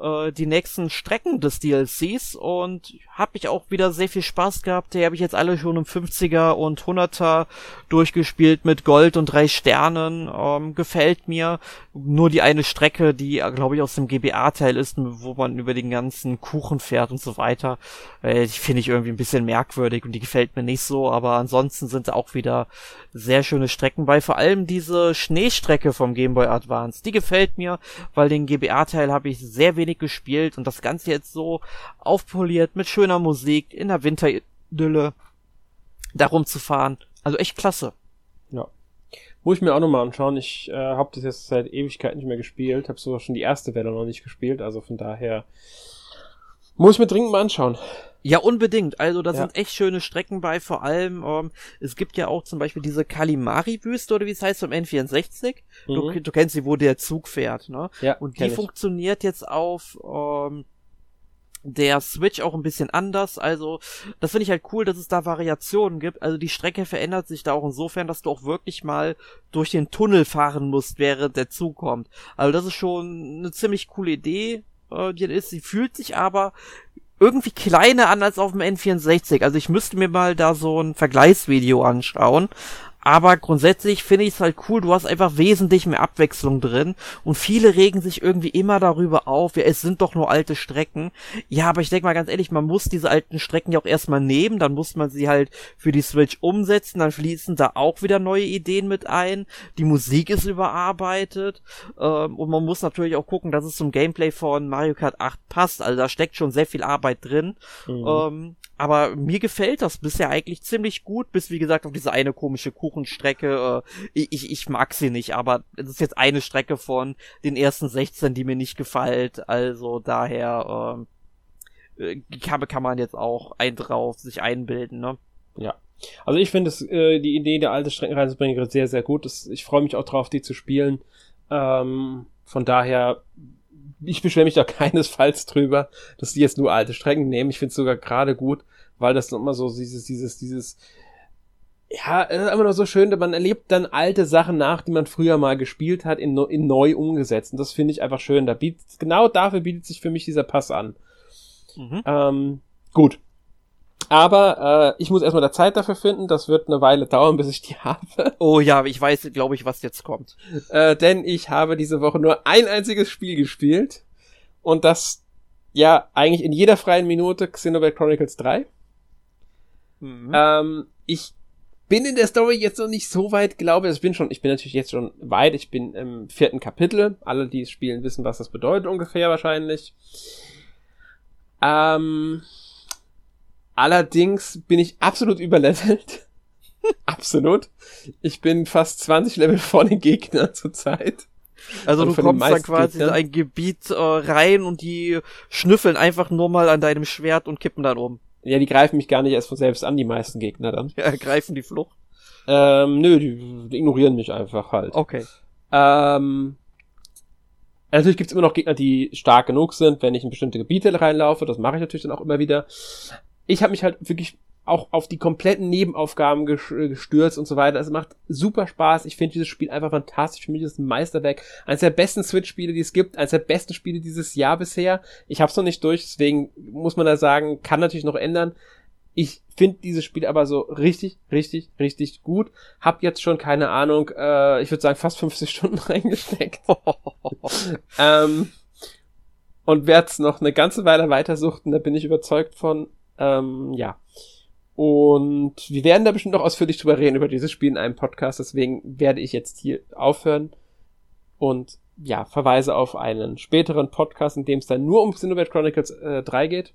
äh, die nächsten Strecken des DLCs und habe ich auch wieder sehr viel Spaß gehabt. Die habe ich jetzt alle schon im 50er und 100er durchgespielt mit Gold und drei Sternen. Ähm, gefällt mir. Nur die eine Strecke, die glaube ich aus dem GBA-Teil ist, wo man über den ganzen Kuchen fährt und so weiter. Äh, die finde ich irgendwie ein bisschen merkwürdig und die gefällt mir nicht so. Aber ansonsten sind auch wieder sehr schöne Strecken bei. Vor allem diese Schneestrecke vom Game Boy Advance. Die gefällt mir, weil den GBA-Teil habe ich sehr wenig wenig gespielt und das Ganze jetzt so aufpoliert mit schöner Musik in der Winteridylle darum zu fahren. Also echt klasse. Ja. Muss ich mir auch nochmal anschauen. Ich äh, habe das jetzt seit Ewigkeit nicht mehr gespielt. Habe sogar schon die erste Welle noch nicht gespielt. Also von daher muss ich mir dringend mal anschauen. Ja, unbedingt. Also da ja. sind echt schöne Strecken bei. Vor allem, ähm, es gibt ja auch zum Beispiel diese Kalimari-Wüste oder wie es heißt vom N64. Mhm. Du, du, kennst sie, wo der Zug fährt, ne? Ja. Und die funktioniert jetzt auf ähm, der Switch auch ein bisschen anders. Also, das finde ich halt cool, dass es da Variationen gibt. Also die Strecke verändert sich da auch insofern, dass du auch wirklich mal durch den Tunnel fahren musst, während der Zug kommt. Also das ist schon eine ziemlich coole Idee, äh, die ist. Sie fühlt sich aber irgendwie kleiner an als auf dem N64. Also ich müsste mir mal da so ein Vergleichsvideo anschauen. Aber grundsätzlich finde ich es halt cool, du hast einfach wesentlich mehr Abwechslung drin und viele regen sich irgendwie immer darüber auf, ja, es sind doch nur alte Strecken. Ja, aber ich denke mal ganz ehrlich, man muss diese alten Strecken ja auch erstmal nehmen, dann muss man sie halt für die Switch umsetzen, dann fließen da auch wieder neue Ideen mit ein, die Musik ist überarbeitet ähm, und man muss natürlich auch gucken, dass es zum Gameplay von Mario Kart 8 passt, also da steckt schon sehr viel Arbeit drin. Mhm. Ähm, aber mir gefällt das bisher eigentlich ziemlich gut, bis wie gesagt auf diese eine komische Kuchenstrecke. Äh, ich, ich mag sie nicht, aber es ist jetzt eine Strecke von den ersten 16, die mir nicht gefällt. Also daher äh, kann, kann man jetzt auch ein drauf sich einbilden, ne? Ja. Also ich finde äh, die Idee der alte Strecken reinzubringen sehr, sehr gut. Das, ich freue mich auch drauf, die zu spielen. Ähm, von daher ich beschwere mich da [LAUGHS] keinesfalls drüber, dass die jetzt nur alte Strecken nehmen. Ich finde es sogar gerade gut, weil das nochmal so dieses, dieses, dieses, ja, es ist einfach nur so schön, man erlebt dann alte Sachen nach, die man früher mal gespielt hat, in, in neu umgesetzt. Und das finde ich einfach schön. Da bietet, genau dafür bietet sich für mich dieser Pass an. Mhm. Ähm, gut. Aber äh, ich muss erstmal da Zeit dafür finden. Das wird eine Weile dauern, bis ich die [LAUGHS] habe. Oh ja, ich weiß, glaube ich, was jetzt kommt. Äh, denn ich habe diese Woche nur ein einziges Spiel gespielt. Und das, ja, eigentlich in jeder freien Minute Xenoblade Chronicles 3. Mhm. Ähm, ich bin in der Story jetzt noch nicht so weit, glaube ich. Ich bin schon, ich bin natürlich jetzt schon weit. Ich bin im vierten Kapitel. Alle, die es spielen, wissen, was das bedeutet ungefähr wahrscheinlich. Ähm, allerdings bin ich absolut überlevelt. [LAUGHS] absolut. Ich bin fast 20 Level vor den Gegnern zurzeit. Also du kommst dann quasi in ein Gebiet äh, rein und die schnüffeln einfach nur mal an deinem Schwert und kippen dann um. Ja, die greifen mich gar nicht erst von selbst an, die meisten Gegner dann. Ja, [LAUGHS] greifen die Flucht? Ähm, nö, die, die ignorieren mich einfach halt. Okay. Ähm, natürlich gibt's immer noch Gegner, die stark genug sind, wenn ich in bestimmte Gebiete reinlaufe. Das mache ich natürlich dann auch immer wieder. Ich habe mich halt wirklich auch auf die kompletten Nebenaufgaben gestürzt und so weiter. Es macht super Spaß. Ich finde dieses Spiel einfach fantastisch. Für mich ist es ein Meisterwerk. Eines der besten Switch-Spiele, die es gibt. Eines der besten Spiele dieses Jahr bisher. Ich habe es noch nicht durch, deswegen muss man da sagen, kann natürlich noch ändern. Ich finde dieses Spiel aber so richtig, richtig, richtig gut. Hab jetzt schon keine Ahnung, äh, ich würde sagen fast 50 [LAUGHS] Stunden reingesteckt. [LAUGHS] ähm, und werde es noch eine ganze Weile weitersuchten, da bin ich überzeugt von. Ähm, ja. Und wir werden da bestimmt noch ausführlich drüber reden, über dieses Spiel in einem Podcast. Deswegen werde ich jetzt hier aufhören und ja, verweise auf einen späteren Podcast, in dem es dann nur um Xenoblade Chronicles äh, 3 geht.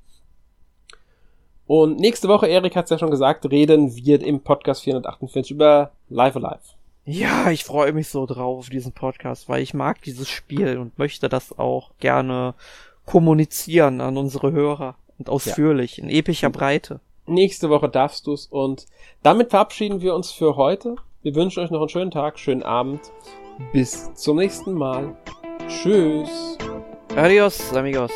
Und nächste Woche, Erik hat es ja schon gesagt, reden wir im Podcast 448 über Live Alive. Ja, ich freue mich so drauf auf diesen Podcast, weil ich mag dieses Spiel und möchte das auch gerne kommunizieren an unsere Hörer und ausführlich ja. in epischer Breite. Nächste Woche darfst du's und damit verabschieden wir uns für heute. Wir wünschen euch noch einen schönen Tag, schönen Abend. Bis zum nächsten Mal. Tschüss. Adios, amigos.